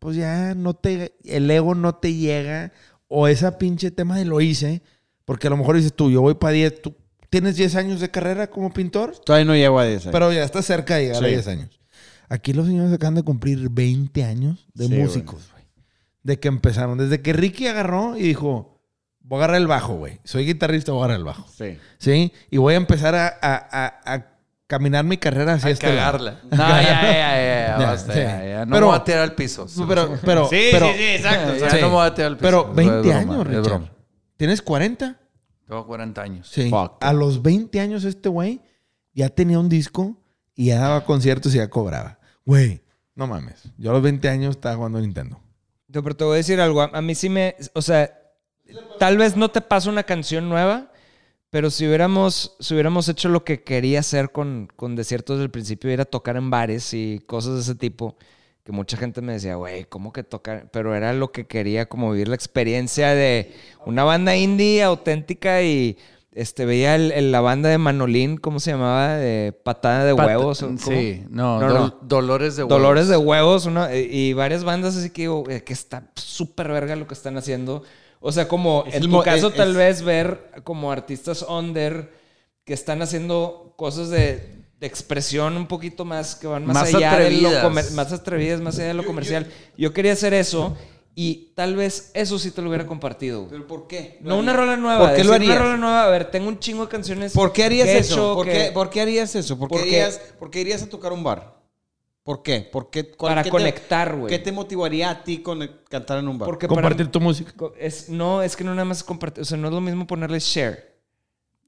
pues ya no te, el ego no te llega, o esa pinche tema de lo hice, porque a lo mejor dices tú, yo voy para 10, tú tienes 10 años de carrera como pintor, Todavía no llego a eso. pero ya estás cerca de llegar a Sí. 10 años. Aquí los señores acaban de cumplir 20 años de Sí, músicos, güey. De que empezaron. Desde que Ricky agarró y dijo, voy a agarrar el bajo, güey. Soy guitarrista, voy a agarrar el bajo. Sí. ¿Sí? Y voy a empezar a, a- a- a caminar mi carrera hacia este lado. No, ya, ya, ya, ya. No Pero- me voy a tirar al piso. Pero, pero, Sí, pero, sí, sí, exacto. No me voy a tirar al piso. pero Es 20 broma, años, Richard. ¿Tienes 40? Tengo 40 años. Sí. Fuck. A los 20 años este güey ya tenía un disco y ya daba conciertos y ya cobraba. Güey, no mames. Yo a los 20 años estaba jugando Nintendo. Yo, pero te voy a decir algo. A, a mí sí me. O sea, tal vez no te pasa una canción nueva, pero si hubiéramos, si hubiéramos hecho lo que quería hacer con, con Desierto desde el principio, ir a tocar en bares y cosas de ese tipo, que mucha gente me decía, güey, ¿cómo que tocar? Pero era lo que quería, como vivir la experiencia de una banda indie auténtica y. Este, veía el- el- la banda de Manolín, ¿cómo se llamaba? De patada de Pat- huevos. ¿o cómo? Sí, no, No, Dol- no. Dolores de Huevos. Dolores de huevos, una- y y varias bandas así que digo, eh, que está súper verga lo que están haciendo. O sea, como Es en tu caso es- tal es- vez ver como artistas under que están haciendo cosas de, de expresión un poquito más, que van más, Más allá de lo atrevidas. más atrevidas, más allá de lo comercial. Yo quería hacer eso y tal vez eso sí te lo hubiera compartido. ¿Pero por qué? No una rola nueva. ¿Por qué lo harías? Una rola nueva, a ver, tengo un chingo de canciones. ¿Por qué harías que eso? hecho ¿Por, que- qué, por qué harías eso? ¿Por qué, Porque- irías, por qué irías a tocar un bar? ¿Por qué? ¿Por qué? ¿Cuál- Para qué conectar, güey. ¿Qué te motivaría a ti con cantar en un bar? Porque Compartir para- tu música. es, no, es que no nada más compartir. O sea, no es lo mismo ponerle share.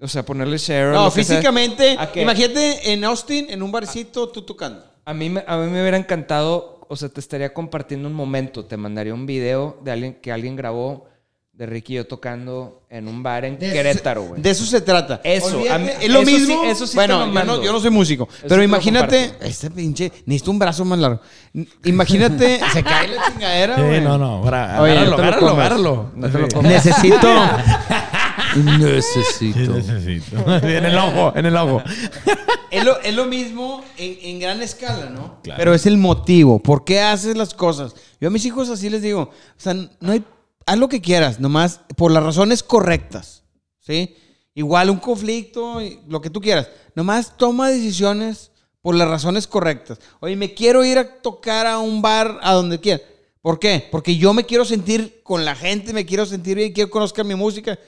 O sea, ponerle share. no, sea. físicamente, ¿A qué? imagínate en Austin, en un barcito, tú tocando. A mí, me, a mí me hubiera encantado, o sea, te estaría compartiendo un momento. Te mandaría un video de alguien que alguien grabó de Ricky y yo tocando en un bar en De Querétaro, güey. De eso se trata. Eso, Olvídate, a mí- es lo eso sí- mismo. eso sí te bueno, lo yo no, yo no soy músico, Eso pero te imagínate, este pinche, necesito un brazo más largo. Imagínate, se cae la chingadera, Sí, güey. no, no. Para, Oye, agárralo, te agárralo. No te lo Sí. comas. Necesito. Necesito. Necesito. en el ojo, en el ojo. es, lo, es lo mismo en, en gran escala, ¿no? Claro. Pero es el motivo. ¿Por qué haces las cosas? Yo a mis hijos así les digo, o sea, no hay, haz lo que quieras, nomás por las razones correctas, ¿sí? Igual un conflicto, lo que tú quieras. Nomás toma decisiones por las razones correctas. Oye, me quiero ir a tocar a un bar a donde quiera. ¿Por qué? Porque yo me quiero sentir con la gente, me quiero sentir bien, quiero conocer mi música.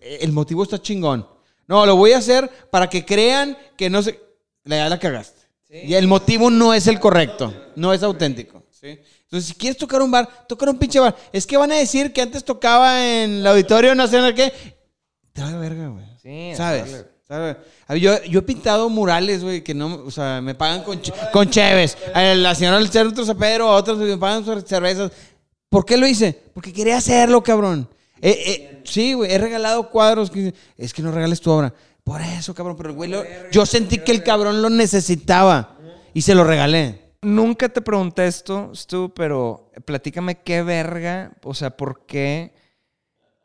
El motivo está chingón. No, lo voy a hacer para que crean que no se... La, la cagaste. Y el motivo no es el correcto, no es auténtico. ¿sí? Entonces, si quieres tocar un bar, tocar un pinche bar. Es que van a decir que antes tocaba en el Auditorio Nacional, ¿qué? Te va de verga, güey. Sí, ¿Sabes? ¿Sabes? Yo, yo he pintado murales, güey, que no, o sea, me pagan con, con cheves. A La señora del centro Pedro, a otros me pagan sus cervezas. ¿Por qué lo hice? Porque quería hacerlo, cabrón. Eh, eh, sí, güey, he regalado cuadros. Es que no regales tu obra. Por eso, cabrón. Pero, güey, lo- yo sentí que el cabrón lo necesitaba y se lo regalé. Nunca te pregunté esto, Stu, pero platícame qué verga, o sea, ¿por qué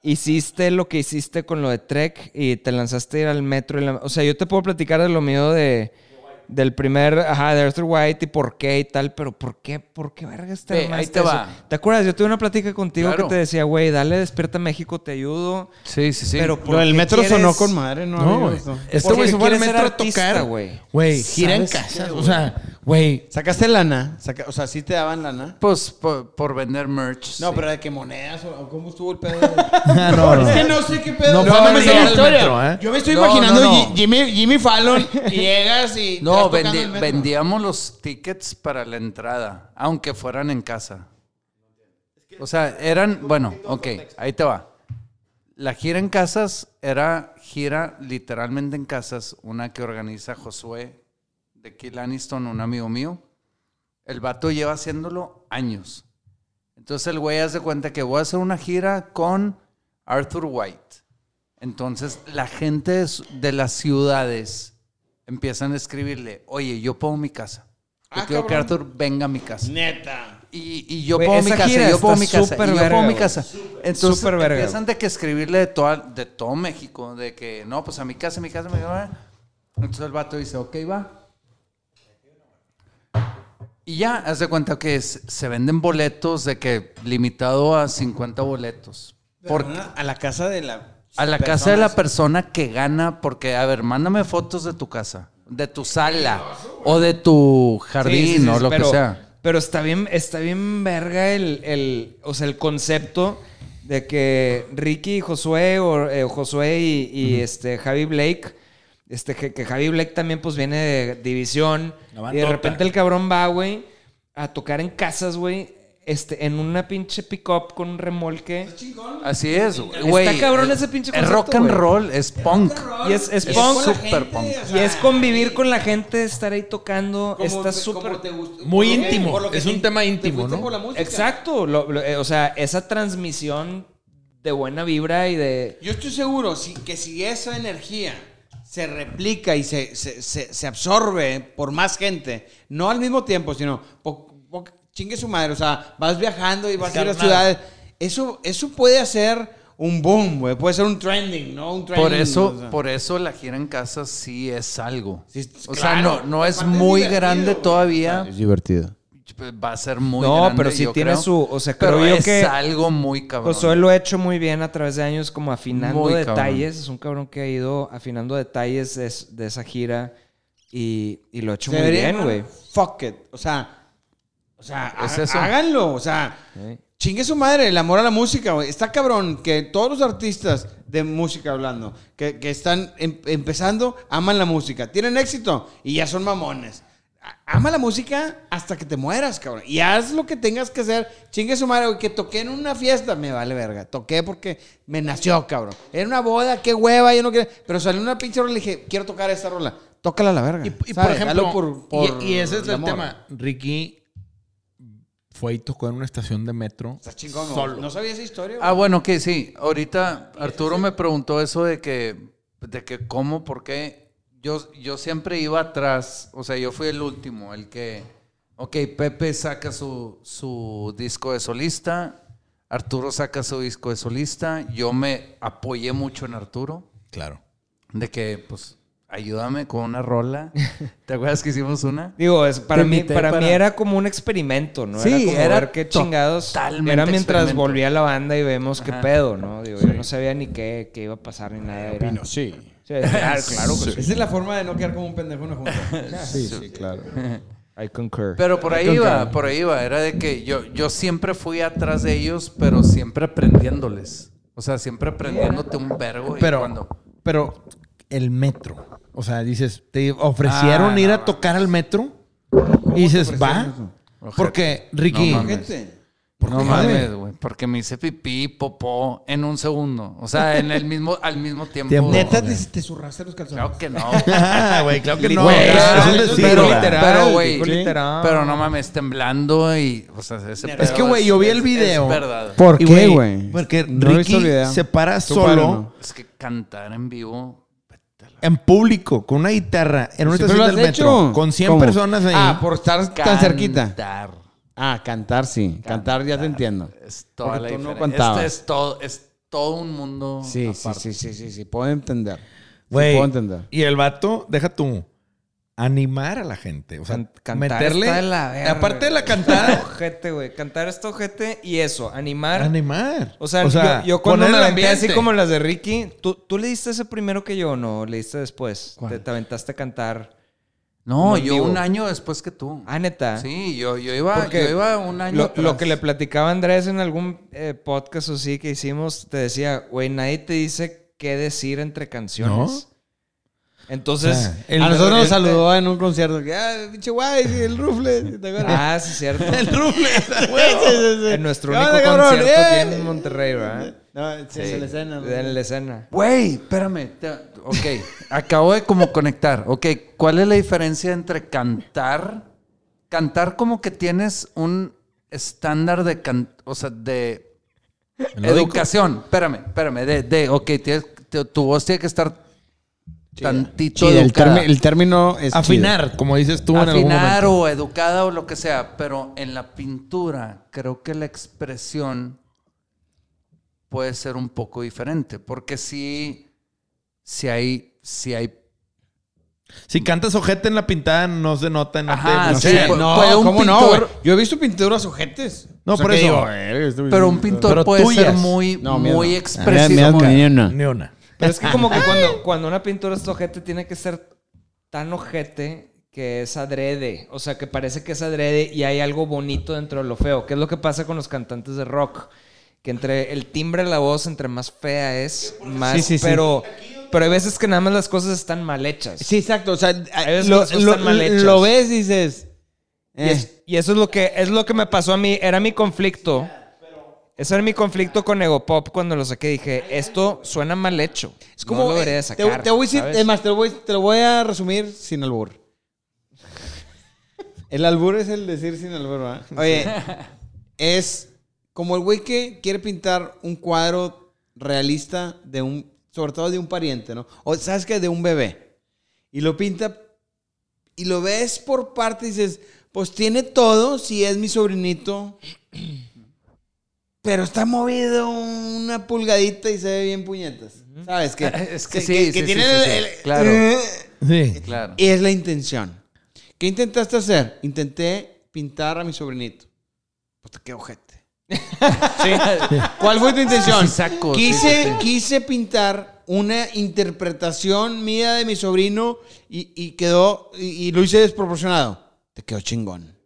hiciste lo que hiciste con lo de Trek y te lanzaste a ir al metro? o sea, yo te puedo platicar de lo mío de del primer, ajá, de Arthur White y por qué y tal, pero ¿por qué? ¿Por qué vergas te Ve, ahí te eso? va. ¿Te acuerdas? Yo tuve una plática contigo Claro. que te decía, güey, dale, despierta México, te ayudo. Sí, sí, sí. Pero ¿por qué metro quieres- sonó con madre, ¿no? No, güey. Esto. Este güey se fue al metro a tocar. güey. Güey, gira en ¿Sabes casa. qué, O sea, güey. ¿Sacaste lana? Saca- o sea, ¿sí te daban lana? Pues por, por vender merch. No, sí. pero de qué monedas o cómo estuvo el pedo. No, no. Es que no sé qué pedo. No Yo fue a me sé la historia. metro, ¿eh? Yo me estoy No, imaginando no, no. Ji- Jimmy, Jimmy Fallon y llegas y. No, vas tocando vendi- el metro. vendíamos los tickets para la entrada, aunque fueran en casa. O sea, eran, bueno, ok, ahí te va. La gira en casas era gira literalmente en casas, una que organiza Josué de Kill Aniston, un amigo mío. El vato lleva haciéndolo años. Entonces el güey hace cuenta que voy a hacer una gira con Arthur White. Entonces la gente de las ciudades empiezan a escribirle, oye, yo pongo mi casa. Yo Ah, quiero que. Arthur venga a mi casa. Neta. Y, y yo pongo mi casa, y yo pongo está mi casa, súper y yo verga, pongo mi casa. Entonces súper verga, empiezan de que escribirle de, toda, de todo México, de que no, pues a mi casa, a mi casa, a mi casa. Entonces el vato dice, ok, va. Y ya, haz de cuenta que es- se venden boletos de que limitado a 50 boletos. Porque a la casa de la. a la casa de la persona que gana, porque, a ver, mándame fotos de tu casa, de tu sala, o de tu jardín, Sí, sí, sí, o lo pero, que sea. Pero está bien, está bien verga el, el, o sea, el concepto de que Ricky y Josué, o eh, Josué y, y, este, Javi Blake, este, que, que Javi Blake también pues viene de división. Y de repente el cabrón va, güey, a tocar en casas, güey, este, en una pinche pick-up con un remolque. Así es, güey. Está cabrón Es- ese pinche Es concepto, rock and güey. roll, es punk. Y es, es Es punk. súper punk. Y es convivir con la gente, estar ahí tocando. Como- está súper... Muy íntimo. Es te- un tema te íntimo, ¿no? por la música. Exacto, lo- lo- eh, o sea, esa transmisión de buena vibra y de... Yo estoy seguro si- que si esa energía se replica y se, se, se- se absorbe por más gente, no al mismo tiempo, sino po- po- chingue su madre, o sea, vas viajando y vas a ir a ciudades, eso, eso puede hacer un boom, güey, puede ser un trending, ¿no? Un trending, Por eso, o sea. por eso la gira en casa sí es algo. Sí, o sea, claro. no, no es muy grande güey. todavía. Es divertido. Va a ser muy No, grande. pero sí yo tiene creo. su- o sea, Pero creo yo es que algo muy cabrón. Josué lo ha hecho muy bien a través de años, como afinando Muy detalles. Es un cabrón que ha ido afinando detalles de, es- de esa gira y, y lo ha hecho muy Debería bien, güey. Fuck it. O sea, o sea, Es ha- eso. háganlo. O sea, Sí. chingue su madre, el amor a la música, güey. Está cabrón que todos los artistas de música hablando, que, que están em- empezando, aman la música. Tienen éxito y ya son mamones. Ama la música hasta que te mueras, cabrón. Y haz lo que tengas que hacer. Chingue su madre, que toqué en una fiesta. Me vale verga. Toqué porque me nació, cabrón. Era una boda, qué hueva, yo no quiero. Pero salió una pinche rola y dije, quiero tocar esta rola. Tócala a la verga. Y, y por ejemplo, por- por y, y ese es el amor. tema. Ricky fue y tocó en una estación de metro. Está chingón, ¿no? Solo. ¿No sabía esa historia? güey? Ah, bueno, que sí. Ahorita Arturo me preguntó eso de que, de que cómo, por qué. Yo, yo siempre iba atrás, o sea, yo fui el último, el que, ok, Pepe saca su, su disco de solista, Arturo saca su disco de solista, yo me apoyé mucho en Arturo, Claro. de que, pues, ayúdame con una rola. ¿Te acuerdas que hicimos una? Digo, es, para, mí, para, para- mí era como un experimento, ¿no? Sí, era como era ver qué chingados. totalmente Era mientras volvía la banda y vemos qué pedo, ¿no? Digo, yo no sabía ni qué, qué iba a pasar ni nada. Era- sí. Sí, claro, claro que sí. Esa es la forma de no quedar como un pendejo en junta. sí, sí, claro. I concur. Pero por ahí iba, por ahí iba. Era de que yo, yo siempre fui atrás de ellos, pero siempre aprendiéndoles. O sea, siempre aprendiéndote un vergo. y Pero, cuando- pero el metro. O sea, dices, te ofrecieron Ah, ir no, a tocar al metro. Y dices, va. Porque, Ricky, No Gente. No mames, güey. Porque me hice pipí, popó en un segundo. O sea, en el mismo, al mismo tiempo. Tiempo. Neta, te, te zurraste los calzones. Claro que no. Güey, claro que no. Eso es decir, pero, literal, pero, güey. Pero no mames, temblando y. O sea, ese Es que, güey, yo vi el video. Es verdad. ¿Por qué, güey? Porque No el Ricky video. se para solo ¿no? Es que cantar en vivo. en público con una guitarra en una ¿Siempre lo estación del metro hecho? con 100 ¿Cómo? personas ahí. Ah, por estar tan cerquita. Ah, cantar sí. Cantar, ya te entiendo. Es toda Porque la tú no cantabas. Este es todo, es todo un mundo. Sí, sí, aparte. sí, sí, sí, sí. Puedo entender. Sí, Güey, puedo entender. y el vato, deja tú, animar a la gente. O sea, Can- cantar meterle. está de la verga, aparte de la cantada, Ojete, güey. Cantar esto ojete y eso, animar. animar. O sea, yo, yo cuando me aventé así como las de Ricky, ¿tú, ¿tú le diste ese primero que yo o no? ¿Le diste después? Te, te aventaste a cantar. No, yo vivo. un año después que tú. Ah, neta. Sí, yo, yo, iba, yo iba un año. Lo, atrás. lo que le platicaba Andrés en algún eh, podcast o sí que hicimos, te decía, güey, nadie te dice qué decir entre canciones. Entonces, O sea, el- a nosotros nos saludó en un concierto. Que, ah, pinche guay, el rufle. ¿te acuerdas? ah, sí, cierto. El rufle, a Sí, huevo. sí, sí. en nuestro ¿Qué único onda, cabrón? concierto ¡Eh! aquí en Monterrey, ¿verdad? No, sí, en la escena. ¿no? En la escena. Güey, espérame. te- ok, acabo de como conectar. Ok, ¿cuál es la diferencia entre cantar? Cantar como que tienes un estándar de can- o sea, de educación. Espérame, espérame. De, de ok, tienes- te- tu voz tiene que estar tantito Sí, el, educada. termi- el término es Afinar, como dices tú en algún afinar momento. o educada o lo que sea, pero en la pintura creo que la expresión puede ser un poco diferente, porque sí, sí hay, sí hay, Si cantas ojete en la pintada, no se nota. No Ajá, No, sí, no, puede un ¿cómo no, pintor-? Yo he visto pinturas ojetes. No, O sea, por eso. digo, "Verga, esto- pero un pintor Pero puede ser muy, No, muy no. expresivo. Acá. mías, no. Ni una. Pero es que como que cuando, cuando una pintura es ojete, tiene que ser tan ojete que es adrede. O sea, que parece que es adrede y hay algo bonito dentro de lo feo. ¿Qué es lo que pasa con los cantantes de rock? Que entre el timbre de la voz, entre más fea es, más... Sí, sí, sí. Pero, pero hay veces que nada más las cosas están mal hechas. Sí, exacto. O sea, veces lo, lo- están mal hechas. lo ves y dices. Y, eh, es- y eso es lo que es lo que me pasó a mí. Era mi conflicto. Ese era mi conflicto con Ego Pop cuando lo saqué. Dije, esto suena mal hecho. Es como. no lo eh, debería de sacar. Te, voy a decir, ¿sabes? es más, te lo, voy, te lo voy a resumir sin albur. El albur es el decir sin albur, ¿verdad? Oye, es como el güey que quiere pintar un cuadro realista de un, sobre todo de un pariente, ¿no? O sabes que de un bebé. Y lo pinta y lo ves por parte y dices, pues tiene todo, si es mi sobrinito. Pero está movido una pulgadita y se ve bien puñetas. ¿Sabes? Que, Es que sí, sí, sí, tiene sí, el- sí. el- Claro. Sí. Claro. y es la intención. ¿Qué intentaste hacer? Intenté pintar a mi sobrinito. Puta, qué ojete. ¿Cuál fue tu intención? Sí, saco, sí, quise, sí, quise pintar una interpretación mía de mi sobrino y, y quedó, y, y lo hice desproporcionado. Te quedó chingón.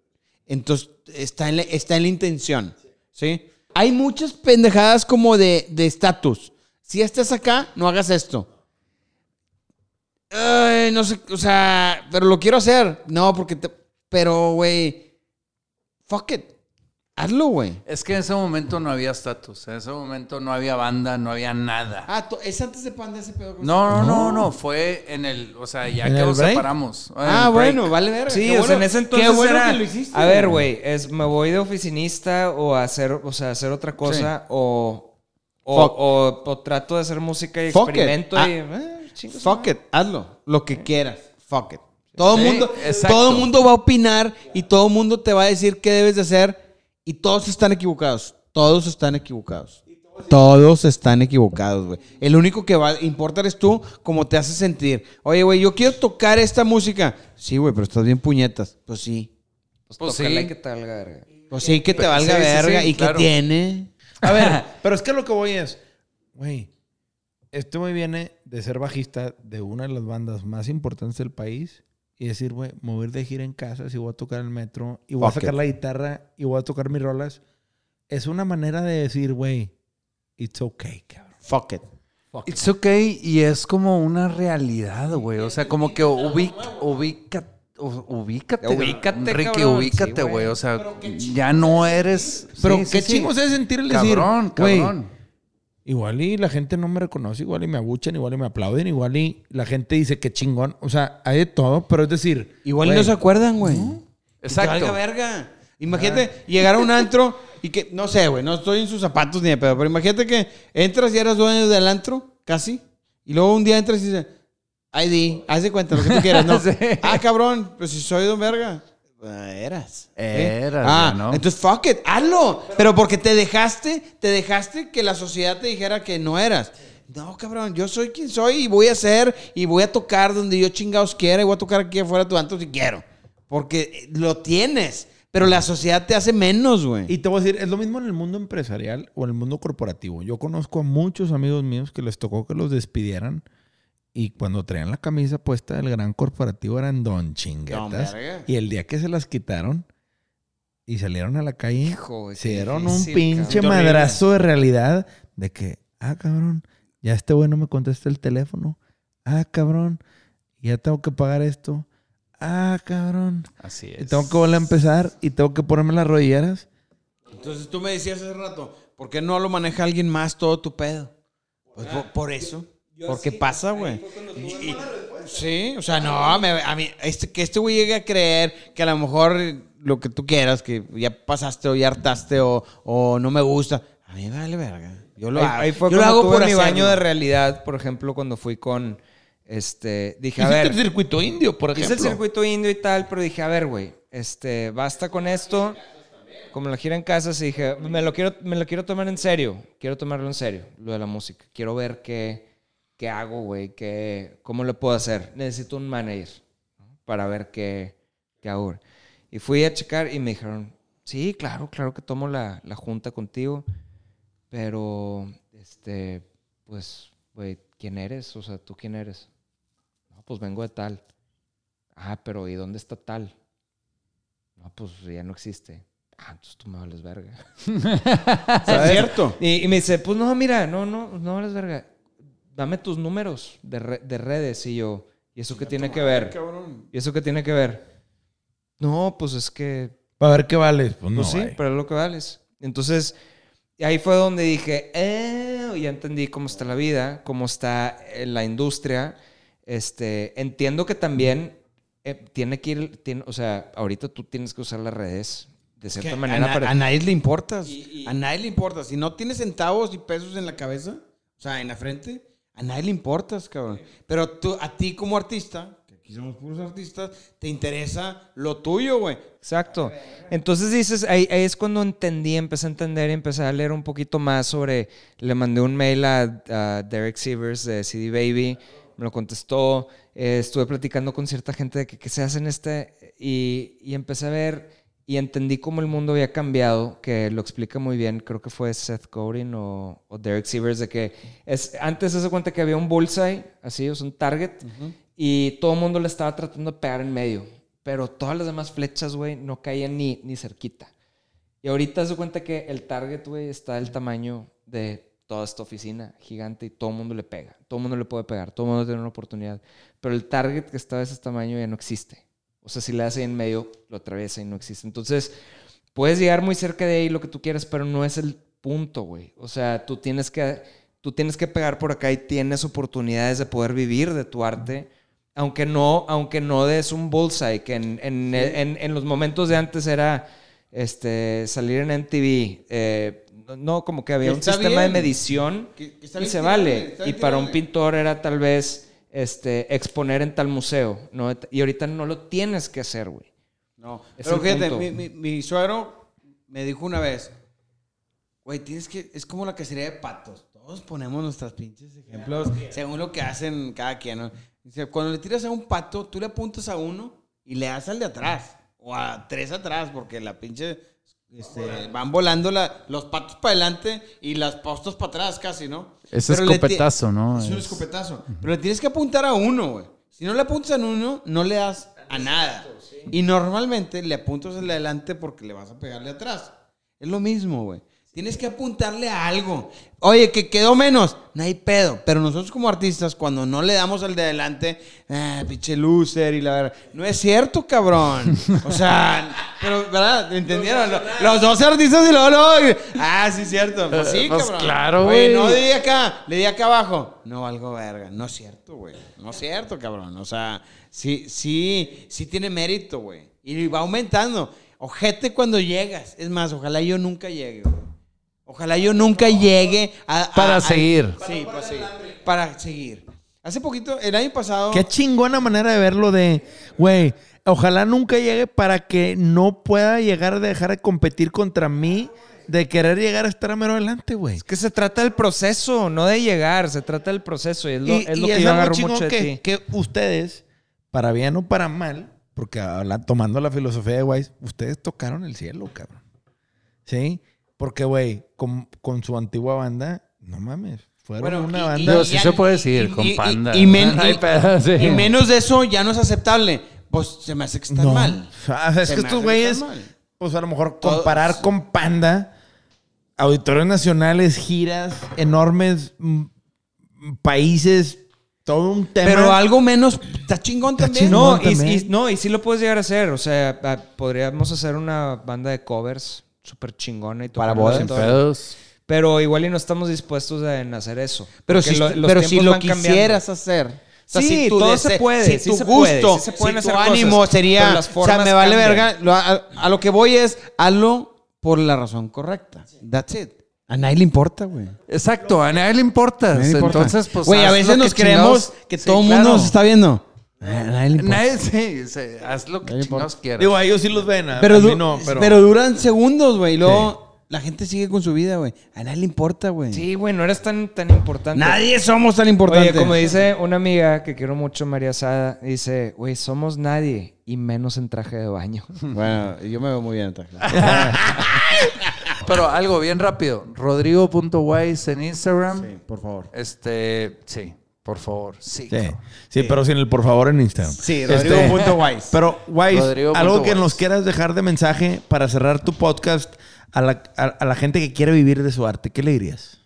Entonces, está en la, está en la intención. ¿Sí? Hay muchas pendejadas como de de estatus. si estás acá, no hagas esto. Ay, no sé, o sea, pero lo quiero hacer. No, porque te- pero, güey, fuck it. Hazlo, güey. Es que en ese momento no había estatus. En ese momento no había banda, no había nada. Ah, es antes de Panda ese pedo. No, no, no, no. Fue en el. O sea, ya ¿En que el nos separamos. Ah, el break. bueno, vale verga. Sí, Qué o sea, en ese entonces Qué bueno era, que lo hiciste. a ver, güey, es me voy de oficinista o a hacer, o sea, hacer otra cosa o, o, Fuck. o- o trato de hacer música y Fuck it. experimento Ah, y eh, Fuck it, hazlo. Lo que quieras. Fuck it. Todo Sí, mundo, todo mundo va a opinar y todo mundo te va a decir qué debes de hacer y todos están equivocados. Todos están equivocados. Todos están equivocados, güey. El único que va a importar es tú, cómo te hace sentir. Oye, güey, yo quiero tocar esta música. Sí, güey, pero estás bien puñetas. Pues sí. Pues, Pues sí. que te valga verga. Pues sí, que te Pero- valga sí, sí, verga. sí, ¿Y claro. que tiene? A ver, pero es que lo que voy es, güey, este güey viene de ser bajista de una de las bandas más importantes del país y decir, güey, mover de gira en casa, si voy a tocar el metro y voy Fuck a sacar it. la guitarra y voy a tocar mis rolas, es una manera de decir, güey, it's okay, cabrón. Fuck it. It's okay y es como una realidad, güey. O sea, como que ubica, ubica, ubícate. Ubícate, Ricky, cabrón. ubícate, güey. o sea, ya no eres. Pero sí, qué sí. chingo es sentir el decir, Cabrón, cabrón. Igual y la gente no me reconoce, igual y me abuchan, igual y me aplauden, igual y la gente dice que chingón. O sea, hay de todo, pero es decir, Igual güey, no se acuerdan, güey. Exacto. Que verga. Imagínate llegar a un antro y que, no sé, güey, no estoy en sus zapatos ni de pedo, pero imagínate que entras y eras dueño del antro, casi, y luego un día entras y dices, ID, haz de cuenta lo que tú quieras, ¿no? Sí. Ah, cabrón, pues si soy don verga. Eras. Eras, Ah, ¿no? entonces fuck it, hazlo. Pero porque te dejaste, te dejaste que la sociedad te dijera que no eras. No, cabrón, yo soy quien soy y voy a hacer y voy a tocar donde yo chingados quiera y voy a tocar aquí afuera de tu antro si quiero. Porque lo tienes, pero la sociedad te hace menos, güey. Y te voy a decir, es lo mismo en el mundo empresarial o en el mundo corporativo. Yo conozco a muchos amigos míos que les tocó que los despidieran y cuando traían la camisa puesta del gran corporativo eran don chinguetas. Don y el día que se las quitaron y salieron a la calle, Hijo, se dieron un pinche cabrón. madrazo de realidad de que, ah, cabrón, ya este güey no me contesta el teléfono. Ah, cabrón, ya tengo que pagar esto. Ah, cabrón. Así Y es. tengo que volver a empezar y tengo que ponerme las rodilleras. Entonces tú me decías hace rato, ¿por qué no lo maneja alguien más todo tu pedo? Pues por, por eso. Porque pasa, güey. Y- y- Sí, o sea, no, me- a mí, este, que este güey llegue a creer que a lo mejor lo que tú quieras, que ya pasaste o ya hartaste o, o no me gusta, a mí me vale verga. Yo lo ahí, hago. ahí fue yo lo cuando hago tuve por mi hacerlo. baño de realidad, por ejemplo, cuando fui con, este, dije, a ver, el circuito indio, por ejemplo. hice el circuito indio y tal, pero dije, a ver, güey, este, basta con esto. Como la gira en casa, sí dije, me lo quiero, me lo quiero tomar en serio. Quiero tomarlo en serio, lo de la música. Quiero ver qué, qué hago, güey, qué, cómo lo puedo hacer. Necesito un manager ¿no? para ver qué, qué hago. Y fui a checar y me dijeron, sí, claro, claro que tomo la, la junta contigo, pero, este, pues, güey, ¿quién eres? O sea, ¿tú quién eres? No, pues vengo de tal. Ah, pero ¿y dónde está tal? No, pues ya no existe. Ah, entonces tú me vales verga. Es cierto. Y, y me dice, pues no, mira, no, no, no vales verga. Dame tus números de, re- de redes. Y yo, ¿y eso qué tiene que ver? ¿Y eso qué tiene que ver? No, pues es que Para ver qué vales. Pues no, pues sí, pero es lo que vales. Entonces, ahí fue donde dije, eh, ya entendí cómo está la vida, cómo está eh, la industria. Este, entiendo que también eh, tiene que ir, tiene- o sea, ahorita tú tienes que usar las redes de cierta Que manera a, para... a nadie le importas. A nadie le importas. Si no tienes centavos y pesos en la cabeza, o sea, en la frente, a nadie le importas, cabrón. Pero tú, a ti como artista, que aquí somos puros artistas, te interesa lo tuyo, güey. Exacto. Entonces dices, ahí, ahí es cuando entendí, empecé a entender y empecé a leer un poquito más sobre, le mandé un mail a, a Derek Sievers de CD Baby, me lo contestó, eh, estuve platicando con cierta gente de que, que se hace en este y, y empecé a ver y entendí cómo el mundo había cambiado, que lo explica muy bien, creo que fue Seth Godin o, o Derek Sievers, de que es, antes se hace cuenta que había un bullseye, así, sea, un target, y todo el mundo le estaba tratando de pegar en medio, pero todas las demás flechas, güey, no caían ni, ni cerquita. Y ahorita se cuenta que el target, güey, está del tamaño de toda esta oficina gigante y todo el mundo le pega. Todo el mundo le puede pegar, todo el mundo tiene una oportunidad. Pero el target que está de ese tamaño ya no existe. O sea, si le das ahí en medio, lo atraviesa y no existe. Entonces, puedes llegar muy cerca de ahí lo que tú quieras, pero no es el punto, güey. O sea, tú tienes que, tú tienes que pegar por acá y tienes oportunidades de poder vivir de tu arte. Aunque no, aunque no des un bullseye, que en, en- en- en los momentos de antes era este, salir en MTV. eh, no- como que había Que un sistema de medición Que- que está y se vale. Y para un pintor era tal vez este, exponer en tal museo. ¿no? Y ahorita no lo tienes que hacer, güey. No, Es pero fíjate, mi, mi- mi suegro me dijo una vez, güey, tienes que, es como la cacería de patos. Todos ponemos nuestras pinches ejemplos según lo que hacen cada quien. ¿no? Dice, cuando le tiras a un pato, tú le apuntas a uno y le das al de atrás. O a tres atrás, porque la pinche... este, van volando la- los patos para adelante y las postas para atrás casi, ¿no? Es Pero le ti- escopetazo, ¿no? Es un Es- escopetazo. Pero le tienes que apuntar a uno, güey. Si no le apuntas a uno, no le das a nada. Y normalmente le apuntas al de adelante porque le vas a pegarle atrás. Es lo mismo, güey. Tienes que apuntarle a algo. Oye, que quedó menos. No hay pedo. Pero nosotros como artistas, cuando no le damos al de adelante, ah, pinche loser y la verdad. No es cierto, cabrón. O sea, pero, ¿verdad? ¿Entendieron? Los, dos artistas y luego, luego, ah, sí, es cierto. Pues sí, Pues cabrón. claro, güey. no le di acá, le di acá abajo. No, algo verga. No es cierto, güey. No es cierto, cabrón. O sea, sí, sí, sí tiene mérito, güey. Y va aumentando. Ojete cuando llegas. Es más, ojalá yo nunca llegue, güey. Ojalá yo nunca llegue a... a- Para a- seguir. Sí, para seguir. Para seguir. Hace poquito, el año pasado... Qué chingona manera de verlo de, güey, ojalá nunca llegue para que no pueda llegar a dejar de competir contra mí, de querer llegar a estar a mero adelante, güey. Es que se trata del proceso, no de llegar, se trata del proceso. Y es lo, Y, es lo y que es yo algo agarro mucho de que, ti. que ustedes, para bien o para mal, porque habla- tomando la filosofía de Wise, ustedes tocaron el cielo, cabrón. ¿Sí? Porque, güey, con, con su antigua banda, no mames, fueron Bueno, una y- banda... y- Digo, sí ya- se puede decir, y- con y- panda. y- y men- No hay y- pedo, sí. Y menos de eso ya no es aceptable. Pues se me hace que están no. mal. O sea, es Se que estos güeyes, pues a lo mejor Todos- comparar con Panda, auditorios nacionales, giras, enormes países, todo un tema. Pero algo menos está chingón Está también. chingón. No y, también. y- no, y sí lo puedes llegar a hacer. O sea, ah, podríamos hacer una banda de covers súper chingona y Para bodas. todo. pedos. Pero igual y no estamos dispuestos a- en hacer eso. Pero si, lo- los pero si lo van cambiando. quisieras hacer. O sea, Sí, si tu todo se dese- puede, Si sí tu se puede, gusto, sí se pueden si tu hacer ánimo cosas, sería. las o sea, me vale cambian. verga. Lo- a, a lo que voy es, hazlo por la razón correcta. That's it. A nadie le importa, güey. Exacto, a nadie le importa. Nadie le importa. Entonces, pues. Güey, a veces nos creemos que Sí, todo el mundo nos está viendo. A nadie le importa. Nadie, sí, sí, haz lo que Nadie chingados quieras. Digo, a ellos sí los ven, a, Pero, a mí du- no, pero... pero... duran segundos, güey. Y luego la gente sigue con su vida, güey. A nadie le importa, güey. Sí, güey, no eres tan, tan importante. Nadie somos tan importantes. Oye, como dice una amiga que quiero mucho, María Sada, dice, güey, somos nadie y menos en traje de baño. Bueno, yo me veo muy bien en traje. Pero algo bien rápido. Rodrigo.wise en Instagram. Sí, por favor. Este, sí, por favor. Sí. Sí, pero sin el por favor en Instagram. Sí, Este, Rodrigo.wise. Pero, Wise, Rodrigo algo que nos quieras dejar de mensaje para cerrar tu podcast a la, a, a la gente que quiere vivir de su arte, ¿qué le dirías?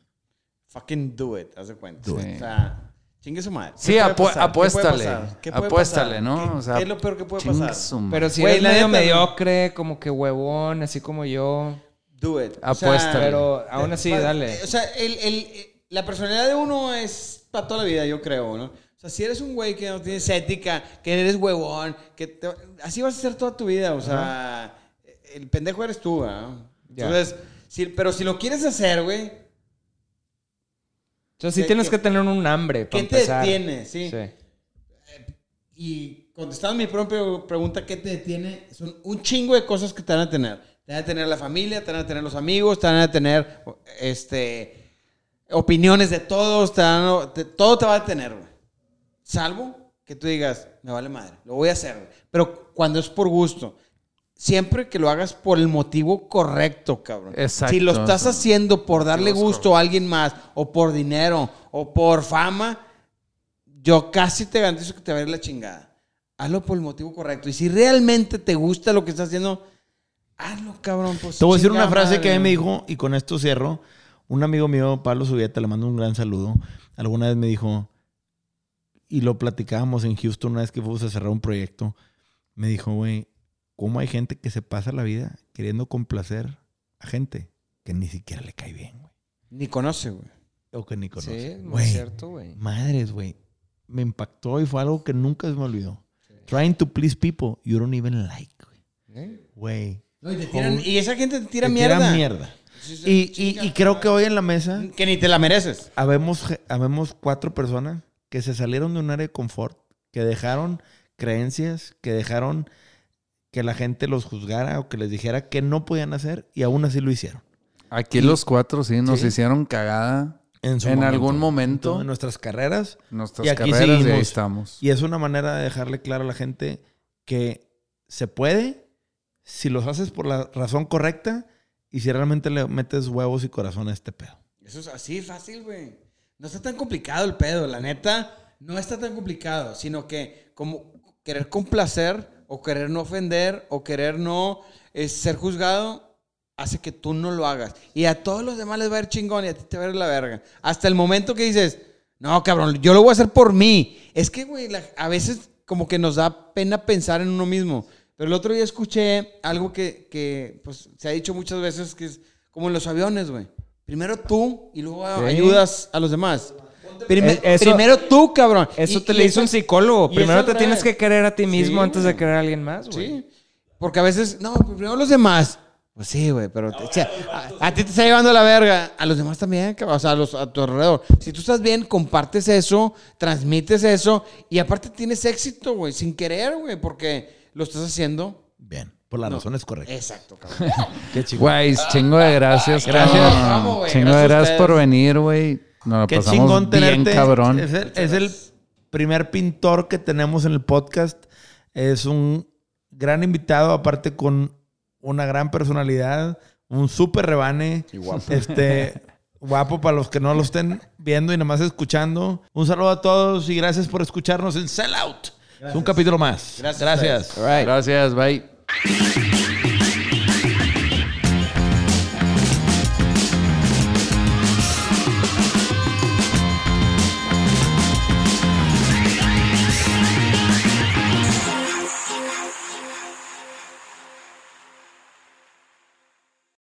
Fucking do it, haz de cuenta. Do O sea, chingue su madre. Sí, ¿Qué puede apu- apuéstale. pasar? ¿Qué puede Apuéstale, pasar? ¿no? ¿Qué, O sea, qué es lo peor que puede chingue pasar? su madre. Pero si la medio mediocre, como que huevón, así como yo. Do it. O Apuéstale. sea, Pero aún así, dale. O sea, el, el- la personalidad de uno es para toda la vida, yo creo, ¿no? O sea, si eres un güey que no tienes ética, que eres huevón, que te- así vas a ser toda tu vida. O sea, el pendejo eres tú, ¿no? Entonces, si- pero si lo quieres hacer, güey, O sea, sí ¿Qué- tienes que tener un hambre para ¿qué te detiene? Sí. Sí. Y contestando mi propia pregunta, ¿qué te detiene? Son un chingo de cosas que te van a tener. Te van a tener la familia, te van a tener los amigos, te van a tener este, opiniones de todos, te todo te va a tener, güey. Salvo que tú digas, me vale madre, lo voy a hacer, güey. Pero cuando es por gusto, siempre que lo hagas por el motivo correcto, cabrón. Exacto. Si lo estás haciendo por darle gusto a alguien más, o por dinero, o por fama, yo casi te garantizo que te va a ir la chingada. Hazlo por el motivo correcto. Y si realmente te gusta lo que estás haciendo, hazlo, cabrón. Pues, Te voy a decir una frase que a mí me dijo, y con esto cierro. Un amigo mío, Pablo Subieta, le mando un gran saludo. Alguna vez me dijo, y lo platicábamos en Houston una vez que fuimos a cerrar un proyecto. me dijo, güey, ¿cómo hay gente que se pasa la vida queriendo complacer a gente que ni siquiera le cae bien, güey? Ni conoce, güey. O que ni Sí, conoce. muy Güey, cierto, güey. Madres, güey. Me impactó y fue algo que nunca se me olvidó. Trying to please people you don't even like, güey. ¿Eh? Güey. No, y, te tiran- y esa gente te tira Te mierda. tiran mierda. Y, y- y creo que hoy en la mesa Que ni te la mereces. habemos, habemos cuatro personas que se salieron de un área de confort, que dejaron creencias, que dejaron que la gente los juzgara o que les dijera que no podían hacer y aún así lo hicieron. Aquí los cuatro sí nos Sí. hicieron cagada En, su en momento. algún momento. En nuestras carreras. Nuestras Y aquí carreras y ahí estamos. Y es una manera de dejarle claro a la gente que se puede si los haces por la razón correcta y si realmente le metes huevos y corazón a este pedo. Eso es así fácil, güey. No está tan complicado el pedo, la neta. No está tan complicado, sino que como querer complacer o querer no ofender o querer no eh, ser juzgado hace que tú no lo hagas. Y a todos los demás les va a ir chingón y a ti te va a ir la verga. Hasta el momento que dices, no, cabrón, yo lo voy a hacer por mí. Es que, güey, a veces como que nos da pena pensar en uno mismo. Pero el otro día escuché algo que, que, pues, se ha dicho muchas veces, que es como en los aviones, güey. Primero tú y luego Sí. ayudas a los demás. Prime- Eh, eso- primero tú, cabrón. Eso Y- te y lo hizo un psicólogo. Primero te tienes que querer a ti mismo Sí, antes de querer a alguien más, güey. Sí. Porque a veces, no, pues primero los demás. Pues sí, güey, pero te- o sea, a, a ti te está llevando la verga, a los demás también, cabrón, o sea, a, los, a tu alrededor. Si tú estás bien, compartes eso, transmites eso y aparte tienes éxito, güey, sin querer, güey, porque lo estás haciendo. Bien, por las No. razones correctas. Exacto, cabrón. Qué chido. Güey, chingo de gracias. Gracias. cabrón. Vamos, güey, Chingo de gracias por venir, güey. Nos Qué pasamos chingón bien tenerte. cabrón. Es el, es el primer pintor que tenemos en el podcast. Es un gran invitado, aparte con una gran personalidad, un súper rebane. Este, guapo para los que no lo estén viendo y nada más escuchando. Un saludo a todos y gracias por escucharnos en Sellout. Es un capítulo más. Gracias. gracias. All right. Gracias, bye.